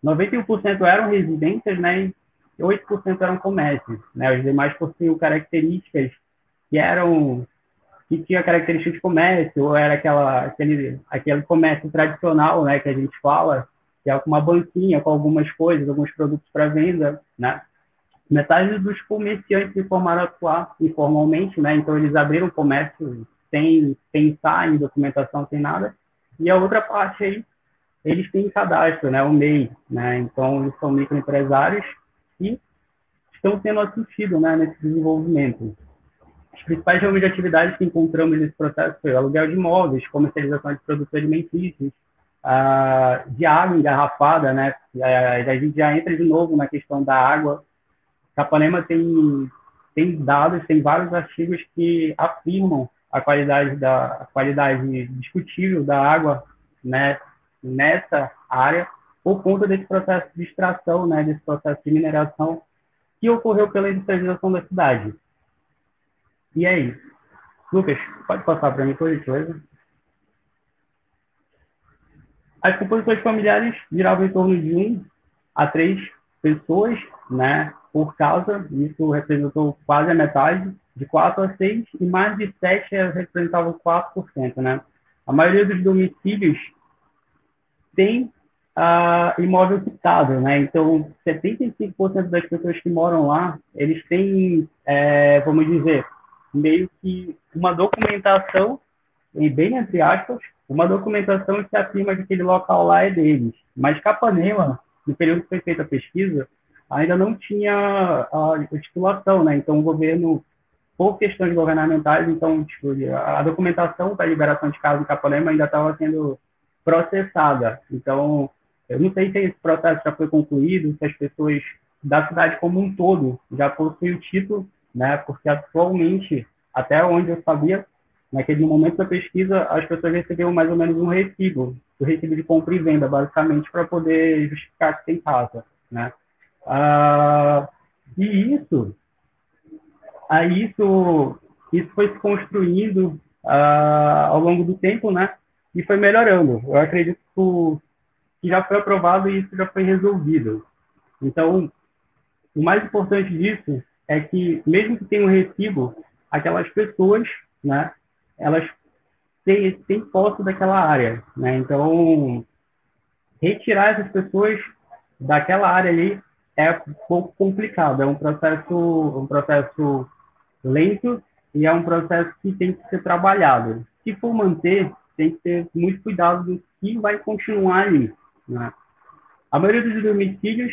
91% eram residências, né, e 8% eram comércios, né? Os demais possuíam características que eram que tinha características de comércio, ou era aquela, aquele, aquele comércio tradicional, né, que a gente fala, que é uma banquinha com algumas coisas, alguns produtos para venda, né? Metade dos comerciantes se formaram atuar informalmente, né? Então eles abriram comércio sem pensar em documentação, sem nada. E a outra parte aí, eles têm cadastro, né? O MEI, né? Então eles são microempresários e estão sendo assistidos, né? Nesse desenvolvimento. As principais de atividades que encontramos nesse processo foi o aluguel de imóveis, comercialização de produtos alimentícios, de água engarrafada, né? Uh, a gente já entra de novo na questão da água. Capanema tem, tem dados, tem vários artigos que afirmam a qualidade da a qualidade discutível da água, né? Nessa área, por conta desse processo de extração, né? Desse processo de mineração que ocorreu pela industrialização da cidade. E é isso. Lucas, pode passar para mim, por gentileza? As composições familiares giravam em torno de um a três pessoas, né, por casa. Isso representou quase a metade, de 4 a 6, e mais de 7 representavam 4%, né. A maioria dos domicílios tem uh, imóvel quitado, né? Então, 75% das pessoas que moram lá, eles têm, é, vamos dizer, meio que uma documentação, e bem entre aspas, uma documentação que afirma que aquele local lá é deles. Mas Capanema, no período que foi feita a pesquisa, ainda não tinha a, a titulação, né? Então o governo, por questões governamentais, então tipo, a documentação para a liberação de casa em Capanema ainda estava sendo processada. Então, eu não sei se esse processo já foi concluído, se as pessoas da cidade como um todo já possuem o título né? Porque atualmente, até onde eu sabia, naquele momento da pesquisa, as pessoas recebiam mais ou menos um recibo, o recibo de compra e venda, basicamente, para poder justificar que tem casa, né? Ah, e isso, aí isso, isso foi se construindo ah, ao longo do tempo, né? E foi melhorando. Eu acredito que já foi aprovado e isso já foi resolvido. Então, o mais importante disso é que, mesmo que tenha um recibo, aquelas pessoas, né, elas têm, têm posse daquela área. Né? Então, retirar essas pessoas daquela área ali é um pouco complicado. É um processo, um processo lento e é um processo que tem que ser trabalhado. Se for manter, tem que ter muito cuidado do que vai continuar ali. Né? A maioria dos domicílios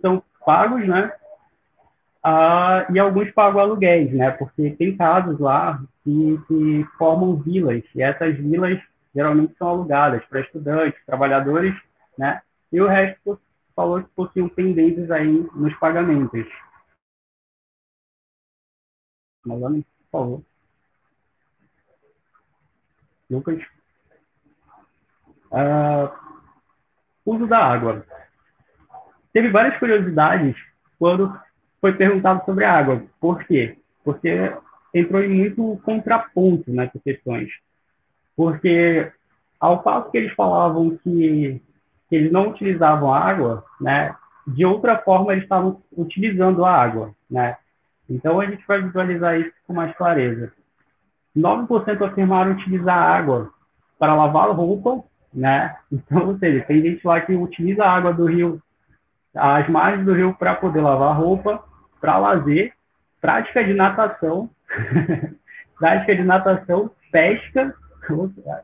são pagos, né? Ah, e alguns pagam aluguéis, né? Porque tem casos lá que, que formam vilas, e essas vilas geralmente são alugadas para estudantes, trabalhadores, né? E o resto falou que possuem pendentes aí nos pagamentos. Malone, por favor. Lucas. Ah, uso da água. Teve várias curiosidades quando foi perguntado sobre a água. Por quê? Porque entrou em muito contraponto nessas questões. Porque ao passo que eles falavam que, que eles não utilizavam água, né, de outra forma eles estavam utilizando a água, né? Então a gente vai visualizar isso com mais clareza. 9% afirmaram utilizar água para lavar roupa, né? Então, ou seja, tem gente lá que utiliza a água do rio, as margens do rio para poder lavar roupa, para lazer, prática de natação, prática de natação, pesca,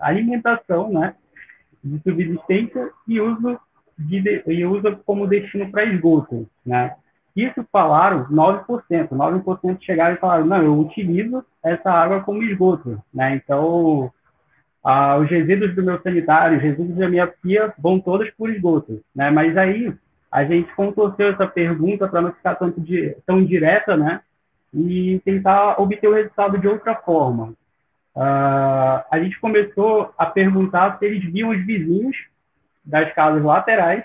alimentação, né? De subsistência e uso de, e usa como destino para esgoto, né? Isso falaram 9%. 9% chegaram e falaram, não, eu utilizo essa água como esgoto, né? Então, ah, os resíduos do meu sanitário, os resíduos da minha pia vão todos por esgoto, né? Mas aí a gente contorceu essa pergunta para não ficar tanto de, tão direta, né? E tentar obter o resultado de outra forma. Uh, a gente começou a perguntar se eles viam os vizinhos das casas laterais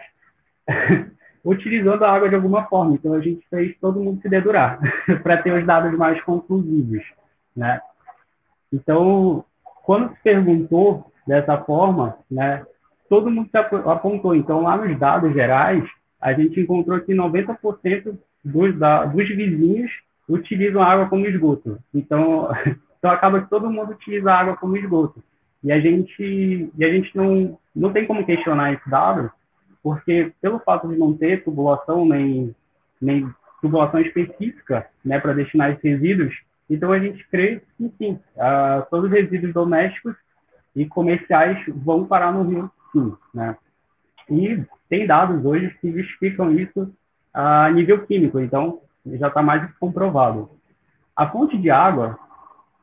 utilizando a água de alguma forma. Então a gente fez todo mundo se dedurar para ter os dados mais conclusivos, né? Então, quando se perguntou dessa forma, né, todo mundo se apontou. Então, lá nos dados gerais, a gente encontrou que 90% dos, da, dos vizinhos utilizam a água como esgoto. Então, então acaba que todo mundo utiliza a água como esgoto. E a gente, e a gente não, não tem como questionar esse dado, porque pelo fato de não ter tubulação nem, nem tubulação específica né, para destinar esses resíduos, então a gente crê que sim, uh, todos os resíduos domésticos e comerciais vão parar no rio, sim. Né? E tem dados hoje que justificam isso a nível químico, então já está mais comprovado. A fonte de água,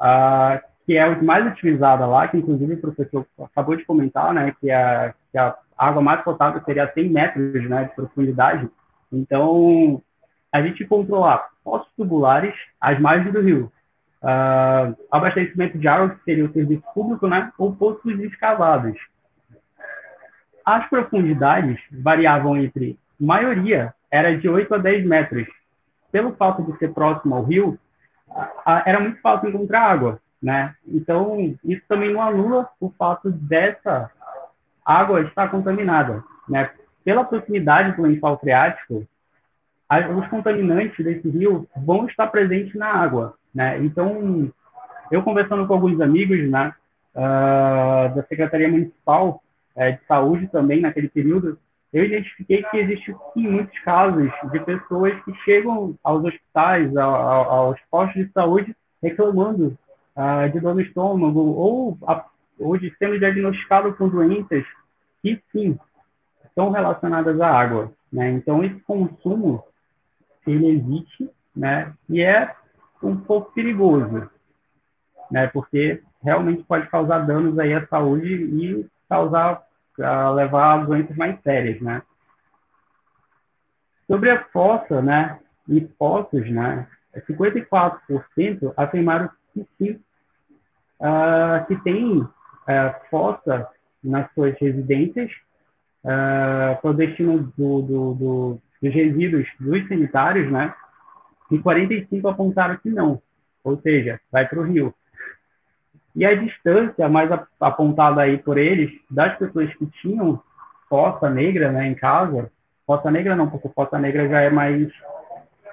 uh, que é a mais utilizada lá, que inclusive o professor acabou de comentar, né, que, é, que a água mais potável seria 100 metros né, de profundidade. Então, a gente encontrou lá poços tubulares às margens do rio, uh, abastecimento de água, que seria o serviço público, né, ou poços escavados. As profundidades variavam entre, maioria, era de 8 a 10 metros. Pelo fato de ser próximo ao rio, era muito fácil encontrar água, né? Então, isso também não anula o fato dessa água está contaminada, né? Pela proximidade do lençol freático, os contaminantes desse rio vão estar presentes na água, né? Então, eu conversando com alguns amigos, né, uh, da Secretaria Municipal uh, de Saúde também naquele período, eu identifiquei que existe sim, muitos casos de pessoas que chegam aos hospitais, aos postos de saúde, reclamando uh, de dor no estômago ou a, hoje sendo diagnosticado com doenças que sim estão relacionadas à água, né? Então esse consumo ele existe, né? E é um pouco perigoso, né? Porque realmente pode causar danos aí à saúde e causar a levar a doenças mais sérias, né? Sobre a fossa, né? E poços, né? 54% afirmaram que sim, uh, que tem uh, fossa nas suas residências uh, para o destino do, do, do, dos resíduos dos sanitários, né? E 45 apontaram que não, ou seja, vai para o rio. E a distância mais apontada aí por eles, das pessoas que tinham fossa negra né, em casa, fossa negra não, porque fossa negra já é mais,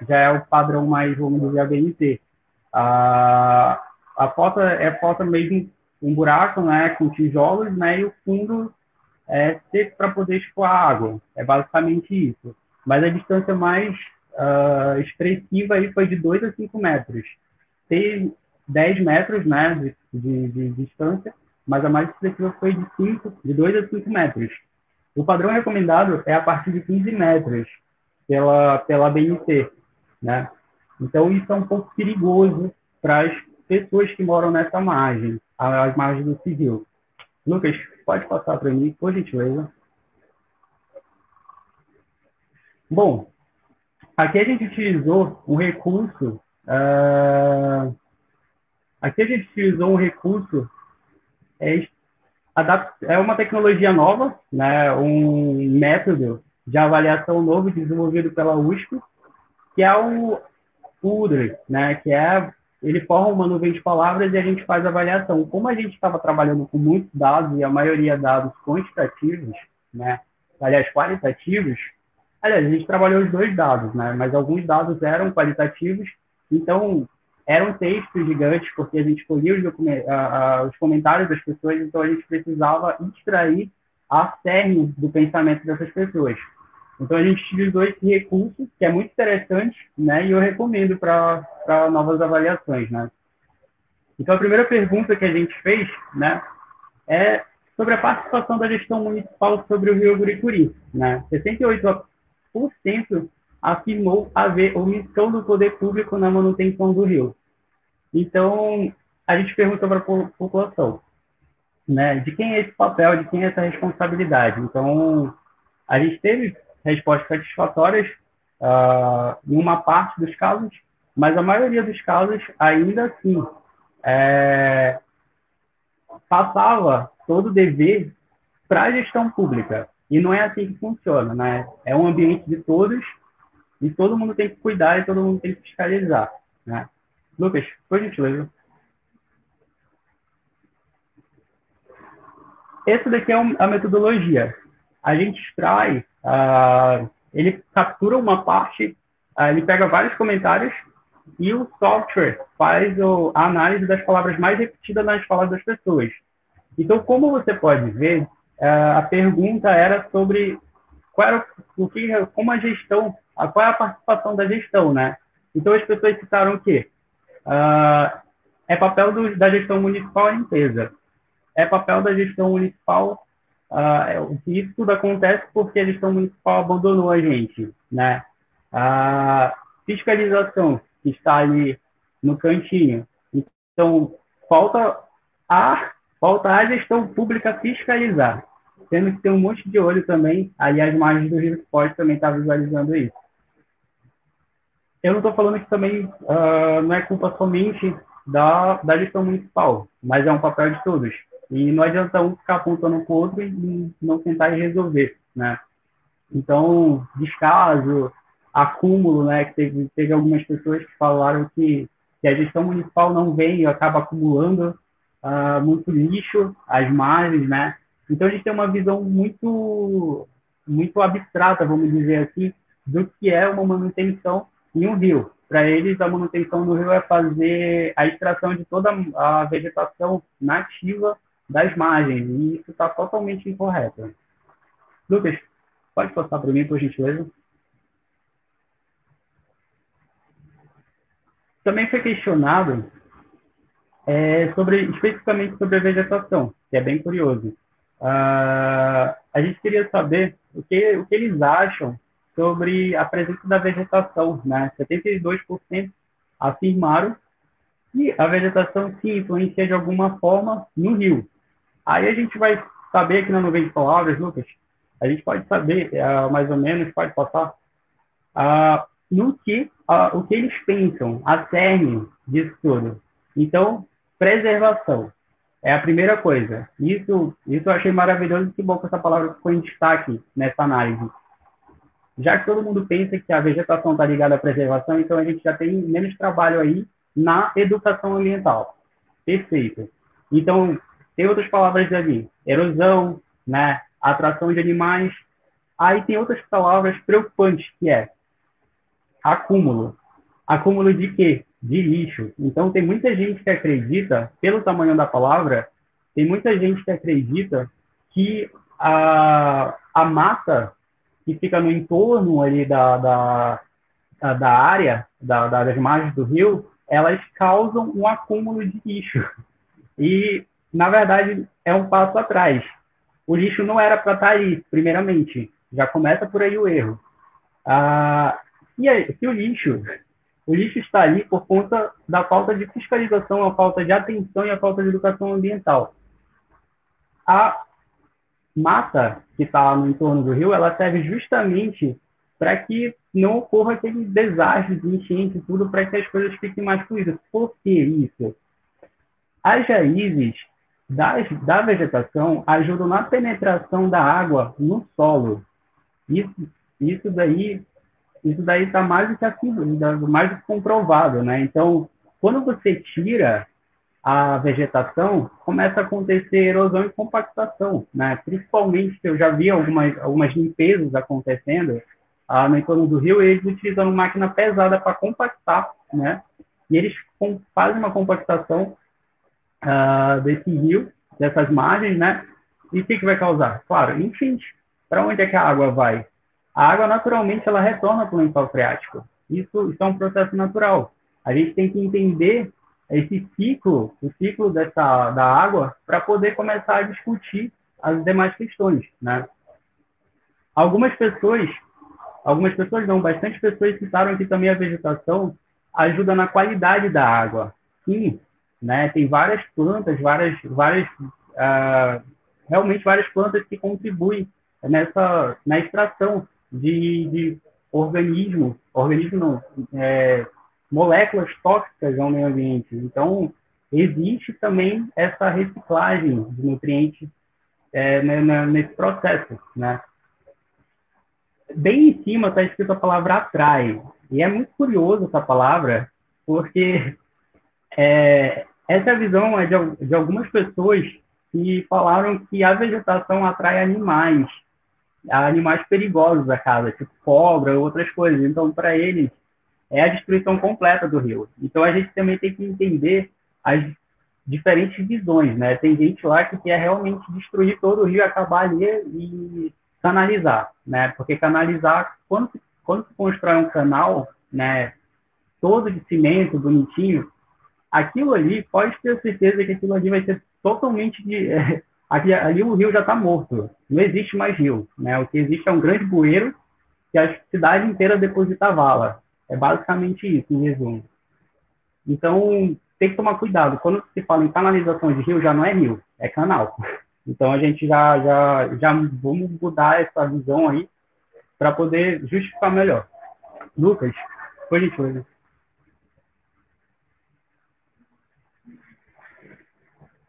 já é o padrão mais, vamos dizer, ABNT. A, a fossa é fossa mesmo um buraco, né, com tijolos, né, e o fundo é para poder a água. É basicamente isso. Mas a distância mais uh, expressiva aí foi de 2 a 5 metros. Tem 10 metros, né, de, de, de, distância, mas a mais expressiva foi de 5, de 2 a 5 metros. O padrão recomendado é a partir de 15 metros pela, pela BNT, né? Então, isso é um pouco perigoso para as pessoas que moram nessa margem, às margens do civil. Lucas, pode passar para mim, por gentileza. Bom, aqui a gente utilizou um recurso. Uh, aqui a gente utilizou um recurso é, é uma tecnologia nova, né, um método de avaliação novo desenvolvido pela USP, que é o UDRI, né, que é ele forma uma nuvem de palavras e a gente faz avaliação. Como a gente estava trabalhando com muitos dados e a maioria dados quantitativos, né, aliás qualitativos, aliás a gente trabalhou os dois dados, né, mas alguns dados eram qualitativos, então eram textos gigantes porque a gente escolhia os, os comentários das pessoas, então a gente precisava extrair a cerne do pensamento dessas pessoas. Então a gente utilizou esse recurso, que é muito interessante, né? E eu recomendo para novas avaliações, né? Então a primeira pergunta que a gente fez, né, é sobre a participação da gestão municipal sobre o Rio Guricuri, né? 68% afirmou haver omissão do poder público na manutenção do rio. Então, a gente perguntou para a população, né, de quem é esse papel, de quem é essa responsabilidade. Então, a gente teve respostas satisfatórias uh, em uma parte dos casos, mas a maioria dos casos, ainda assim, é, passava todo o dever para a gestão pública. E não é assim que funciona, né? É um ambiente de todos e todo mundo tem que cuidar e todo mundo tem que fiscalizar, né? Lucas, por gentileza. Essa daqui é a metodologia. A gente extrai Uh, ele captura uma parte, uh, ele pega vários comentários e o software faz o, a análise das palavras mais repetidas nas falas das pessoas. Então, como você pode ver, uh, a pergunta era sobre qual era o que, como a gestão, a, qual é a participação da gestão, né? Então, as pessoas citaram o quê? é papel do, da gestão municipal a limpeza. É papel da gestão municipal Uh, isso tudo acontece porque a gestão municipal abandonou a gente, né? A fiscalização que está ali no cantinho. Então, falta a, falta a gestão pública fiscalizar, sendo que tem um monte de olho também, ali as margens do Rio pode também estar tá visualizando isso. Eu não estou falando que também uh, não é culpa somente da, da gestão municipal, mas é um papel de todos. E não adianta um ficar apontando para o outro e não tentar resolver, né? Então, descaso, acúmulo, né? Que teve, teve algumas pessoas que falaram que, que a gestão municipal não vem e acaba acumulando uh, muito lixo, as margens, né? Então, a gente tem uma visão muito, muito abstrata, vamos dizer assim, do que é uma manutenção em um rio. Para eles, a manutenção do rio é fazer a extração de toda a vegetação nativa das margens, e isso está totalmente incorreto. Lucas, pode passar para mim, por gentileza? Também foi questionado é, sobre, especificamente sobre a vegetação, que é bem curioso. Uh, a gente queria saber o que, o que eles acham sobre a presença da vegetação. Né? 72% afirmaram que a vegetação se influencia de alguma forma no rio. Aí a gente vai saber aqui na nuvem de palavras, Lucas, a gente pode saber, uh, mais ou menos, pode passar, uh, no que, uh, o que eles pensam, a cerne disso tudo. Então, preservação é a primeira coisa. Isso, isso eu achei maravilhoso, que bom que essa palavra ficou em destaque nessa análise. Já que todo mundo pensa que a vegetação está ligada à preservação, então a gente já tem menos trabalho aí na educação ambiental. Perfeito. Então, tem outras palavras ali, erosão, né, atração de animais. Aí tem outras palavras preocupantes, que é acúmulo. Acúmulo de quê? De lixo. Então tem muita gente que acredita, pelo tamanho da palavra, tem muita gente que acredita que a, a mata que fica no entorno ali da, da, da área, da, das margens do rio, elas causam um acúmulo de lixo. E na verdade, é um passo atrás. O lixo não era para estar tá aí, primeiramente. Já começa por aí o erro. Ah, aí, se o lixo, o lixo está ali por conta da falta de fiscalização, a falta de atenção e a falta de educação ambiental. A mata que está no entorno do rio, ela serve justamente para que não ocorra aquele desastre de enchente e tudo, para que as coisas fiquem mais fluídas. Por que isso? As raízes das, da vegetação ajudam na penetração da água no solo. Isso, isso daí isso daí está mais do que assim, mais do que comprovado, né? Então, quando você tira a vegetação, começa a acontecer erosão e compactação, né? Principalmente, eu já vi algumas, algumas limpezas acontecendo ah, no entorno do rio, eles utilizando máquina pesada para compactar, né? E eles fazem uma compactação ah, desse rio, dessas margens, né? E o que, que vai causar? Claro, enchente. Para onde é que a água vai? A água, naturalmente, ela retorna para o lençol freático. Isso, isso é um processo natural. A gente tem que entender esse ciclo, o ciclo dessa, da água, para poder começar a discutir as demais questões, né? Algumas pessoas, algumas pessoas não, bastante pessoas citaram que também a vegetação ajuda na qualidade da água. Sim, né? Tem várias plantas, várias, várias, uh, realmente várias plantas que contribuem nessa na extração de, de organismos, não, é, moléculas tóxicas ao meio ambiente. Então, existe também essa reciclagem de nutrientes é, nesse processo, né? Bem em cima está escrito a palavra atrai. E é muito curioso essa palavra, porque é, essa é visão é de, de algumas pessoas que falaram que a vegetação atrai animais, animais perigosos da casa, tipo cobra, outras coisas. Então, para eles, é a destruição completa do rio. Então a gente também tem que entender as diferentes visões, né? Tem gente lá que quer realmente destruir todo o rio, acabar ali e canalizar, né? Porque canalizar, quando se, quando se constrói um canal, né, todo de cimento, bonitinho, aquilo ali, pode ter certeza que aquilo ali vai ser totalmente de... ali, ali o rio já está morto, não existe mais rio, né? O que existe é um grande bueiro que a cidade inteira deposita vala. É basicamente isso, em resumo. Então, tem que tomar cuidado. Quando se fala em canalização de rio, já não é rio, é canal. Então, a gente já, já, já vamos mudar essa visão aí para poder justificar melhor. Lucas, por gentileza.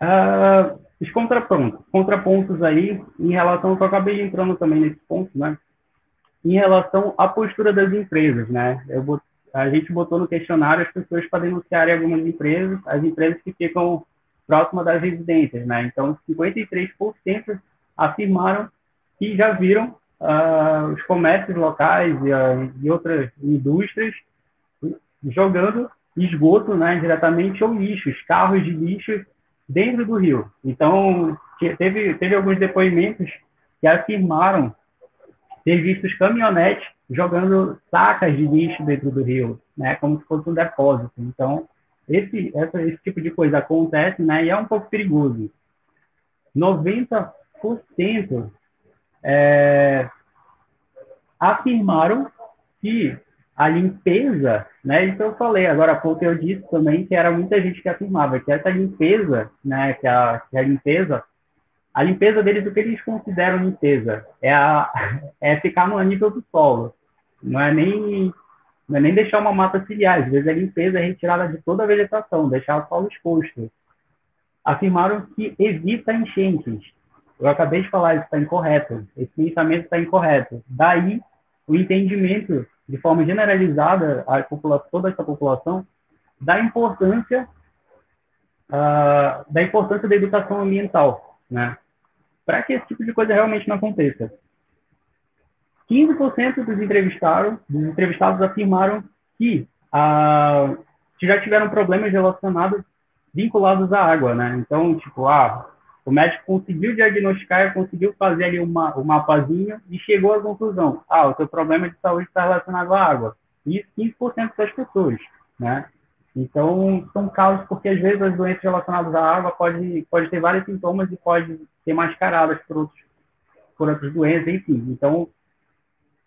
Uh, os contrapontos, contrapontos aí em relação eu acabei entrando também nesse ponto, né? em relação à postura das empresas, né? Eu, a gente botou no questionário as pessoas para denunciarem algumas empresas, as empresas que ficam próximas das residências, né? Então, 53% afirmaram que já viram uh, os comércios locais e, uh, e, outras indústrias jogando esgoto, né, diretamente ou lixos, carros de lixo dentro do rio. Então, teve, teve alguns depoimentos que afirmaram ter visto os caminhonetes jogando sacas de lixo dentro do rio, né, como se fosse um depósito. Então, esse, essa, esse tipo de coisa acontece, né, e é um pouco perigoso. 90% é, afirmaram que a limpeza, né, isso eu falei, agora há pouco eu disse também que era muita gente que afirmava que essa limpeza, né, que a, que a limpeza a limpeza deles, o que eles consideram limpeza? É, a, é ficar no nível do solo. Não é nem não é nem deixar uma mata ciliar. Às vezes a limpeza é retirada de toda a vegetação, deixar o solo exposto. Afirmaram que evita enchentes. Eu acabei de falar, isso está incorreto. Esse pensamento está incorreto. Daí, o entendimento, de forma generalizada, a população, toda essa população, da importância, uh, da importância da educação ambiental, né? para que esse tipo de coisa realmente não aconteça. 15% dos entrevistados, dos entrevistados afirmaram que, que já tiveram problemas relacionados, vinculados à água, né? Então, tipo, ah, o médico conseguiu diagnosticar, conseguiu fazer ali uma, um mapazinho e chegou à conclusão, ah, o seu problema de saúde está relacionado à água. E 15% das pessoas, né? Então, são casos porque, às vezes, as doenças relacionadas à água podem pode ter vários sintomas e pode ser mascaradas por, outros, por outras doenças, enfim. Então,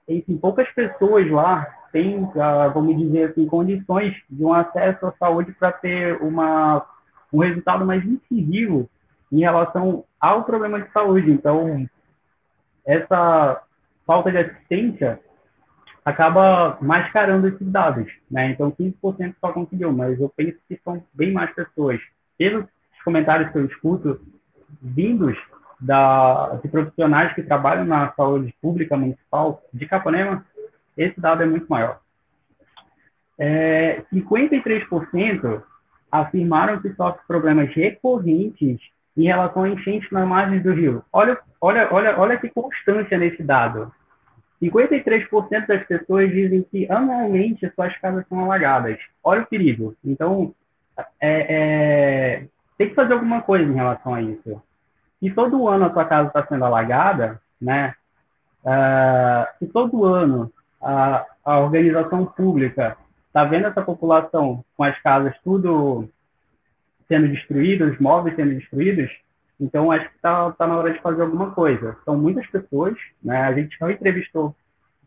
enfim, poucas pessoas lá têm, ah, vamos dizer assim, condições de um acesso à saúde para ter uma, um resultado mais incisivo em relação ao problema de saúde. Então, essa falta de assistência acaba mascarando esses dados, né? Então 15% só conseguiu, mas eu penso que são bem mais pessoas. Pelos comentários que eu escuto, vindos da, de profissionais que trabalham na saúde pública municipal de Capanema, esse dado é muito maior. É, 53% afirmaram que sofrem problemas recorrentes em relação a enchentes na margem do rio. Olha, olha, olha, olha que constância nesse dado. 53% das pessoas dizem que anualmente suas casas são alagadas. Olha o perigo. Então, é, é, tem que fazer alguma coisa em relação a isso. Se todo ano a sua casa está sendo alagada, né? Uh, se todo ano a, a organização pública está vendo essa população com as casas tudo sendo destruídas, os móveis sendo destruídos, então acho que está tá na hora de fazer alguma coisa. São muitas pessoas, né? A gente não entrevistou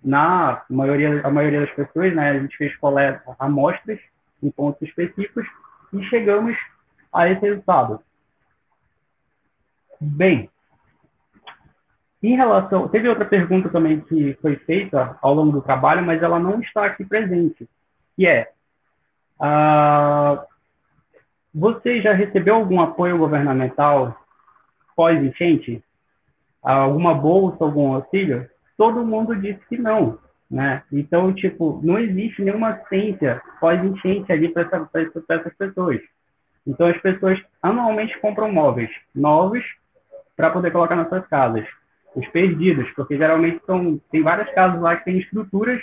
na maioria, a maioria das pessoas, né? A gente fez coleta, amostras em pontos específicos e chegamos a esse resultado. Bem, em relação, teve outra pergunta também que foi feita ao longo do trabalho, mas ela não está aqui presente, que é, uh, você já recebeu algum apoio governamental pós-enchente? Alguma bolsa, algum auxílio? Todo mundo disse que não, né? Então, tipo, não existe nenhuma ciência pós-enchente ali para essa, essas pessoas. Então, as pessoas anualmente compram móveis novos para poder colocar nas suas casas. Os perdidos, porque geralmente são, tem várias casas lá que têm estruturas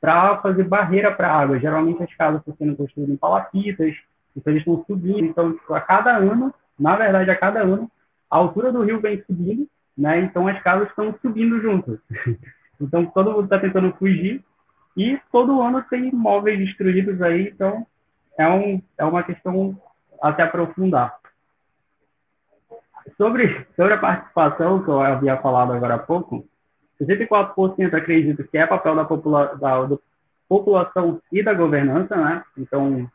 para fazer barreira para água. Geralmente as casas estão sendo construídas em palafitas, então eles estão subindo. Então, a cada ano, na verdade, a cada ano, a altura do rio vem subindo, né? Então as casas estão subindo juntas. então todo mundo está tentando fugir e todo ano tem móveis destruídos aí. Então é, um, é uma questão a se aprofundar. Sobre, sobre a participação que eu havia falado agora há pouco, 64% acredito que é papel da, popula da, da população e da governança, né? Então,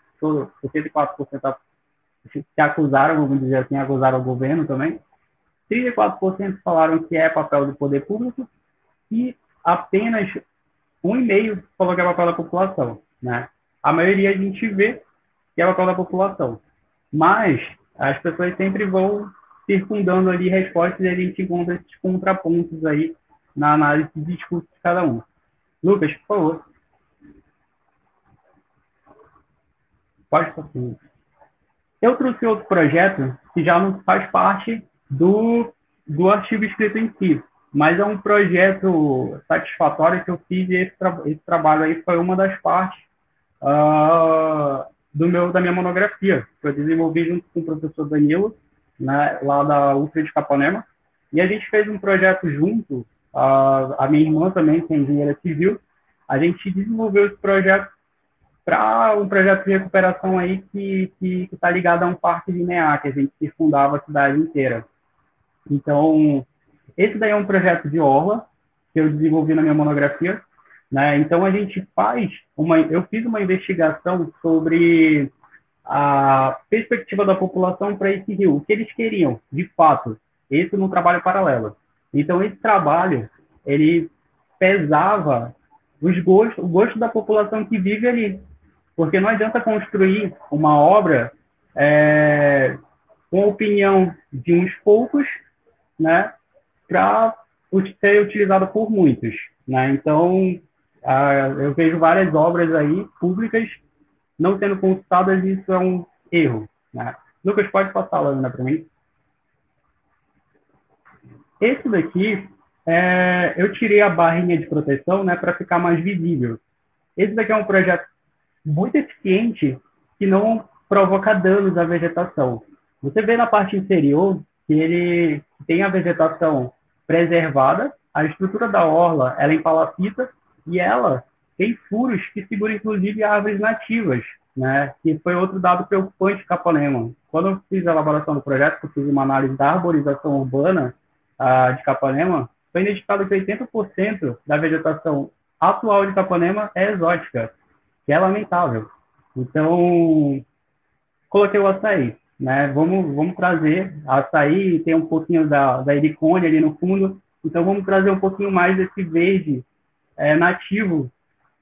64% se acusaram, vamos dizer assim, acusaram o governo também. 34% falaram que é papel do poder público e apenas 1,5% falou que é papel da população, né? A maioria a gente vê que é papel da população. Mas as pessoas sempre vão circundando ali respostas e a gente encontra esses contrapontos aí na análise de discurso de cada um. Lucas, por favor. Pode passar. Eu trouxe outro projeto que já não faz parte do, do artigo escrito em si, mas é um projeto satisfatório que eu fiz e esse, tra esse trabalho aí foi uma das partes uh, do meu, da minha monografia, que eu desenvolvi junto com o professor Danilo, né, lá da UFRA de Capanema, e a gente fez um projeto junto, uh, a minha irmã também, que é engenheira civil, a gente desenvolveu esse projeto para um projeto de recuperação aí que está ligado a um parque linear, que a gente circundava a cidade inteira. Então, esse daí é um projeto de orla, que eu desenvolvi na minha monografia, né? Então, a gente faz uma... Eu fiz uma investigação sobre a perspectiva da população para esse rio, o que eles queriam, de fato, esse num trabalho paralelo. Então, esse trabalho, ele pesava os gostos, o gosto da população que vive ali. Porque não adianta construir uma obra é, com a opinião de uns poucos, né, para ser utilizada por muitos. Né? Então, eu vejo várias obras aí públicas não sendo consultadas e isso é um erro. Né? Lucas, pode passar a lâmina para mim? Esse daqui, é, eu tirei a barrinha de proteção né, para ficar mais visível. Esse daqui é um projeto muito eficiente que não provoca danos à vegetação. Você vê na parte inferior que ele tem a vegetação preservada, a estrutura da orla ela é em palafita e ela tem furos que seguram inclusive árvores nativas, né? Que foi outro dado preocupante de Capanema. Quando eu fiz a elaboração do projeto, eu fiz uma análise da arborização urbana uh, de Capanema, foi identificado que 80% da vegetação atual de Capanema é exótica que é lamentável. Então, coloquei o açaí, né? Vamos, vamos trazer açaí, tem um pouquinho da, da helicônia ali no fundo, então vamos trazer um pouquinho mais desse verde é, nativo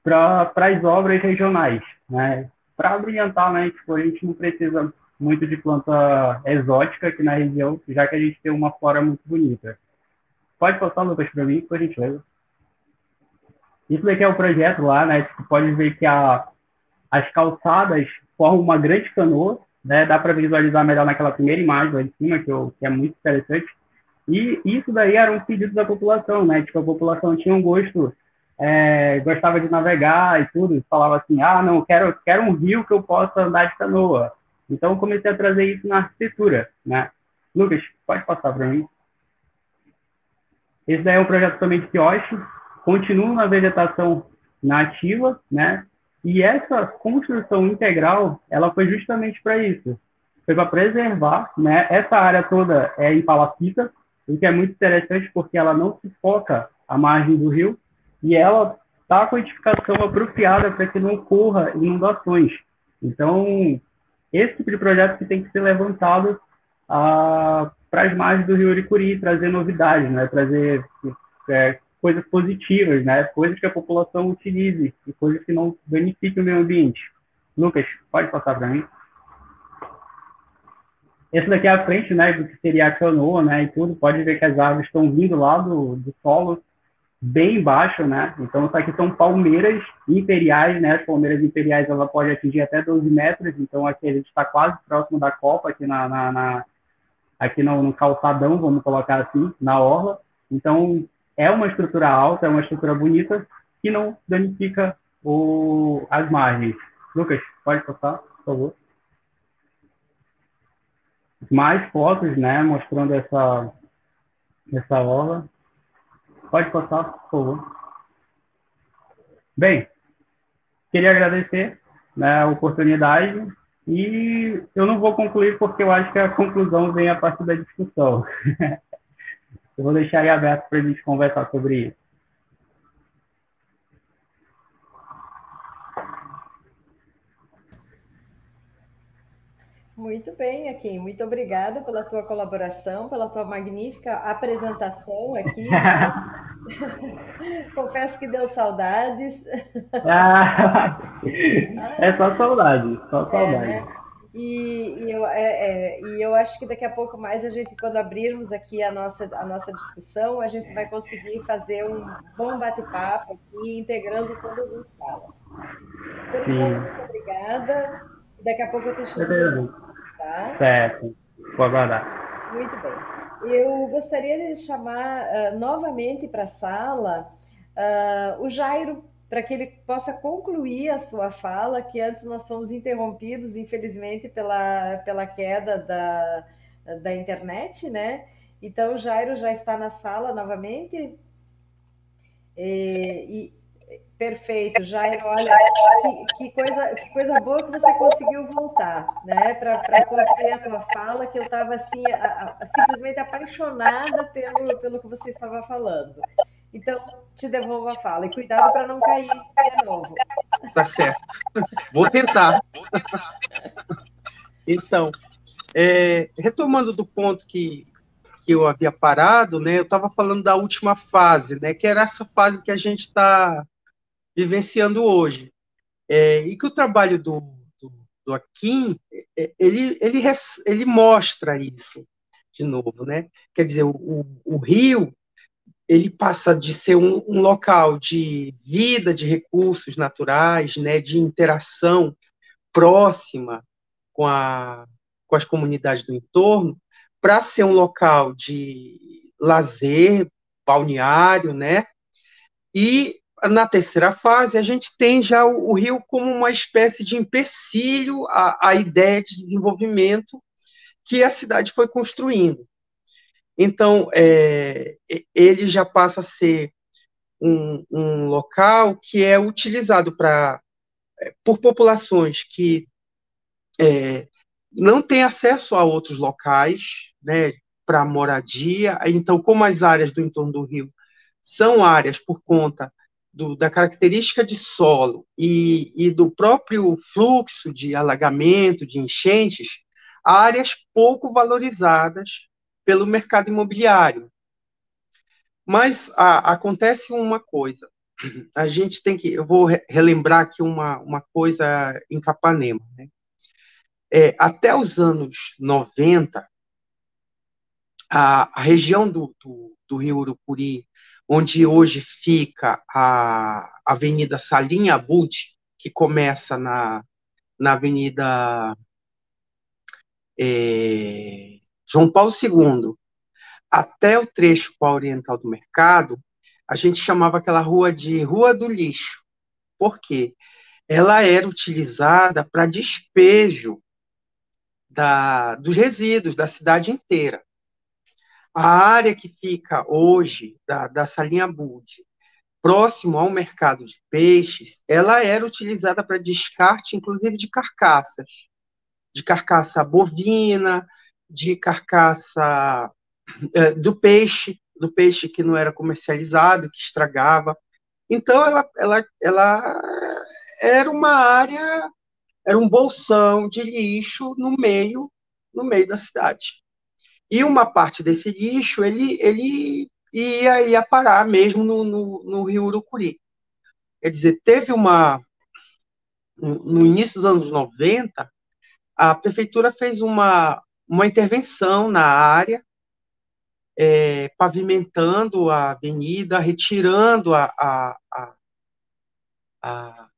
para as obras regionais, né? Para brilhantar, né? Tipo, a gente não precisa muito de planta exótica aqui na região, já que a gente tem uma flora muito bonita. Pode passar, Lucas, para mim, por gentileza. Isso daqui é o projeto lá, né? Você pode ver que a, as calçadas formam uma grande canoa, né? Dá para visualizar melhor naquela primeira imagem lá em cima, que, eu, que é muito interessante. E isso daí era um pedido da população, né? Tipo, a população tinha um gosto, é, gostava de navegar e tudo, falava assim, ah, não, quero, quero um rio que eu possa andar de canoa. Então, comecei a trazer isso na arquitetura, né? Lucas, pode passar para mim. Esse daí é um projeto também de quiosque, continua na vegetação nativa, né? E essa construção integral, ela foi justamente para isso. Foi para preservar, né? Essa área toda é em palafita, o que é muito interessante porque ela não se foca à margem do rio e ela está com a edificação apropriada para que não ocorra inundações. Então, esse tipo de projeto que tem que ser levantado ah, para as margens do rio Uricuri, trazer novidades, né? trazer é, coisas positivas, né? coisas que a população utilize e coisas que não danifiquem o meio ambiente. Lucas, pode passar para mim? Esse daqui é a frente, né, do que seria a canoa, né, e tudo. Pode ver que as árvores estão vindo lá do, do solo, bem baixo, né? Então, isso aqui são palmeiras imperiais, né? As palmeiras imperiais, ela pode atingir até 12 metros. Então, aqui a gente está quase próximo da copa, aqui na, na, na aqui no, no, calçadão, vamos colocar assim, na orla. Então, é uma estrutura alta, é uma estrutura bonita, que não danifica o, as margens. Lucas, pode passar, por favor mais fotos, né, mostrando essa, essa orla. Pode passar, por favor. Bem, queria agradecer né, a oportunidade e eu não vou concluir porque eu acho que a conclusão vem a partir da discussão. eu vou deixar aí aberto para a gente conversar sobre isso. Muito bem, Akin. Muito obrigada pela tua colaboração, pela tua magnífica apresentação aqui. Né? Confesso que deu saudades. Ah, é só saudade, só saudade. É, né? E, e, eu, é, é, e eu acho que daqui a pouco mais a gente, quando abrirmos aqui a nossa, a nossa discussão, a gente vai conseguir fazer um bom bate-papo aqui, integrando todas as salas. Por enquanto, muito obrigada. Daqui a pouco eu te chamo. Tá? Certo, vou aguardar. Muito bem. Eu gostaria de chamar uh, novamente para a sala uh, o Jairo, para que ele possa concluir a sua fala, que antes nós fomos interrompidos, infelizmente, pela, pela queda da, da internet, né? Então, o Jairo já está na sala novamente. E, e Perfeito, Jairo. Olha, que, que, coisa, que coisa boa que você conseguiu voltar, né? Para concluir a tua fala, que eu estava assim, a, a, simplesmente apaixonada pelo, pelo que você estava falando. Então, te devolvo a fala. E cuidado para não cair de novo. Tá certo. Vou tentar. Então, é, retomando do ponto que, que eu havia parado, né? Eu estava falando da última fase, né? Que era essa fase que a gente está vivenciando hoje. É, e que o trabalho do, do, do Akin, é, ele, ele, ele mostra isso de novo, né? Quer dizer, o, o Rio, ele passa de ser um, um, local de vida, de recursos naturais, né, de interação próxima com, a, com as comunidades do entorno, para ser um local de lazer, balneário, né, e na terceira fase, a gente tem já o, o rio como uma espécie de empecilho à, à ideia de desenvolvimento que a cidade foi construindo. Então, é, ele já passa a ser um, um local que é utilizado para é, por populações que é, não têm acesso a outros locais, né, para moradia. Então, como as áreas do entorno do rio são áreas por conta do, da característica de solo e, e do próprio fluxo de alagamento, de enchentes, áreas pouco valorizadas pelo mercado imobiliário. Mas a, acontece uma coisa, a gente tem que, eu vou relembrar aqui uma, uma coisa em Capanema, né? é, até os anos 90, a, a região do, do, do, Rio Urucuri, onde hoje fica a Avenida Salinha Abud, que começa na, na Avenida é, João Paulo II, até o trecho com a Oriental do Mercado, a gente chamava aquela rua de Rua do Lixo. Por quê? Ela era utilizada para despejo da, dos resíduos da cidade inteira. A área que fica hoje da, da Salinha Bud, próximo ao mercado de peixes, ela era utilizada para descarte, inclusive, de carcaças, de carcaça bovina, de carcaça é, do peixe, do peixe que não era comercializado, que estragava. Então, ela, ela, ela era uma área, era um bolsão de lixo no meio, no meio da cidade. E uma parte desse lixo, ele, ele ia, ia parar mesmo no, no, no Rio Urucuri. Quer dizer, teve uma. No início dos anos 90, a prefeitura fez uma, uma intervenção na área, é, pavimentando a avenida, retirando a, a, a, a,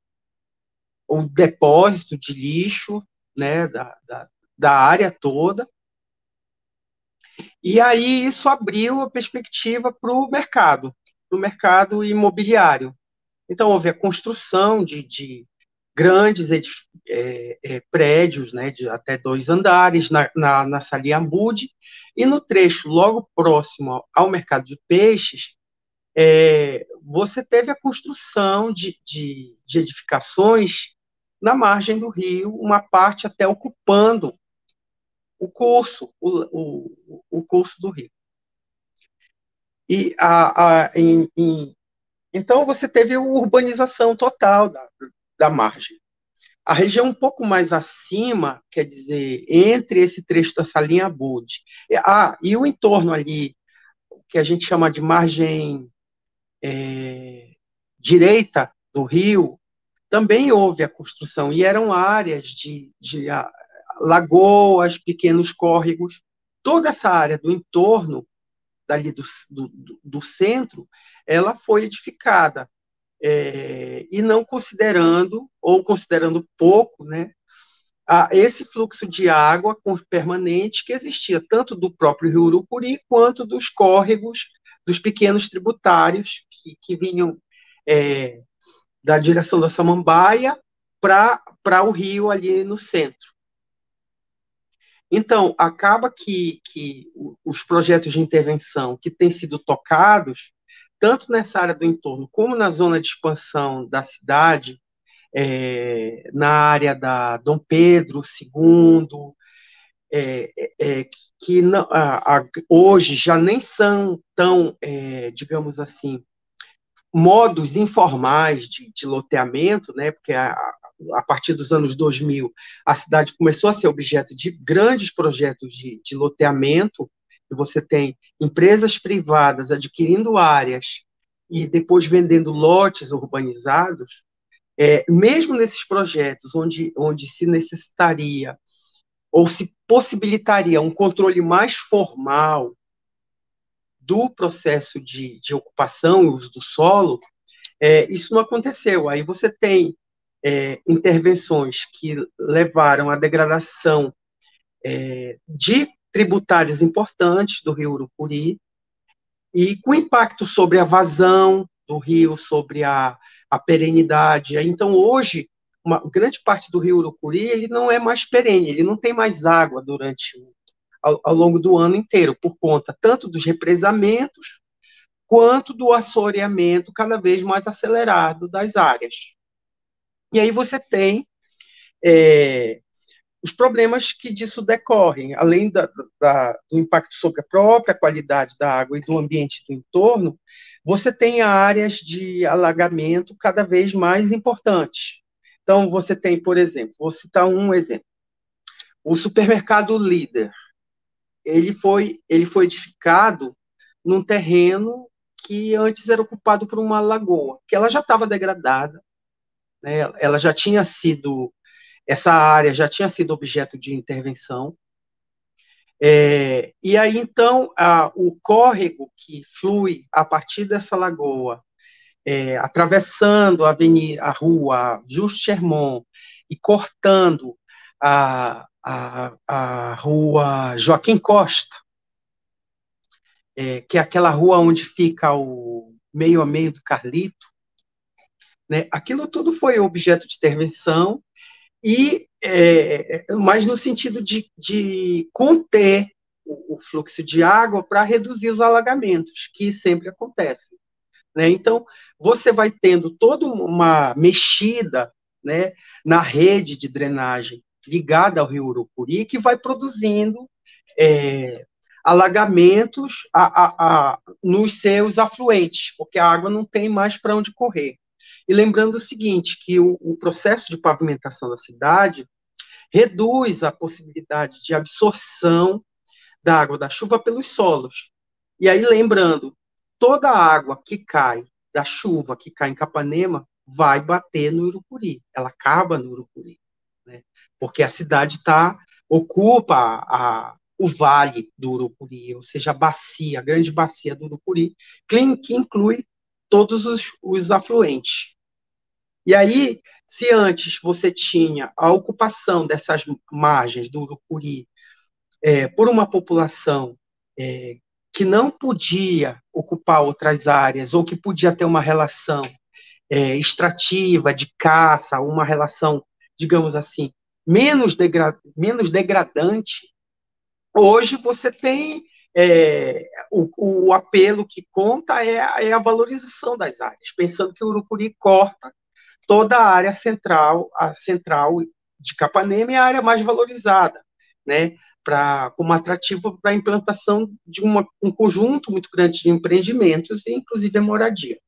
o depósito de lixo né, da, da, da área toda. E aí isso abriu a perspectiva para o mercado, para o mercado imobiliário. Então, houve a construção de, de grandes é, é, prédios, né, de até dois andares, na, na, na e no trecho logo próximo ao mercado de peixes, é, você teve a construção de, de, de, edificações na margem do rio, uma parte até ocupando o curso, o, o, o curso do rio. E a, a, em, em, então você teve a urbanização total da, da margem. A região um pouco mais acima, quer dizer, entre esse trecho da Salinha Bud, ah, e o entorno ali, que a gente chama de margem é, direita do rio, também houve a construção, e eram áreas de, de a, lagoas, pequenos córregos, toda essa área do entorno, dali do, do, do centro, ela foi edificada é, e não considerando, ou considerando pouco, né, a, esse fluxo de água permanente que existia tanto do próprio Rio Urucuri quanto dos córregos, dos pequenos tributários que, que vinham é, da direção da Samambaia para o rio ali no centro. Então, acaba que, que os projetos de intervenção que têm sido tocados, tanto nessa área do entorno como na zona de expansão da cidade, é, na área da Dom Pedro II, é, é, que não, a, a, hoje já nem são tão, é, digamos assim, modos informais de, de loteamento, né, porque a, a partir dos anos 2000, a cidade começou a ser objeto de grandes projetos de, de loteamento, você tem empresas privadas adquirindo áreas e depois vendendo lotes urbanizados, é, mesmo nesses projetos onde, onde se necessitaria ou se possibilitaria um controle mais formal do processo de, de ocupação e uso do solo, é, isso não aconteceu. Aí você tem é, intervenções que levaram à degradação é, de tributários importantes do rio Urucuri, e com impacto sobre a vazão do rio, sobre a, a perenidade. Então, hoje, uma grande parte do rio Urucuri ele não é mais perene, ele não tem mais água durante ao, ao longo do ano inteiro, por conta tanto dos represamentos quanto do assoreamento cada vez mais acelerado das áreas. E aí você tem é, os problemas que disso decorrem, além da, da, do impacto sobre a própria qualidade da água e do ambiente do entorno, você tem áreas de alagamento cada vez mais importantes. Então, você tem, por exemplo, vou citar um exemplo. O supermercado Líder, ele foi, ele foi edificado num terreno que antes era ocupado por uma lagoa, que ela já estava degradada, né? ela já tinha sido essa área já tinha sido objeto de intervenção. É, e aí, então, a, o córrego que flui a partir dessa lagoa, é, atravessando a, avenida, a rua Justo Chermont e cortando a, a, a rua Joaquim Costa, é, que é aquela rua onde fica o meio a meio do Carlito, né? aquilo tudo foi objeto de intervenção, e é, mas no sentido de, de conter o, o fluxo de água para reduzir os alagamentos, que sempre acontecem. Né? Então, você vai tendo toda uma mexida né, na rede de drenagem ligada ao rio Urucuri, que vai produzindo é, alagamentos a, a, a, nos seus afluentes, porque a água não tem mais para onde correr. E lembrando o seguinte, que o, o processo de pavimentação da cidade reduz a possibilidade de absorção da água da chuva pelos solos. E aí, lembrando, toda a água que cai da chuva, que cai em Capanema, vai bater no Urucuri, ela acaba no Urucuri, né? porque a cidade tá, ocupa a, o vale do Urucuri, ou seja, a bacia, a grande bacia do Urucuri, que, que inclui todos os, os afluentes. E aí, se antes você tinha a ocupação dessas margens do Urucuri é, por uma população é, que não podia ocupar outras áreas, ou que podia ter uma relação é, extrativa, de caça, uma relação, digamos assim, menos, degra menos degradante, hoje você tem é, o, o, apelo que conta é, é, a valorização das áreas, pensando que o Urucuri corta toda a área central, a central de Capanema é a área mais valorizada, né? Pra, como atrativo para a implantação de uma, um conjunto muito grande de empreendimentos, inclusive a moradia.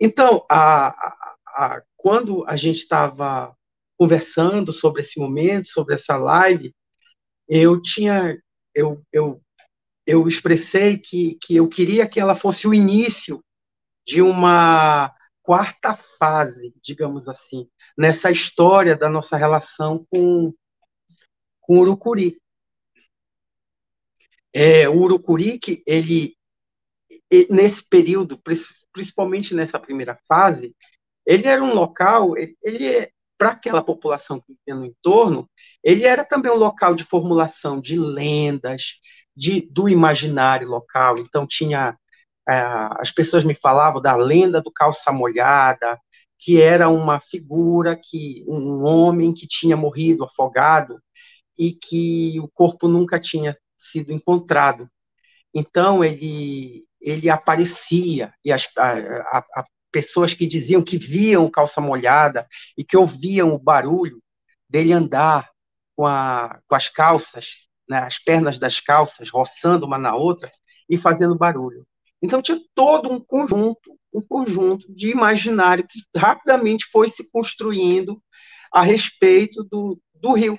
Então, a, a, a, quando a gente estava conversando sobre esse momento, sobre essa live, eu tinha, eu, eu, eu expressei que, que eu queria que ela fosse o início de uma quarta fase, digamos assim, nessa história da nossa relação com, com o Urucuri. É, o Urucuri, que ele, nesse período, principalmente nessa primeira fase, ele era um local, ele, para aquela população que vivia no entorno, ele era também um local de formulação de lendas, de, do imaginário local. Então, tinha é, as pessoas me falavam da lenda do calça molhada, que era uma figura que um homem que tinha morrido afogado e que o corpo nunca tinha sido encontrado. Então ele ele aparecia e as a, a, a pessoas que diziam que viam calça molhada e que ouviam o barulho dele andar com, a, com as calças, né, as pernas das calças roçando uma na outra e fazendo barulho. Então tinha todo um conjunto, um conjunto de imaginário que rapidamente foi se construindo a respeito do, do rio.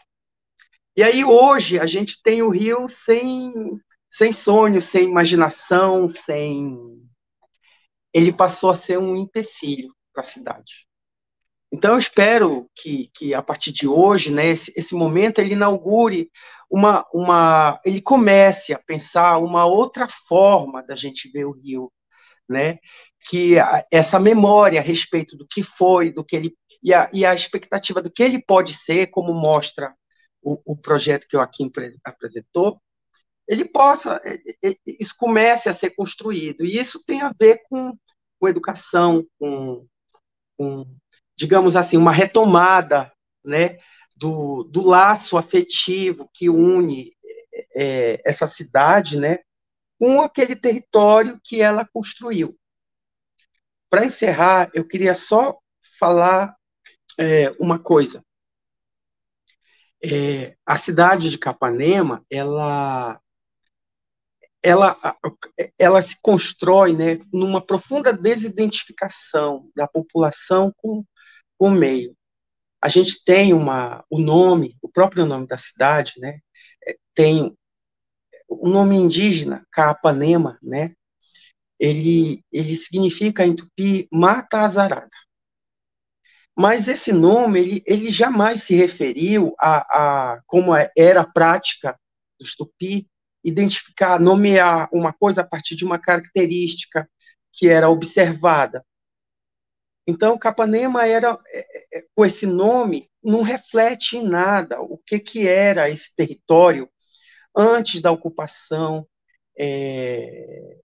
E aí hoje a gente tem o rio sem, sem sonho, sem imaginação, sem. Ele passou a ser um empecilho para a cidade. Então eu espero que, que a partir de hoje, né, esse, esse momento ele inaugure uma, uma, ele comece a pensar uma outra forma da gente ver o Rio, né? Que essa memória a respeito do que foi, do que ele e a, e a expectativa do que ele pode ser, como mostra o, o projeto que o Joaquim apresentou, ele possa, isso comece a ser construído. E isso tem a ver com, com educação, com, com, digamos assim, uma retomada, né? do, do laço afetivo que une é, essa cidade, né, com aquele território que ela construiu. Para encerrar, eu queria só falar é, uma coisa. É, a cidade de Capanema, ela, ela, ela se constrói né, numa profunda desidentificação da população com, o meio a gente tem uma, o nome, o próprio nome da cidade, né, é, tem o nome indígena, Capanema, né, ele, ele significa em tupi mata azarada. mas esse nome, ele, ele jamais se referiu a, a como é, era a prática dos tupi, identificar, nomear uma coisa a partir de uma característica que era observada. Então, Capanema era, é, é, com esse nome, não reflete em nada o que, que era esse território antes da ocupação, é,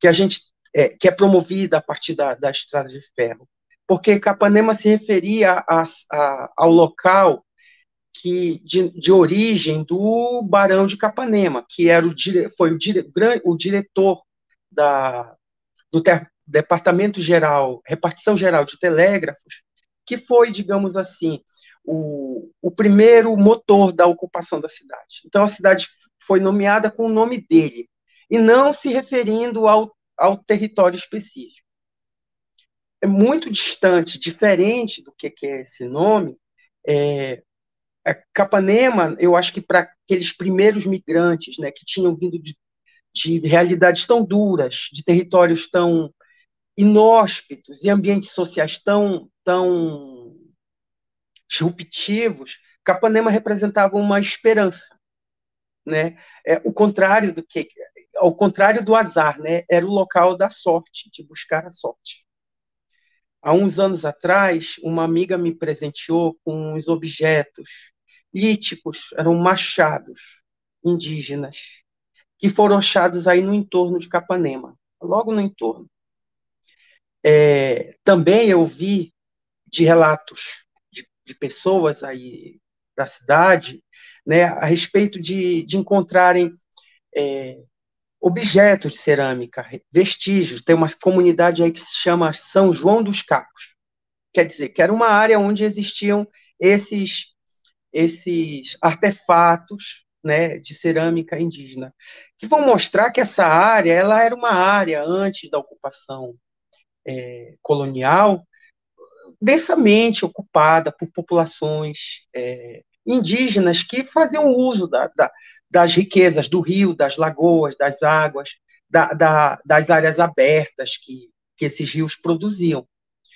que a gente é, que é promovida a partir da, da estrada de ferro, porque Capanema se referia a, a, ao local que de, de, origem do Barão de Capanema, que era o foi o, dire, o diretor da, do ter, Departamento Geral, Repartição Geral de Telégrafos, que foi, digamos assim, o, o primeiro motor da ocupação da cidade. Então, a cidade foi nomeada com o nome dele, e não se referindo ao, ao território específico. É muito distante, diferente do que, é esse nome. É, é Capanema, eu acho que para aqueles primeiros migrantes, né, que tinham vindo de, de realidades tão duras, de territórios tão inóspitos e ambientes sociais tão, tão disruptivos, Capanema representava uma esperança, né? É, o contrário do que, ao contrário do azar, né? Era o local da sorte, de buscar a sorte. Há uns anos atrás, uma amiga me presenteou com uns objetos líticos, eram machados indígenas, que foram achados aí no entorno de Capanema, logo no entorno. É, também eu vi de relatos de, de, pessoas aí da cidade, né, a respeito de, de encontrarem é, objetos de cerâmica, vestígios. Tem uma comunidade aí que se chama São João dos Cacos. Quer dizer, que era uma área onde existiam esses esses artefatos né, de cerâmica indígena, que vão mostrar que essa área ela era uma área antes da ocupação é, colonial densamente ocupada por populações é, indígenas que faziam uso da, da, das riquezas do rio, das lagoas, das águas, da, das áreas abertas que, que esses rios produziam.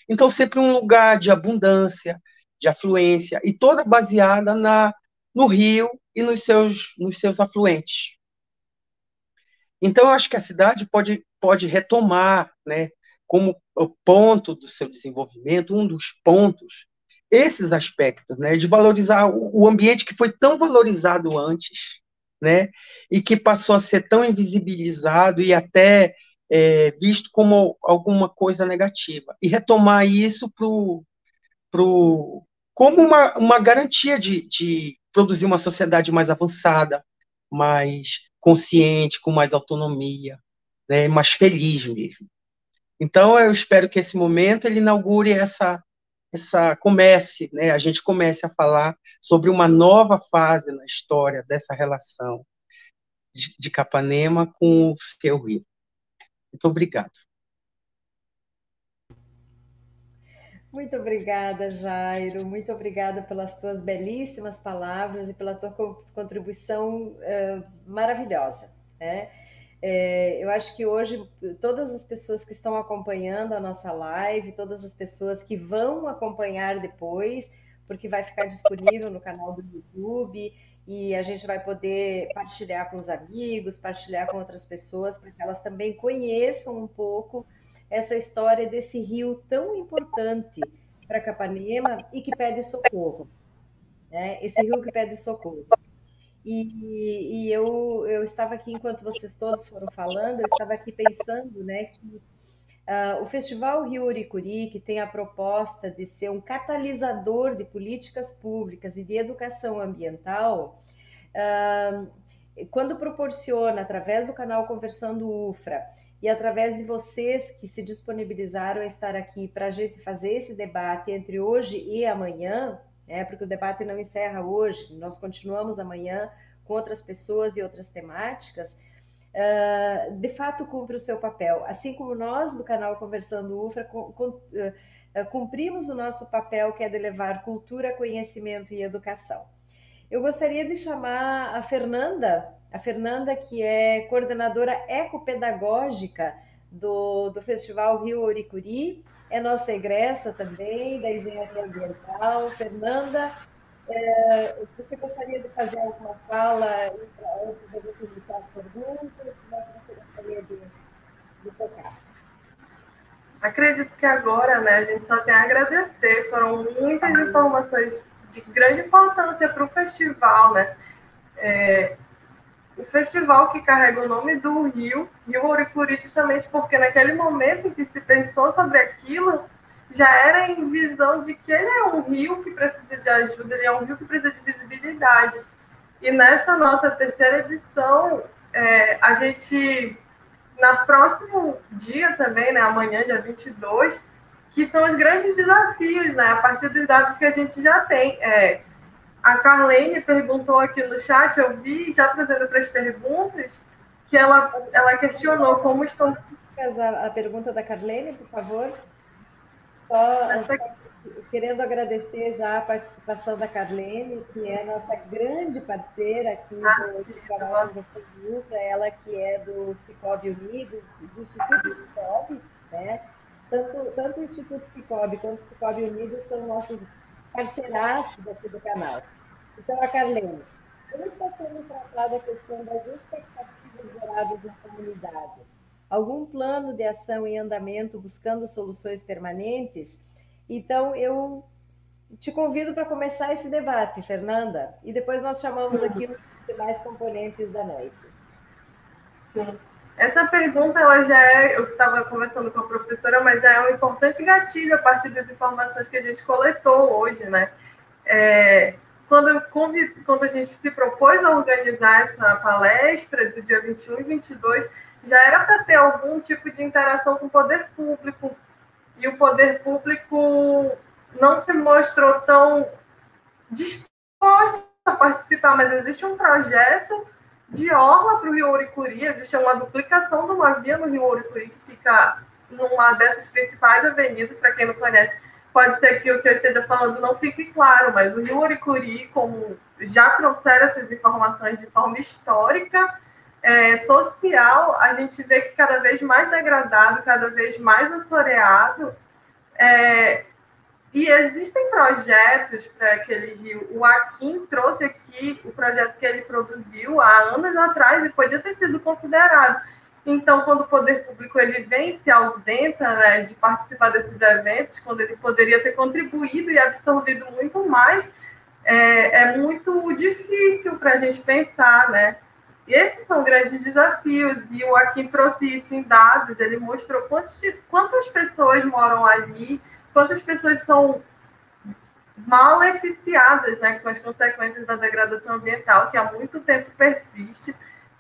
Então, sempre um lugar de abundância, de afluência, e toda baseada na, no rio e nos seus, nos seus afluentes. Então, eu acho que a cidade pode, pode retomar né, como ponto do seu desenvolvimento, um dos pontos, esses aspectos, né, de valorizar o ambiente que foi tão valorizado antes, né, e que passou a ser tão invisibilizado e até é, visto como alguma coisa negativa, e retomar isso pro, pro, como uma, uma garantia de, de produzir uma sociedade mais avançada, mais consciente, com mais autonomia, né, mais feliz mesmo. Então, eu espero que esse momento ele inaugure essa, essa comece, né, a gente comece a falar sobre uma nova fase na história dessa relação de, de Capanema com o seu rio. Muito obrigado. Muito obrigada, Jairo. Muito obrigada pelas tuas belíssimas palavras e pela tua contribuição uh, maravilhosa. Né? É, eu acho que hoje todas as pessoas que estão acompanhando a nossa live, todas as pessoas que vão acompanhar depois, porque vai ficar disponível no canal do YouTube e a gente vai poder partilhar com os amigos, partilhar com outras pessoas, para que elas também conheçam um pouco essa história desse rio tão importante para Capanema e que pede socorro. Né? Esse rio que pede socorro. E, e eu, eu estava aqui, enquanto vocês todos foram falando, eu estava aqui pensando né, que uh, o Festival Rio Uricuri, que tem a proposta de ser um catalisador de políticas públicas e de educação ambiental, uh, quando proporciona, através do canal Conversando UFRA, e através de vocês que se disponibilizaram a estar aqui para a gente fazer esse debate entre hoje e amanhã, é, porque o debate não encerra hoje, nós continuamos amanhã com outras pessoas e outras temáticas, uh, de fato cumpre o seu papel. Assim como nós do canal Conversando UFRA uh, cumprimos o nosso papel, que é de levar cultura, conhecimento e educação. Eu gostaria de chamar a Fernanda, a Fernanda que é coordenadora ecopedagógica do, do Festival Rio Oricuri, é nossa egressa também, da Engenharia Ambiental. Fernanda, é, você gostaria de fazer alguma fala antes da gente iniciar as perguntas? Você gostaria de, de tocar? Acredito que agora né, a gente só tem a agradecer. Foram muitas informações de grande importância para o festival. Né? É, o festival que carrega o nome do Rio, Rio Oricuri, justamente porque naquele momento que se pensou sobre aquilo, já era em visão de que ele é um rio que precisa de ajuda, ele é um rio que precisa de visibilidade. E nessa nossa terceira edição, é, a gente, na próximo dia também, né, amanhã, dia 22, que são os grandes desafios, né, a partir dos dados que a gente já tem. É, a Carlene perguntou aqui no chat, eu vi, já trazendo para as perguntas, que ela, ela questionou como estão. A, a pergunta da Carlene, por favor. Só, Essa... querendo agradecer já a participação da Carlene, que é nossa grande parceira aqui ah, do canal Conversando Ultra, ela que é do Cicobi Unidos, do Instituto Cicobi, né? Tanto, tanto o Instituto Cicobi quanto o Cicobi Unidos são nossos parceiraços aqui do canal. Então, a Carlene, como está sendo tratada a questão das expectativas geradas na comunidade? Algum plano de ação em andamento buscando soluções permanentes? Então, eu te convido para começar esse debate, Fernanda, e depois nós chamamos Sim. aqui os demais componentes da noite. Sim. Essa pergunta, ela já é, eu estava conversando com a professora, mas já é um importante gatilho a partir das informações que a gente coletou hoje, né? É, quando, quando a gente se propôs a organizar essa palestra do dia 21 e 22, já era para ter algum tipo de interação com o poder público. E o poder público não se mostrou tão disposto a participar, mas existe um projeto de orla para o Rio Oricuri, existe uma duplicação de uma via no Rio Oricuri que fica numa dessas principais avenidas, para quem não conhece, pode ser que o que eu esteja falando não fique claro, mas o Rio Oricuri, como já trouxeram essas informações de forma histórica, é, social, a gente vê que cada vez mais degradado, cada vez mais assoreado, é, e existem projetos para aquele rio. O Akin trouxe aqui o projeto que ele produziu há anos atrás e podia ter sido considerado. Então, quando o poder público ele vem se ausenta né, de participar desses eventos, quando ele poderia ter contribuído e absorvido muito mais, é, é muito difícil para a gente pensar, né? E esses são grandes desafios, e o Akin trouxe isso em dados, ele mostrou quantos, quantas pessoas moram ali, quantas pessoas são mal eficiadas né, com as consequências da degradação ambiental, que há muito tempo persiste,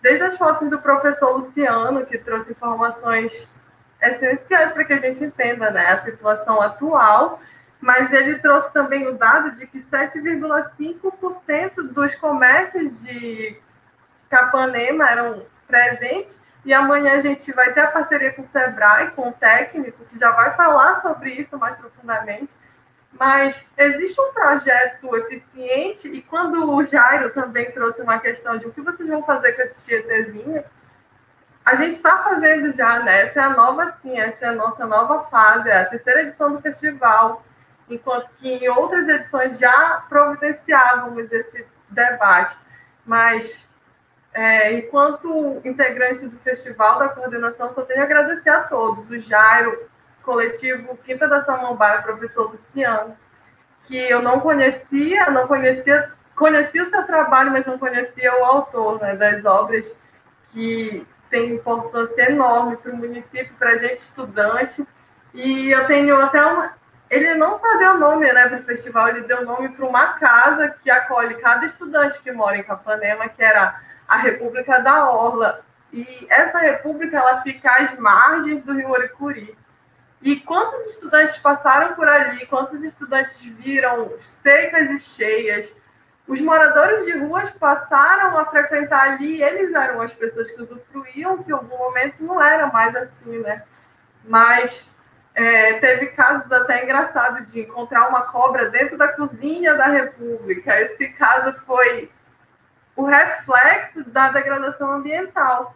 desde as fotos do professor Luciano, que trouxe informações essenciais para que a gente entenda né, a situação atual, mas ele trouxe também o dado de que 7,5% dos comércios de Capanema eram presentes, e amanhã a gente vai ter a parceria com o Sebrae, com o técnico, que já vai falar sobre isso mais profundamente, mas existe um projeto eficiente, e quando o Jairo também trouxe uma questão de o que vocês vão fazer com esse tietezinho, a gente está fazendo já, né? Essa é a nova, sim, essa é a nossa nova fase, é a terceira edição do festival, enquanto que em outras edições já providenciávamos esse debate. Mas, é, enquanto integrante do festival, da coordenação, só tenho a agradecer a todos, o Jairo, coletivo Quinta da Samambaia, professor Luciano, que eu não conhecia, não conhecia, conhecia o seu trabalho, mas não conhecia o autor né, das obras que tem importância enorme para o município, para a gente estudante. E eu tenho até uma. Ele não só deu nome né, para o festival, ele deu nome para uma casa que acolhe cada estudante que mora em Capanema, que era a República da Orla. E essa república ela fica às margens do Rio Oricuri. E quantos estudantes passaram por ali? Quantos estudantes viram secas e cheias? Os moradores de ruas passaram a frequentar ali, eles eram as pessoas que usufruíam, que em algum momento não era mais assim, né? Mas é, teve casos até engraçados de encontrar uma cobra dentro da cozinha da República. Esse caso foi o reflexo da degradação ambiental.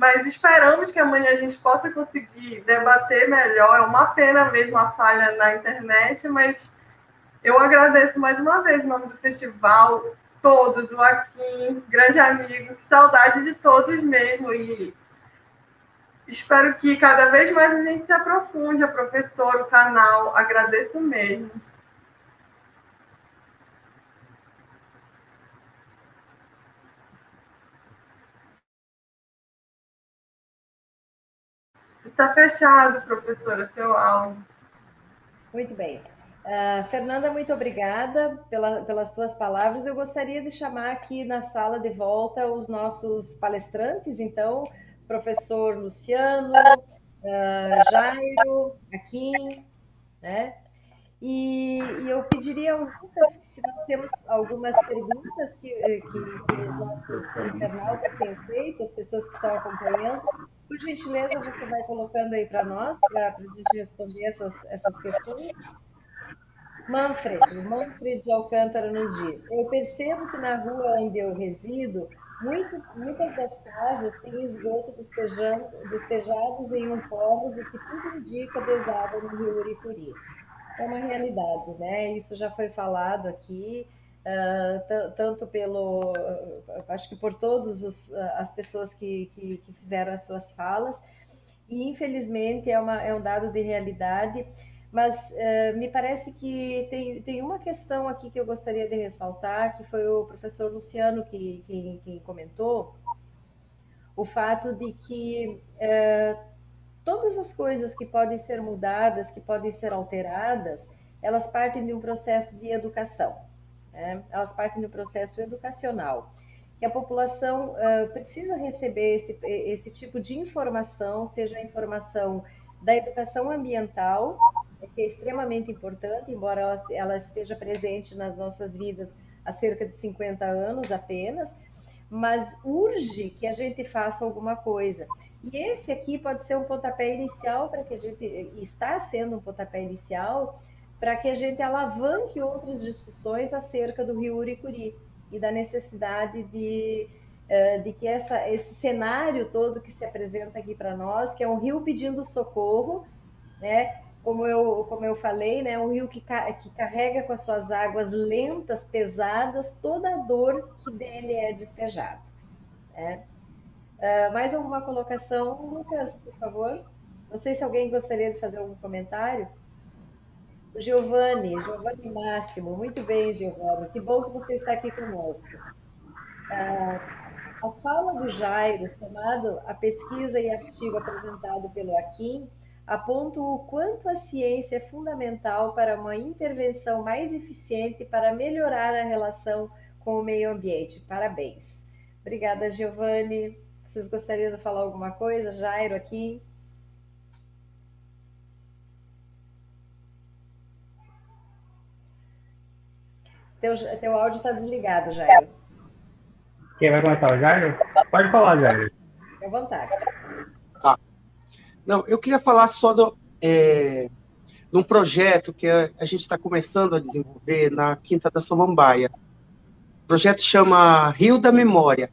Mas esperamos que amanhã a gente possa conseguir debater melhor. É uma pena mesmo a falha na internet, mas eu agradeço mais uma vez o nome do festival, todos, o Akin, grande amigo, que saudade de todos mesmo. E espero que cada vez mais a gente se aprofunde, a professora, o canal. Agradeço mesmo. Está fechado, professora, seu áudio. Muito bem. Uh, Fernanda, muito obrigada pela, pelas tuas palavras. Eu gostaria de chamar aqui na sala de volta os nossos palestrantes, então, professor Luciano, uh, Jairo, Aquim, né? E, e, eu pediria ao Lucas, se nós temos algumas perguntas que, que, que os nossos internautas têm feito, as pessoas que estão acompanhando, por gentileza, você vai colocando aí para nós, para a gente responder essas, essas questões. Manfred, Manfred de Alcântara nos diz: Eu percebo que na rua onde eu resido, muito, muitas das casas têm esgoto despejados em um córrego que tudo indica desaba no rio Uricuri. É uma realidade, né? Isso já foi falado aqui. Uh, tanto pelo, uh, acho que por todas uh, as pessoas que, que, que, fizeram as suas falas, e infelizmente é, uma, é um dado de realidade, mas me parece que tem, tem uma questão aqui que eu gostaria de ressaltar, que foi o professor Luciano que, que, que comentou, o fato de que todas as coisas que podem ser mudadas, que podem ser alteradas, elas partem de um processo de educação né? elas partem do processo educacional, que a população uh, precisa receber esse, esse tipo de informação, seja a informação da educação ambiental, que é extremamente importante, embora ela, ela esteja presente nas nossas vidas há cerca de 50 anos apenas, mas urge que a gente faça alguma coisa. E esse aqui pode ser um pontapé inicial para que a gente está sendo um pontapé inicial para que a gente alavanque outras discussões acerca do Rio Uricuri e da necessidade de, eh, de que essa, esse cenário todo que se apresenta aqui para nós, que é um rio pedindo socorro, né? Como eu, como eu falei, né, um rio que, que carrega com as suas águas lentas, pesadas, toda a dor que dele é despejado. Né? Uh, mais alguma colocação, Lucas, por favor? Não sei se alguém gostaria de fazer algum comentário. Giovanni, Giovanni Máximo, muito bem, Giovanni, que bom que você está aqui conosco. Ah, a fala do Jairo, somado à pesquisa e artigo apresentado pelo Akin, apontam o quanto a ciência é fundamental para uma intervenção mais eficiente para melhorar a relação com o meio ambiente. Parabéns. Obrigada, Giovanni. Vocês gostariam de falar alguma coisa? Jairo aqui. Teu, teu áudio está desligado, Jair. Quem vai começar, o Jair? Pode falar, Jair. Fique à vontade. Tá. Não, eu queria falar só do, é, de um projeto que a, a gente está começando a desenvolver na Quinta da Samambaia. O projeto chama Rio da Memória.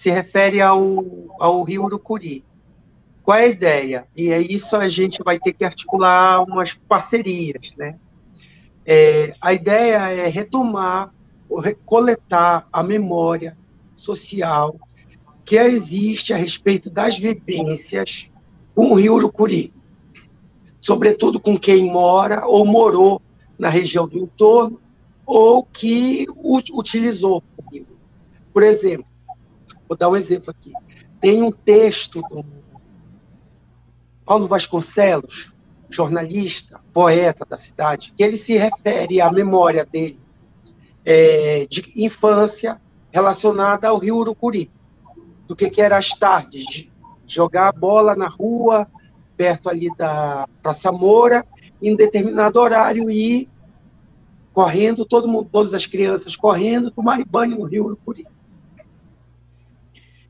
Se refere ao, ao Rio Urucuri. Qual é a ideia? E é isso a gente vai ter que articular umas parcerias, né? É, a ideia é retomar, coletar a memória social que existe a respeito das vivências com o Rio Urucuri, sobretudo com quem mora ou morou na região do entorno ou que utilizou o rio. Por exemplo, vou dar um exemplo aqui. Tem um texto do Paulo Vasconcelos, jornalista, poeta da cidade, que ele se refere à memória dele é, de infância relacionada ao rio Urucuri, do que, que era as tardes, de jogar bola na rua, perto ali da Praça Moura, em determinado horário e correndo, todo mundo, todas as crianças correndo, tomarem banho no rio Urucuri.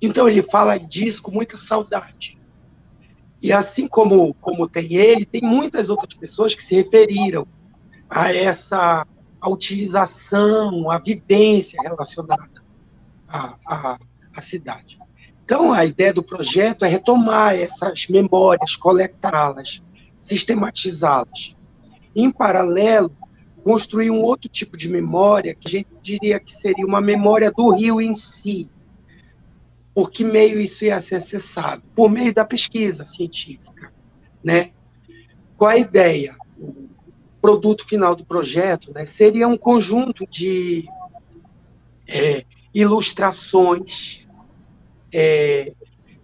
Então ele fala disso com muita saudade. E assim como, como tem ele, tem muitas outras pessoas que se referiram a essa a utilização, a vivência relacionada à, à, à cidade. Então, a ideia do projeto é retomar essas memórias, coletá-las, sistematizá-las. Em paralelo, construir um outro tipo de memória, que a gente diria que seria uma memória do rio em si. Por que meio isso ia ser acessado? Por meio da pesquisa científica. Né? Qual a ideia? O produto final do projeto né, seria um conjunto de é, ilustrações é,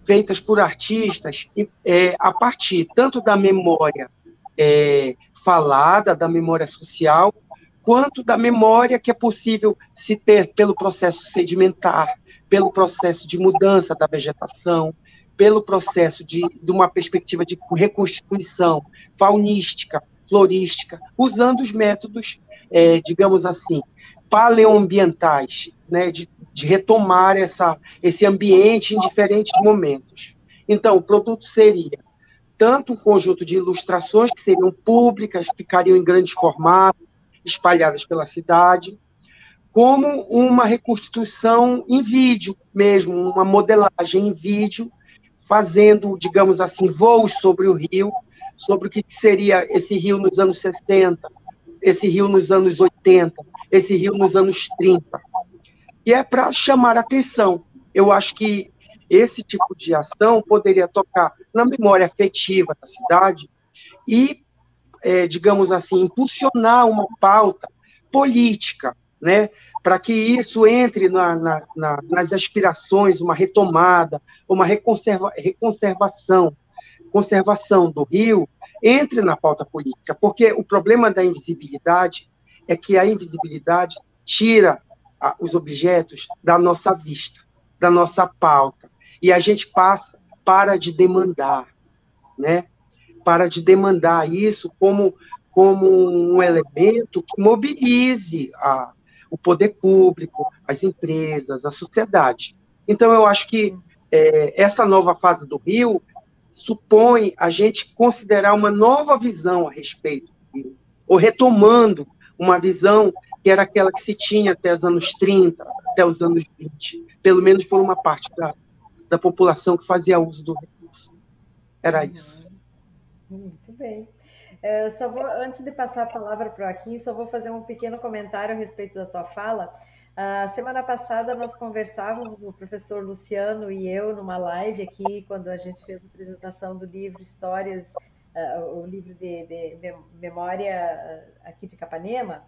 feitas por artistas é, a partir tanto da memória é, falada, da memória social, quanto da memória que é possível se ter pelo processo sedimentar, pelo processo de mudança da vegetação, pelo processo de, de uma perspectiva de reconstituição faunística, florística, usando os métodos, é, digamos assim, paleoambientais, né, de, de retomar essa, esse ambiente em diferentes momentos. Então, o produto seria tanto um conjunto de ilustrações que seriam públicas, ficariam em grandes formatos, espalhadas pela cidade, como uma reconstituição em vídeo mesmo, uma modelagem em vídeo, fazendo, digamos assim, voos sobre o rio, sobre o que seria esse rio nos anos 60, esse rio nos anos 80, esse rio nos anos 30. E é para chamar atenção. Eu acho que esse tipo de ação poderia tocar na memória afetiva da cidade e, é, digamos assim, impulsionar uma pauta política, né, para que isso entre na, na, na, nas aspirações, uma retomada, uma reconserva, reconservação, conservação do rio, entre na pauta política, porque o problema da invisibilidade é que a invisibilidade tira os objetos da nossa vista, da nossa pauta, e a gente passa para de demandar, né? Para de demandar isso como como um elemento que mobilize a, o poder público, as empresas, a sociedade. Então, eu acho que é, essa nova fase do Rio supõe a gente considerar uma nova visão a respeito do Rio, ou retomando uma visão que era aquela que se tinha até os anos 30, até os anos 20, pelo menos por uma parte da, da população que fazia uso do recurso. Era uhum. isso. Muito bem. É, só vou, antes de passar a palavra para o Joaquim, só vou fazer um pequeno comentário a respeito da tua fala. A semana passada nós conversávamos, o professor Luciano e eu, numa live aqui, quando a gente fez a apresentação do livro Histórias, uh, o livro de, de, memória aqui de Capanema.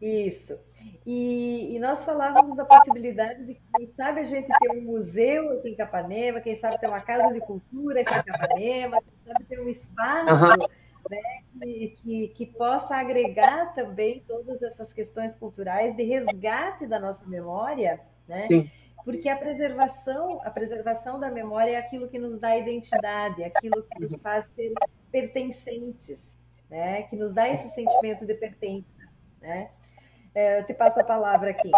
E, isso. E, e, nós falávamos da possibilidade de, quem sabe, a gente ter um museu aqui em Capanema, quem sabe ter uma casa de cultura aqui em Capanema, sabe ter um espaço uhum. né, que, que, que, possa agregar também todas essas questões culturais de resgate da nossa memória, né? Sim. Porque a preservação, a preservação da memória é aquilo que nos dá identidade, é aquilo que nos faz ser pertencentes, né? Que nos dá esse sentimento de pertença, né? É, eu te passo a palavra aqui.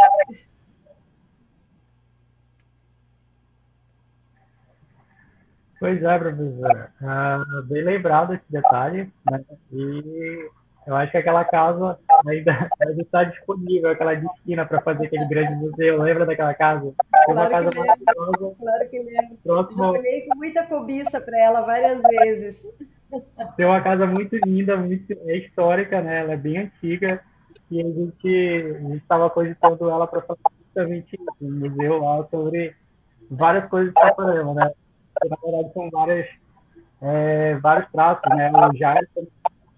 Pois é, professora. Ah, bem lembrado esse detalhe, né? E eu acho que aquela casa ainda, ainda está disponível, aquela esquina para fazer aquele grande museu. Lembra daquela casa? Tem uma claro casa maravilhosa. Claro que lembro. Próximo... Já olhei com muita cobiça para ela várias vezes. Tem uma casa muito linda, muito é histórica, né? Ela é bem antiga e a gente estava cogitando ela para fazer justamente um museu lá sobre várias coisas de Saparema, né? Que, na verdade são várias, é, vários traços, né? O Jair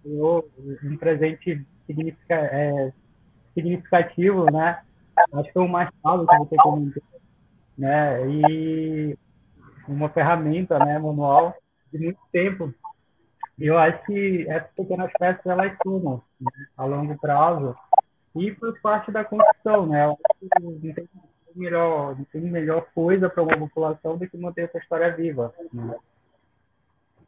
ganhou um presente significa, é, significativo, né? Acho que foi um machado que você comentou, né? E uma ferramenta, né, manual de muito tempo eu acho que essas pequenas peças elas sumam né, a longo prazo e faz parte da construção, né? Eu acho que não tem melhor, não tem melhor coisa para uma população do que manter essa história viva. Né?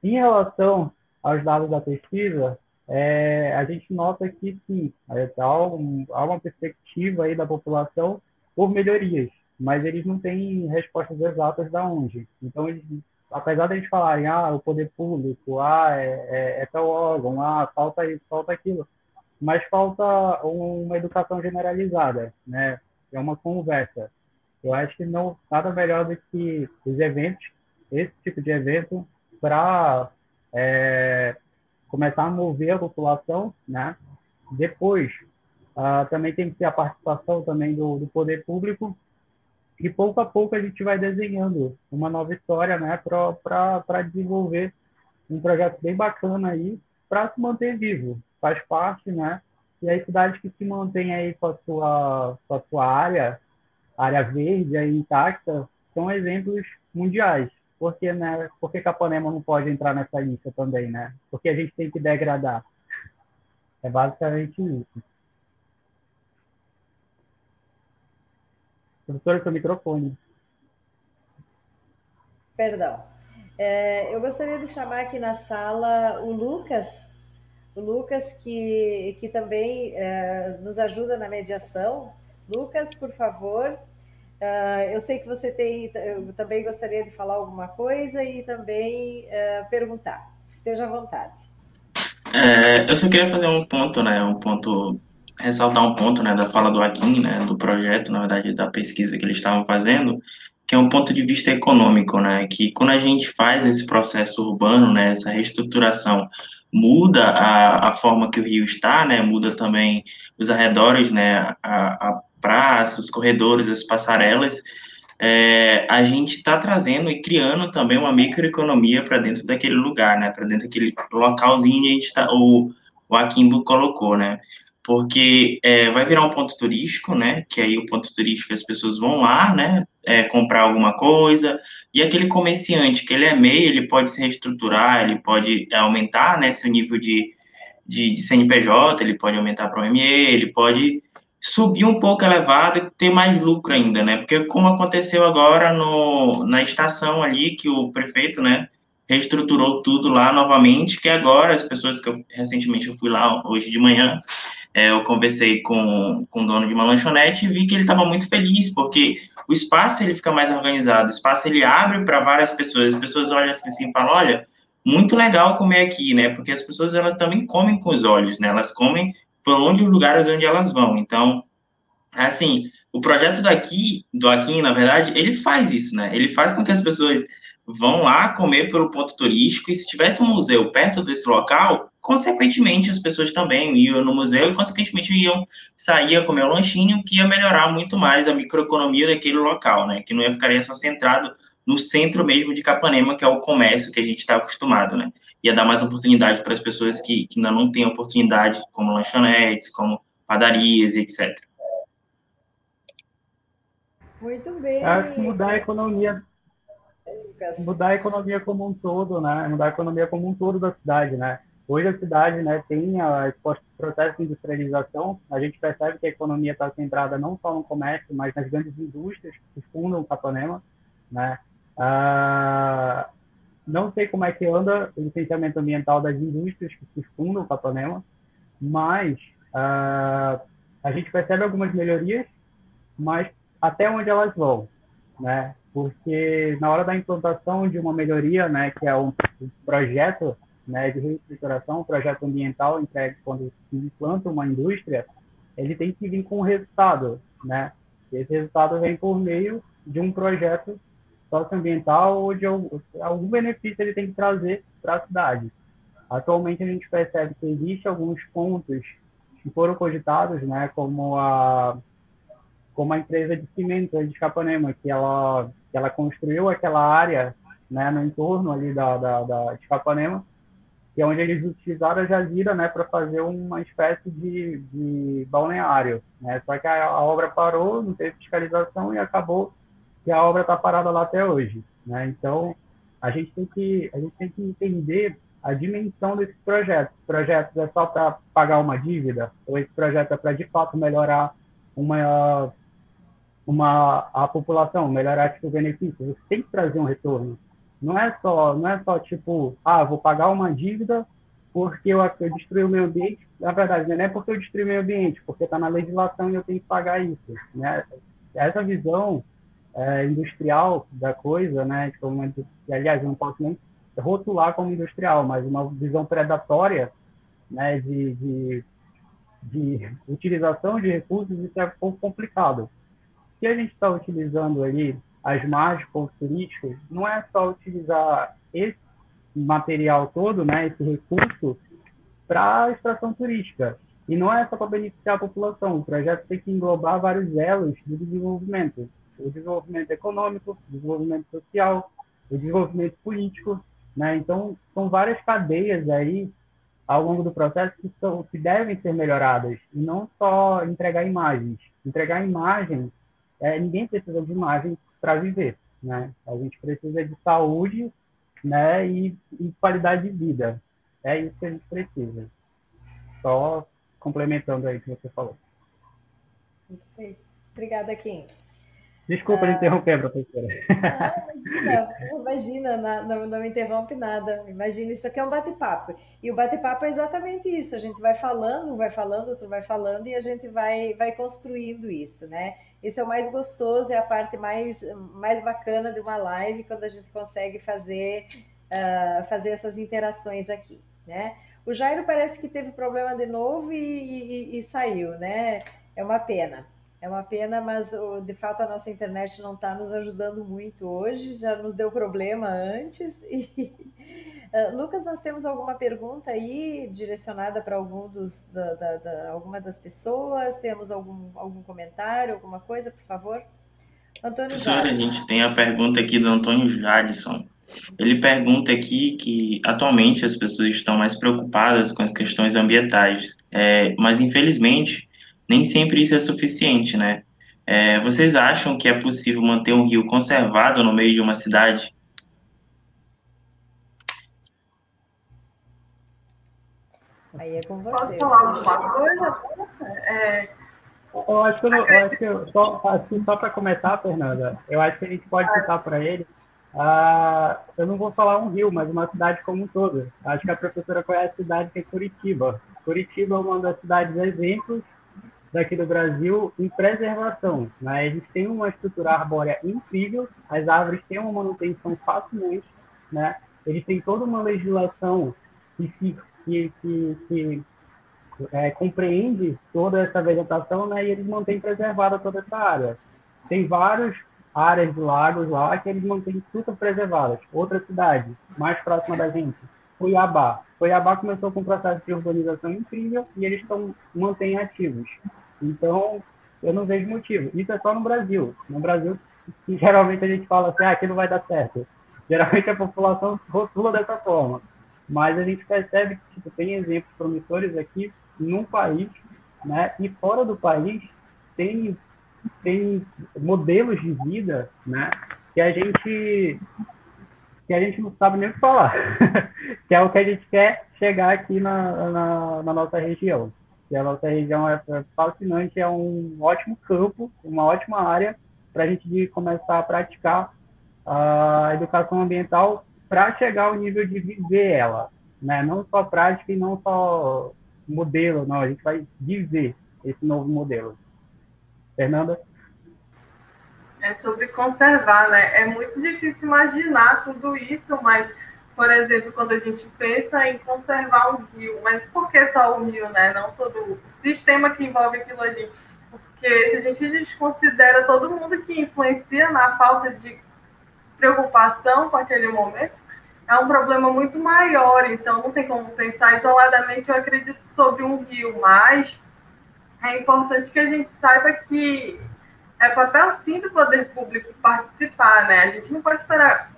Em relação aos dados da pesquisa, é, a gente nota que sim, há, um, há uma perspectiva aí da população por melhorias, mas eles não têm respostas exatas da onde. Então, eles apesar de gente falarem, ah, o poder público, ah, é, é, é tal órgão, ah, falta isso, falta aquilo, mas falta uma educação generalizada, né? É uma conversa. Eu acho que não nada melhor do que os eventos, esse tipo de evento, para é, começar a mover a população, né? Depois, uh, também tem que ter a participação também do, do, poder público e pouco a pouco a gente vai desenhando uma nova história, né? Para desenvolver um projeto bem bacana aí para se manter vivo. Faz parte, né? E as cidades que se mantêm aí com a sua, com a sua área, área verde aí intacta, são exemplos mundiais. Porque, né, porque Capanema não pode entrar nessa lista também, né? Porque a gente tem que degradar. É basicamente isso. Professor, seu microfone. Perdão. É, eu gostaria de chamar aqui na sala o Lucas, o Lucas que, que também é, nos ajuda na mediação. Lucas, por favor, Uh, eu sei que você tem, eu também gostaria de falar alguma coisa e também uh, perguntar. Esteja à vontade. É, eu só queria fazer um ponto, né, um ponto, ressaltar um ponto, né, da fala do Akin, né, do projeto, na verdade, da pesquisa que eles estavam fazendo, que é um ponto de vista econômico, né, que quando a gente faz esse processo urbano, né, essa reestruturação, muda a, a forma que o rio está, né, muda também os arredores, né, a, a praças, os corredores, as passarelas, é, a gente está trazendo e criando também uma microeconomia para dentro daquele lugar, né? Para dentro daquele localzinho onde a gente tá, o, o Akimbo colocou, né? Porque é, vai virar um ponto turístico, né? Que aí o ponto turístico as pessoas vão lá, né? É, comprar alguma coisa e aquele comerciante que ele é meio, ele pode se reestruturar, ele pode aumentar, né? Seu nível de, de, de CNPJ, ele pode aumentar para o ME, ele pode subir um pouco elevado e ter mais lucro ainda, né? Porque como aconteceu agora no, na estação ali, que o prefeito, né, reestruturou tudo lá novamente, que agora as pessoas que eu, recentemente eu fui lá hoje de manhã, é, eu conversei com, com o dono de uma lanchonete e vi que ele estava muito feliz, porque o espaço ele fica mais organizado, o espaço ele abre para várias pessoas, as pessoas olham assim e falam, olha, muito legal comer aqui, né? Porque as pessoas elas também comem com os olhos, né? Elas comem por onde os lugares onde elas vão. Então, assim, o projeto daqui, do aqui, na verdade, ele faz isso, né? Ele faz com que as pessoas vão lá comer pelo ponto turístico e se tivesse um museu perto desse local, consequentemente as pessoas também iam no museu e consequentemente iam sair a comer um lanchinho que ia melhorar muito mais a microeconomia daquele local, né? Que não ia ficaria só centrado no centro mesmo de Capanema, que é o comércio que a gente está acostumado, né? Ia dar mais oportunidade para as pessoas que, que ainda não têm oportunidade, como lanchonetes, como padarias, etc. Muito bem. Acho que mudar a economia, mudar a economia como um todo, né? Mudar a economia como um todo da cidade, né? Hoje a cidade, né, tem a, esse processo de industrialização. A gente percebe que a economia está centrada não só no comércio, mas nas grandes indústrias que fundam Capanema, né? Ah, não sei como é que anda o licenciamento ambiental das indústrias que se fundam o Capanema, mas ah, a gente percebe algumas melhorias, mas até onde elas vão, né? Porque na hora da implantação de uma melhoria, né, que é um, um projeto né, de reestruturação, um projeto ambiental entregue quando se implanta uma indústria, ele tem que vir com um resultado, né? E esse resultado vem por meio de um projeto socioambiental ou de algum, algum benefício ele tem que trazer para a cidade. Atualmente a gente percebe que existe alguns pontos que foram cogitados, né, como a como a empresa de cimento de Capanema, que ela que ela construiu aquela área, né, no entorno ali da, da, da de Capanema, que é onde eles utilizaram a jazira, né, para fazer uma espécie de, de balneário, né? Só que a, a obra parou, não teve fiscalização e acabou que a obra está parada lá até hoje. Né? Então, a gente, tem que, a gente tem que entender a dimensão desses projetos. Projetos é só para pagar uma dívida? Ou esse projeto é para, de fato, melhorar uma, uma, a população, melhorar tipo, o benefício? Você tem que trazer um retorno. Não é só, não é só tipo, ah, vou pagar uma dívida porque eu, eu destruí o meio ambiente. Na verdade, não é porque eu destruí o meio ambiente, porque está na legislação e eu tenho que pagar isso. Né? Essa visão é, industrial da coisa, né? Tipo, uma, aliás, eu não posso nem rotular como industrial, mas uma visão predatória, né? De, de, de utilização de recursos, isso é um pouco complicado. se a gente está utilizando ali as margens turísticas, não é só utilizar esse material todo, né, esse recurso, para extração turística. E não é só para beneficiar a população, o projeto tem que englobar vários elos do desenvolvimento. O desenvolvimento econômico, o desenvolvimento social, o desenvolvimento político. Né? Então, são várias cadeias aí ao longo do processo que, são, que devem ser melhoradas, e não só entregar imagens. Entregar imagens, é, ninguém precisa de imagens para viver. Né? A gente precisa de saúde né, e, e qualidade de vida. É isso que a gente precisa. Só complementando aí o que você falou. Obrigada, Kim. Desculpa uh, interromper, professora. Não, imagina, imagina, não, não, me interrompe nada. Imagina, isso aqui é um bate-papo. E o bate-papo é exatamente isso. A gente vai falando, vai falando, outro vai falando, e a gente vai, vai construindo isso, né? Esse é o mais gostoso, é a parte mais, mais bacana de uma live, quando a gente consegue fazer, uh, fazer essas interações aqui, né? O Jairo parece que teve problema de novo e, e, e saiu, né? É uma pena. É uma pena, mas de fato a nossa internet não está nos ajudando muito hoje, já nos deu problema antes. E... Uh, Lucas, nós temos alguma pergunta aí direcionada para algum dos, da, da, da, alguma das pessoas? Temos algum, algum comentário, alguma coisa, por favor? Antônio Professora, a gente tem a pergunta aqui do Antônio Jadson. Ele pergunta aqui que atualmente as pessoas estão mais preocupadas com as questões ambientais, é, mas infelizmente nem sempre isso é suficiente, né? É, vocês acham que é possível manter um rio conservado no meio de uma cidade? Aí é com você. Posso falar alguma coisa? É... Eu acho que, eu, eu acho que eu, só, assim, só para começar, Fernanda, eu acho que a gente pode citar para ele ah, eu não vou falar um rio, mas uma cidade como um todo. Acho que a professora conhece a cidade que é Curitiba. Curitiba é uma das cidades exemplos daqui do Brasil em preservação. Né? Eles têm uma estrutura arbórea incrível, as árvores têm uma manutenção facilmente, né? eles têm toda uma legislação que, que, que, que é, compreende toda essa vegetação né? e eles mantêm preservada toda essa área. Tem vários áreas de lagos lá que eles mantêm super preservadas. Outra cidade, mais próxima da gente, Cuiabá. Cuiabá começou com um processo de urbanização incrível e eles estão mantêm ativos. Então, eu não vejo motivo. Isso é só no Brasil. No Brasil, geralmente a gente fala assim, ah, aqui não vai dar certo. Geralmente a população rotula dessa forma. Mas a gente percebe que tipo, tem exemplos promissores aqui num país, né? E fora do país tem tem modelos de vida, né, que a gente que a gente não sabe nem o que falar, que é o que a gente quer chegar aqui na, na, na nossa região. E a nossa região é, é fascinante, é um ótimo campo, uma ótima área para a gente começar a praticar a educação ambiental para chegar ao nível de viver ela, né? Não só prática e não só modelo, não, a gente vai viver esse novo modelo. Fernanda? É sobre conservar, né? É muito difícil imaginar tudo isso, mas, por exemplo, quando a gente pensa em conservar um rio, mas por que só o rio, né? Não todo o sistema que envolve aquilo ali. Porque se a gente desconsidera todo mundo que influencia na falta de preocupação com aquele momento, é um problema muito maior. Então, não tem como pensar isoladamente, eu acredito, sobre um rio, mas é importante que a gente saiba que é papel sim do poder público participar, né? A gente não pode esperar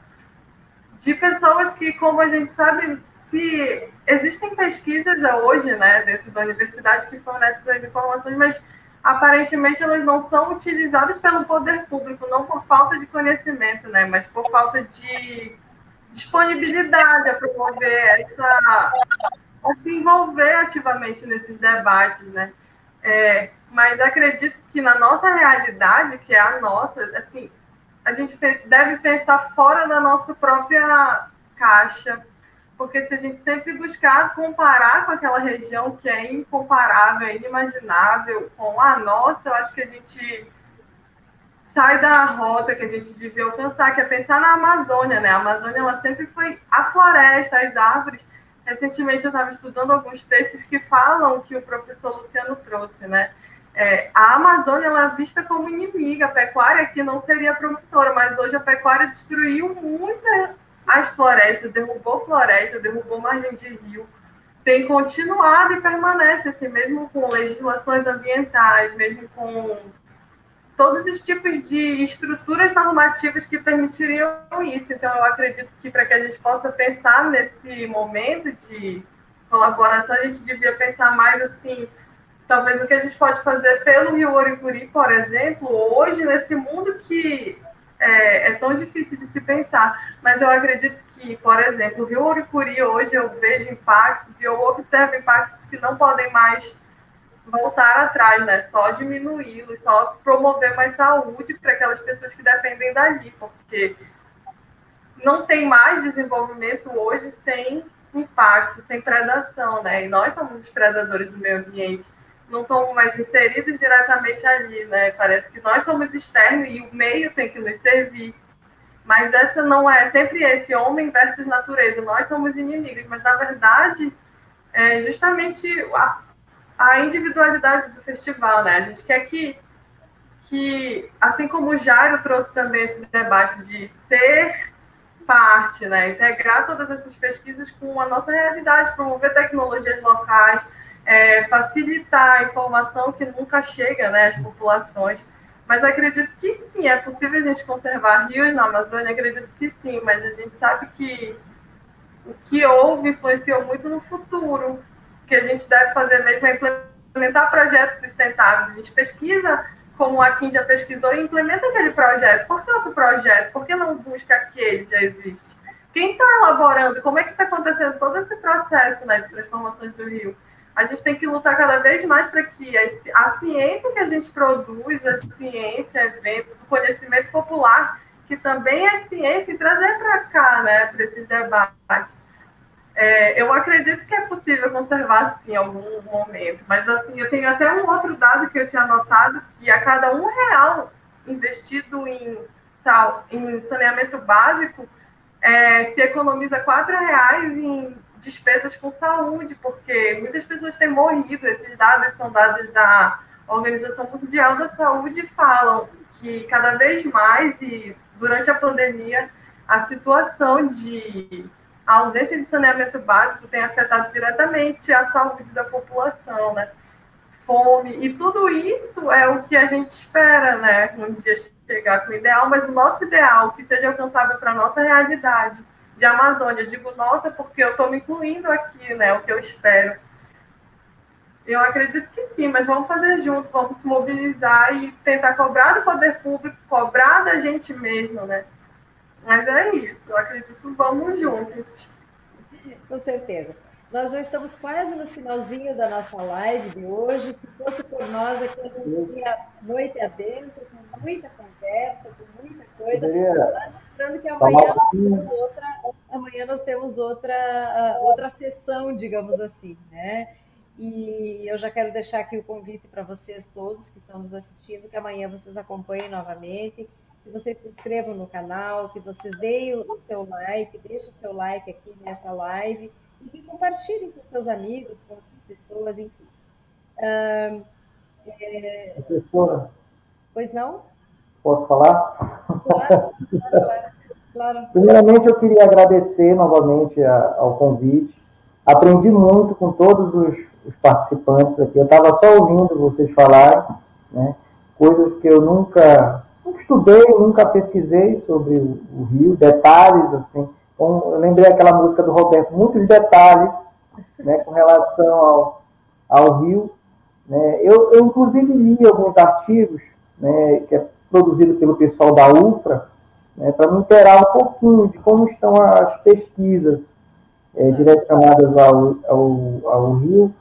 de pessoas que, como a gente sabe, se existem pesquisas hoje, né, dentro da universidade que fornecem essas informações, mas aparentemente elas não são utilizadas pelo poder público, não por falta de conhecimento, né, mas por falta de disponibilidade a promover essa, a se envolver ativamente nesses debates, né. É, mas acredito que na nossa realidade, que é a nossa, assim, a gente deve pensar fora da nossa própria caixa, porque se a gente sempre buscar comparar com aquela região que é incomparável, é inimaginável com a nossa, eu acho que a gente sai da rota que a gente devia alcançar, que é pensar na Amazônia, né? A Amazônia ela sempre foi a floresta, as árvores. Recentemente eu estava estudando alguns textos que falam que o professor Luciano trouxe, né? É, a Amazônia ela é vista como inimiga, a pecuária aqui não seria promissora, mas hoje a pecuária destruiu muitas as florestas, derrubou floresta, derrubou margem de rio, tem continuado e permanece assim, mesmo com legislações ambientais, mesmo com todos os tipos de estruturas normativas que permitiriam isso. Então, eu acredito que para que a gente possa pensar nesse momento de colaboração, a gente devia pensar mais assim talvez o que a gente pode fazer pelo Rio Oricuri, por exemplo, hoje, nesse mundo que é, é, tão difícil de se pensar. Mas eu acredito que, por exemplo, o Rio Oricuri, hoje eu vejo impactos e eu observo impactos que não podem mais voltar atrás, né? Só diminuí-los, só promover mais saúde para aquelas pessoas que dependem dali, porque não tem mais desenvolvimento hoje sem impacto, sem predação, né? E nós somos os predadores do meio ambiente não estão mais inseridos diretamente ali, né? Parece que nós somos externos e o meio tem que nos servir. Mas essa não é sempre esse homem versus natureza. Nós somos inimigos, mas na verdade é justamente a, a individualidade do festival, né? A gente quer que que assim como o Jairo trouxe também esse debate de ser parte, né? Integrar todas essas pesquisas com a nossa realidade, promover tecnologias locais, é, facilitar a informação que nunca chega né, às populações. Mas acredito que sim, é possível a gente conservar rios na Amazônia, acredito que sim, mas a gente sabe que o que houve influenciou muito no futuro. O que a gente deve fazer mesmo é implementar projetos sustentáveis. A gente pesquisa como a Kim já pesquisou e implementa aquele projeto. Por que outro projeto? Por que não busca aquele que já existe? Quem está elaborando? Como é que está acontecendo todo esse processo né, de transformações do rio? A gente tem que lutar cada vez mais para que a ciência que a gente produz, a ciência, eventos, o conhecimento popular, que também é ciência, trazer para cá, né, para esses debates. É, eu acredito que é possível conservar, sim, em algum momento, mas, assim, eu tenho até um outro dado que eu tinha anotado, que a cada um real investido em, em saneamento básico, é, se economiza quatro reais em despesas com saúde, porque muitas pessoas têm morrido. Esses dados são dados da Organização Mundial da Saúde falam que cada vez mais e durante a pandemia a situação de ausência de saneamento básico tem afetado diretamente a saúde da população, né? Fome e tudo isso é o que a gente espera, né? Um dia chegar com o ideal, mas o nosso ideal que seja alcançável para nossa realidade de Amazônia. Eu digo, nossa, porque eu estou me incluindo aqui, né? O que eu espero. Eu acredito que sim, mas vamos fazer junto, vamos se mobilizar e tentar cobrar do poder público, cobrar da gente mesmo, né? Mas é isso, eu acredito que vamos juntos. Com certeza. Nós já estamos quase no finalzinho da nossa live de hoje. Se fosse por nós, aqui a gente ia noite adentro, com muita conversa, com muita coisa. Lembrando que amanhã nós temos outra, amanhã nós temos outra, outra sessão, digamos assim, né? E eu já quero deixar aqui o convite para vocês todos que estão nos assistindo, que amanhã vocês acompanhem novamente, que vocês se inscrevam no canal, que vocês deem o seu like, deixem o seu like aqui nessa live e que compartilhem com seus amigos, com outras pessoas, enfim. Ah, é... Pois não? Posso falar? Claro, claro, claro. Primeiramente, eu queria agradecer novamente a, ao convite. Aprendi muito com todos os, os participantes aqui. Eu estava só ouvindo vocês falarem, né? coisas que eu nunca, nunca estudei, nunca pesquisei sobre o, o Rio, detalhes, assim. Então, eu lembrei aquela música do Roberto, muitos detalhes né, com relação ao, ao Rio. Né? Eu, eu, inclusive, li alguns artigos né, que é produzido pelo pessoal da UFRA, né, para me inteirar um pouquinho de como estão as pesquisas é, direcionadas ao, ao, ao Rio,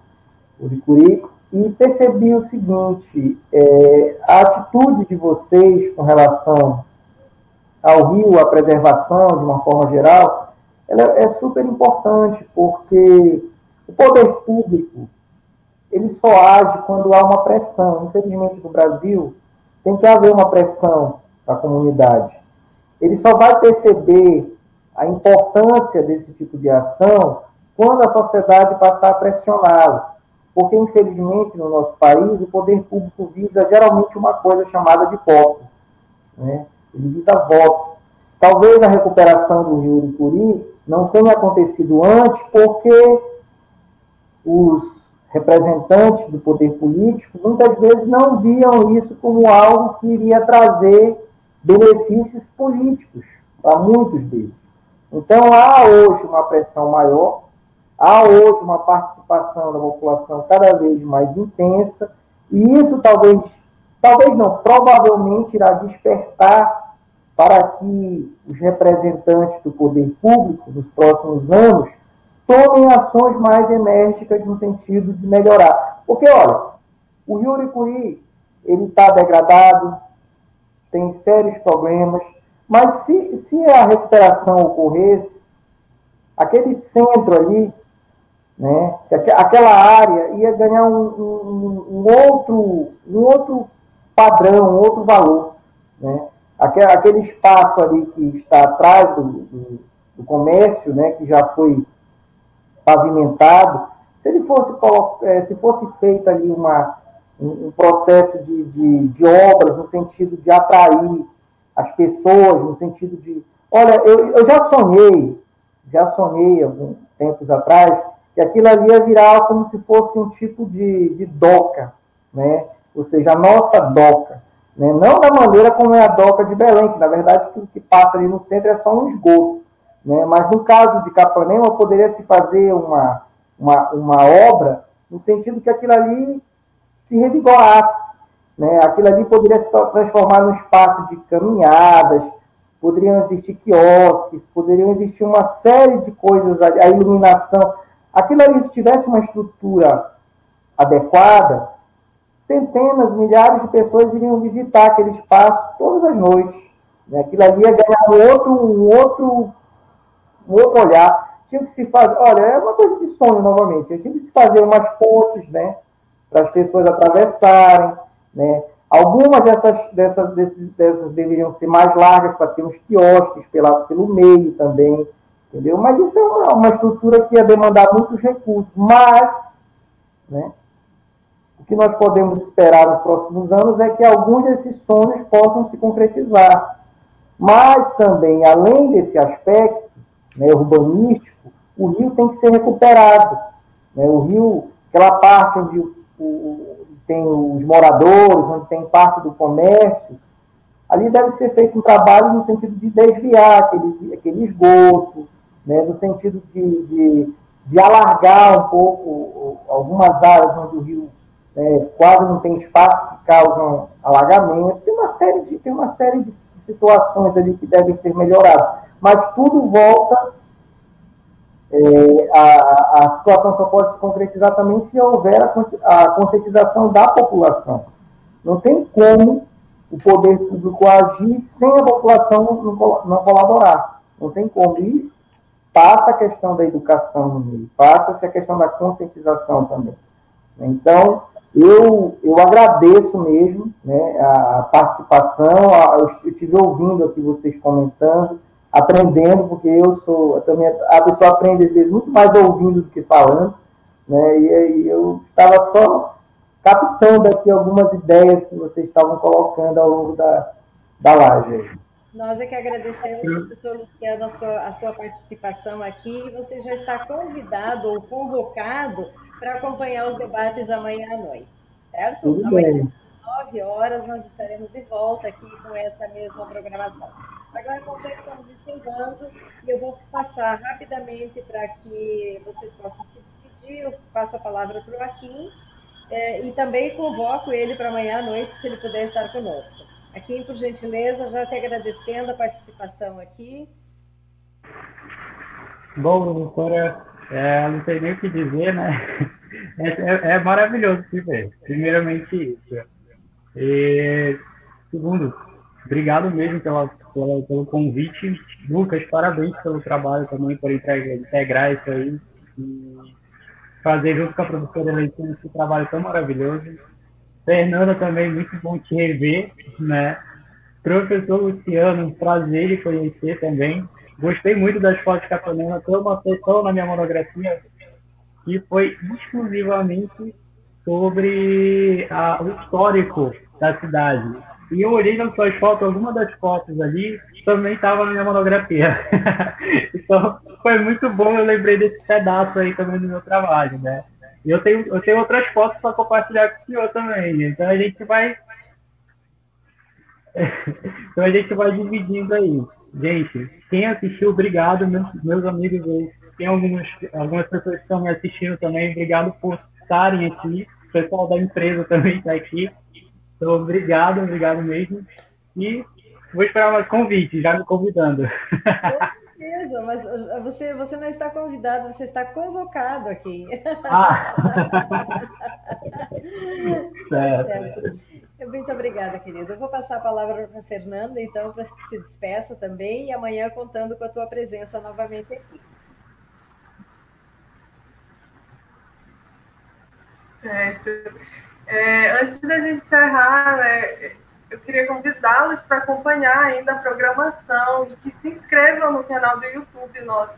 e percebi o seguinte, é, a atitude de vocês com relação ao rio, à preservação de uma forma geral, ela é super importante, porque o poder público ele só age quando há uma pressão. Infelizmente, no Brasil, tem que haver uma pressão da comunidade. Ele só vai perceber a importância desse tipo de ação quando a sociedade passar a pressioná-lo. porque infelizmente no nosso país o poder público visa geralmente uma coisa chamada de voto. Né? Ele visa voto. Talvez a recuperação do Rio Uricuri não tenha acontecido antes porque os representantes do poder político muitas vezes não viam isso como algo que iria trazer benefícios políticos para muitos deles. Então há hoje uma pressão maior, há hoje uma participação da população cada vez mais intensa, e isso talvez, talvez não, provavelmente irá despertar para que os representantes do poder público nos próximos anos tomem ações mais enérgicas no sentido de melhorar. Porque, olha, o Rio Uricuri, ele está degradado, tem sérios problemas, mas se, se a recuperação ocorresse, aquele centro ali, né, aquela área ia ganhar um, um, um outro, um outro padrão, um outro valor. Né? Aquele, aquele espaço ali que está atrás do, do, do comércio, né, que já foi pavimentado, se ele fosse, eh, se fosse feita ali uma, um, processo de, de, de obras no sentido de atrair as pessoas, no sentido de. Olha, eu, eu já sonhei, já sonhei alguns tempos atrás, que aquilo ali ia virar como se fosse um tipo de, de doca, né? ou seja, a nossa doca. Né? Não da maneira como é a doca de Belém, que na verdade o que passa ali no centro é só um esgoto. Né? Mas no caso de Capanema, poderia se fazer uma, uma, uma obra no sentido que aquilo ali se revigorasse, né? Aquilo ali poderia se transformar num espaço de caminhadas, poderiam existir quiosques, poderiam existir uma série de coisas, a iluminação. Aquilo ali, se tivesse uma estrutura adequada, centenas, milhares de pessoas iriam visitar aquele espaço todas as noites. Né? Aquilo ali ia ganhar um outro, um outro, um outro olhar. Tinha que se fazer, olha, é uma coisa de sonho novamente. Tinha que se fazer umas pontes, né? Para as pessoas atravessarem né? Algumas dessas, dessas, desses, dessas deveriam ser mais largas para ter uns quiosques pela, pelo meio também, entendeu? Mas isso é uma, uma estrutura que ia demandar muitos recursos. Mas, né, o que nós podemos esperar nos próximos anos é que alguns desses sonhos possam se concretizar. Mas também, além desse aspecto né, urbanístico, o rio tem que ser recuperado. Né? O rio, aquela parte onde o, o tem os moradores, onde tem parte do comércio, ali deve ser feito um trabalho no sentido de desviar aquele, aquele esgoto, né, no sentido de, de, de alargar um pouco algumas áreas onde o rio né, quase não tem espaço que causam alagamento. Tem uma série de, tem uma série de situações ali que devem ser melhoradas. Mas tudo volta é, a, a situação só pode se concretizar também se houver a, a conscientização da população. Não tem como o poder público agir sem a população não, não colaborar. Não tem como. E passa a questão da educação no meio, passa-se a questão da conscientização também. Então, eu, eu agradeço mesmo né, a participação, a, eu estive ouvindo aqui vocês comentando, aprendendo, porque eu sou eu também a pessoa aprende às vezes muito mais ouvindo do que falando, né? E aí eu estava só captando aqui algumas ideias que vocês estavam colocando ao longo da, da live. Nós é que agradecemos, professor Luciano, a sua, a sua participação aqui. Você já está convidado ou convocado para acompanhar os debates amanhã à noite, certo? Tudo amanhã, bem. Às 9 horas, nós estaremos de volta aqui com essa mesma programação. Agora já estamos encerrando e eu vou passar rapidamente para que vocês possam se despedir. Eu passo a palavra para o Joaquim é, e também convoco ele para amanhã à noite, se ele puder estar conosco. Aqui, por gentileza, já te agradecendo a participação aqui. Bom, doutora, é, não sei nem o que dizer, né? É, é, é maravilhoso se ver. Primeiramente isso. E, segundo, obrigado mesmo pela pela, pelo convite. Lucas, parabéns pelo trabalho também, por integrar isso aí e fazer junto com a professora Leitão esse trabalho tão maravilhoso. Fernanda também, muito bom te rever, né? Professor Luciano, prazer em conhecer também. Gostei muito das fotos que Tem uma sessão na minha monografia que foi exclusivamente sobre a, o histórico da cidade. E eu olhei nas suas fotos, alguma das fotos ali também estava na minha monografia. então, foi muito bom, eu lembrei desse pedaço aí também do meu trabalho, né? E eu tenho, eu tenho outras fotos para compartilhar com o senhor também. Então a gente vai. então a gente vai dividindo aí. Gente, quem assistiu, obrigado, meus, meus amigos aí. Tem algumas, algumas pessoas que estão me assistindo também, obrigado por estarem aqui. O pessoal da empresa também está aqui. Então, obrigado, obrigado mesmo. E vou esperar mais convite, já me convidando. Com certeza, mas uh, você, você não está convidado, você está convocado aqui. Ah. certo. certo. Muito obrigada, querido. Eu vou passar a palavra para a Fernanda, então, para que se despeça também, e amanhã contando com a tua presença novamente aqui. Certo. É, antes da gente encerrar, né, eu queria convidá-los para acompanhar ainda a programação e que se inscrevam no canal do YouTube nosso,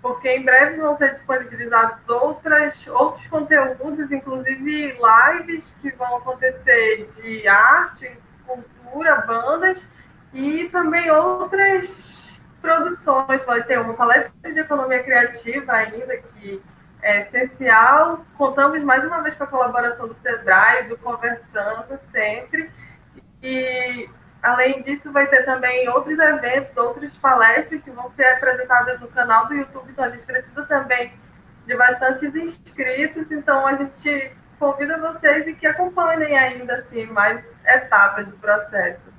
porque em breve vão ser disponibilizados outras, outros conteúdos, inclusive lives que vão acontecer de arte, cultura, bandas e também outras produções. Vai ter uma palestra de economia criativa ainda que é essencial. Contamos mais uma vez com a colaboração do Sebrae, do Conversando sempre. E, além disso, vai ter também outros eventos, outras palestras que vão ser apresentadas no canal do YouTube. Então, a gente precisa também de bastantes inscritos. Então, a gente convida vocês e que acompanhem ainda assim mais etapas do processo.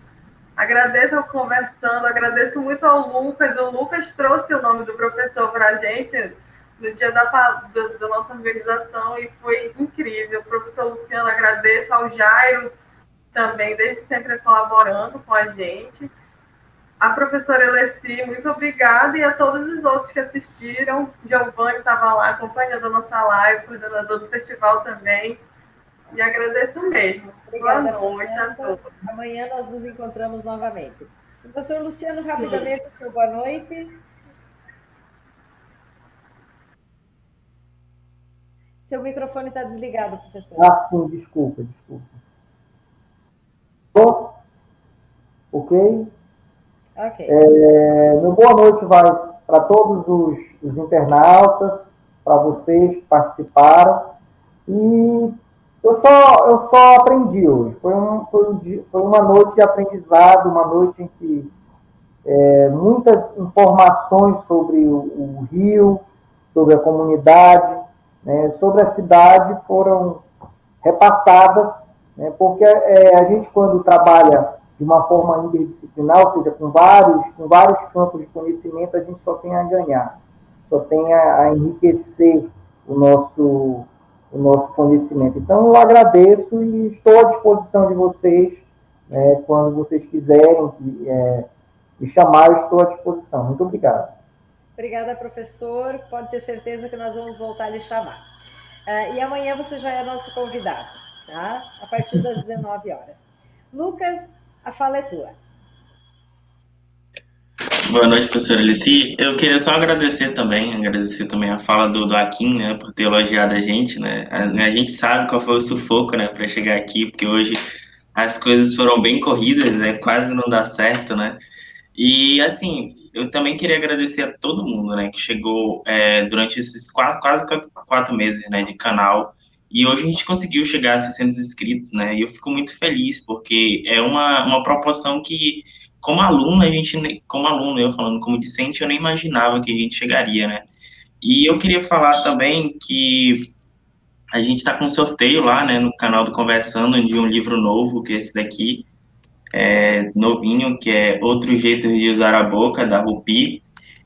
Agradeço ao Conversando, agradeço muito ao Lucas. O Lucas trouxe o nome do professor para a gente no dia da, da, da, nossa organização e foi incrível. O professor Luciano, agradeço ao Jairo também, desde sempre colaborando com a gente. A professora Eleci, muito obrigada, e a todos os outros que assistiram. Giovanni estava lá acompanhando a nossa live, coordenador do festival também. E agradeço mesmo. Obrigada, Boa noite a todos. Amanhã nós nos encontramos novamente. Professor Luciano, rapidamente, boa noite. Seu microfone está desligado, professor. Ah, sim, desculpa, desculpa. Ok? Ok. É, meu boa noite vai para todos os, os internautas, para vocês que participaram. E eu só, eu só aprendi hoje. Foi, um, foi, um foi uma noite de aprendizado, uma noite em que é, muitas informações sobre o, o Rio, sobre a comunidade, né, sobre a cidade foram repassadas, né, porque é, a gente, quando trabalha de uma forma interdisciplinar, ou seja, com vários, com vários campos de conhecimento, a gente só tem a ganhar, só tem a, a enriquecer o nosso, o nosso conhecimento. Então, eu agradeço e estou à disposição de vocês, né, quando vocês quiserem é, me chamar, eu estou à disposição. Muito obrigado. Obrigada, professor. Pode ter certeza que nós vamos voltar a lhe chamar. Uh, e amanhã você já é nosso convidado, tá? A partir das 19 horas. Lucas, a fala é tua. Boa noite, professora Alici. Eu queria só agradecer também, agradecer também a fala do, do Akin, né, por ter elogiado a gente, né. A, a gente sabe qual foi o sufoco, né, para chegar aqui, porque hoje as coisas foram bem corridas, né, quase não dá certo, né. E, assim, eu também queria agradecer a todo mundo, né, que chegou é, durante esses quatro, quase quatro, meses, né, de canal. E hoje a gente conseguiu chegar a 600 inscritos, né, e eu fico muito feliz, porque é uma, uma proporção que, como aluno, a gente, como aluno, eu falando como discente, eu nem imaginava que a gente chegaria, né. E eu queria falar também que a gente está com um sorteio lá, né, no canal do Conversando, de um livro novo, que é esse daqui, é, novinho, que é Outro Jeito de Usar a Boca, da Rupi.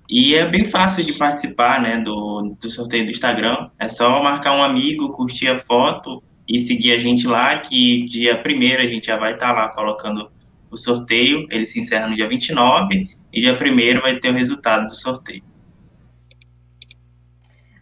E é bem fácil de participar né, do, do sorteio do Instagram. É só marcar um amigo, curtir a foto e seguir a gente lá, que dia 1 a gente já vai estar tá lá colocando o sorteio. Ele se encerra no dia 29 e dia 1 vai ter o resultado do sorteio.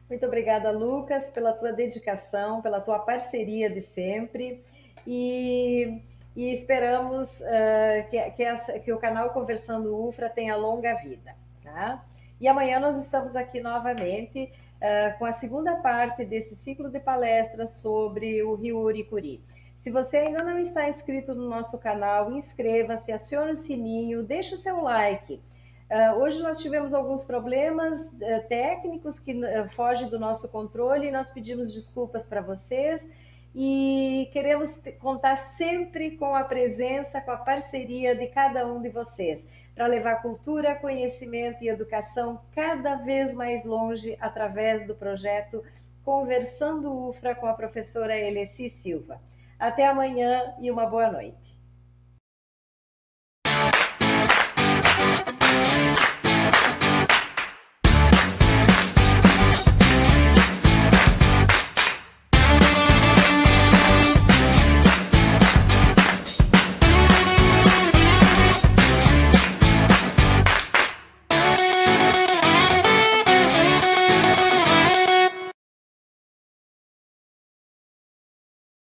Muito obrigada, Lucas, pela tua dedicação, pela tua parceria de sempre. E e esperamos uh, que, que, essa, que, o canal Conversando UFRA tenha longa vida. Tá? E amanhã nós estamos aqui novamente uh, com a segunda parte desse ciclo de palestras sobre o rio Uricuri. Se você ainda não está inscrito no nosso canal, inscreva-se, acione o sininho, deixe o seu like. Uh, hoje nós tivemos alguns problemas técnicos que fogem do nosso controle e nós pedimos desculpas para vocês e queremos contar sempre com a presença, com a parceria de cada um de vocês para levar cultura, conhecimento e educação cada vez mais longe através do projeto Conversando UFRA com a professora Elessi Silva. Até amanhã e uma boa noite.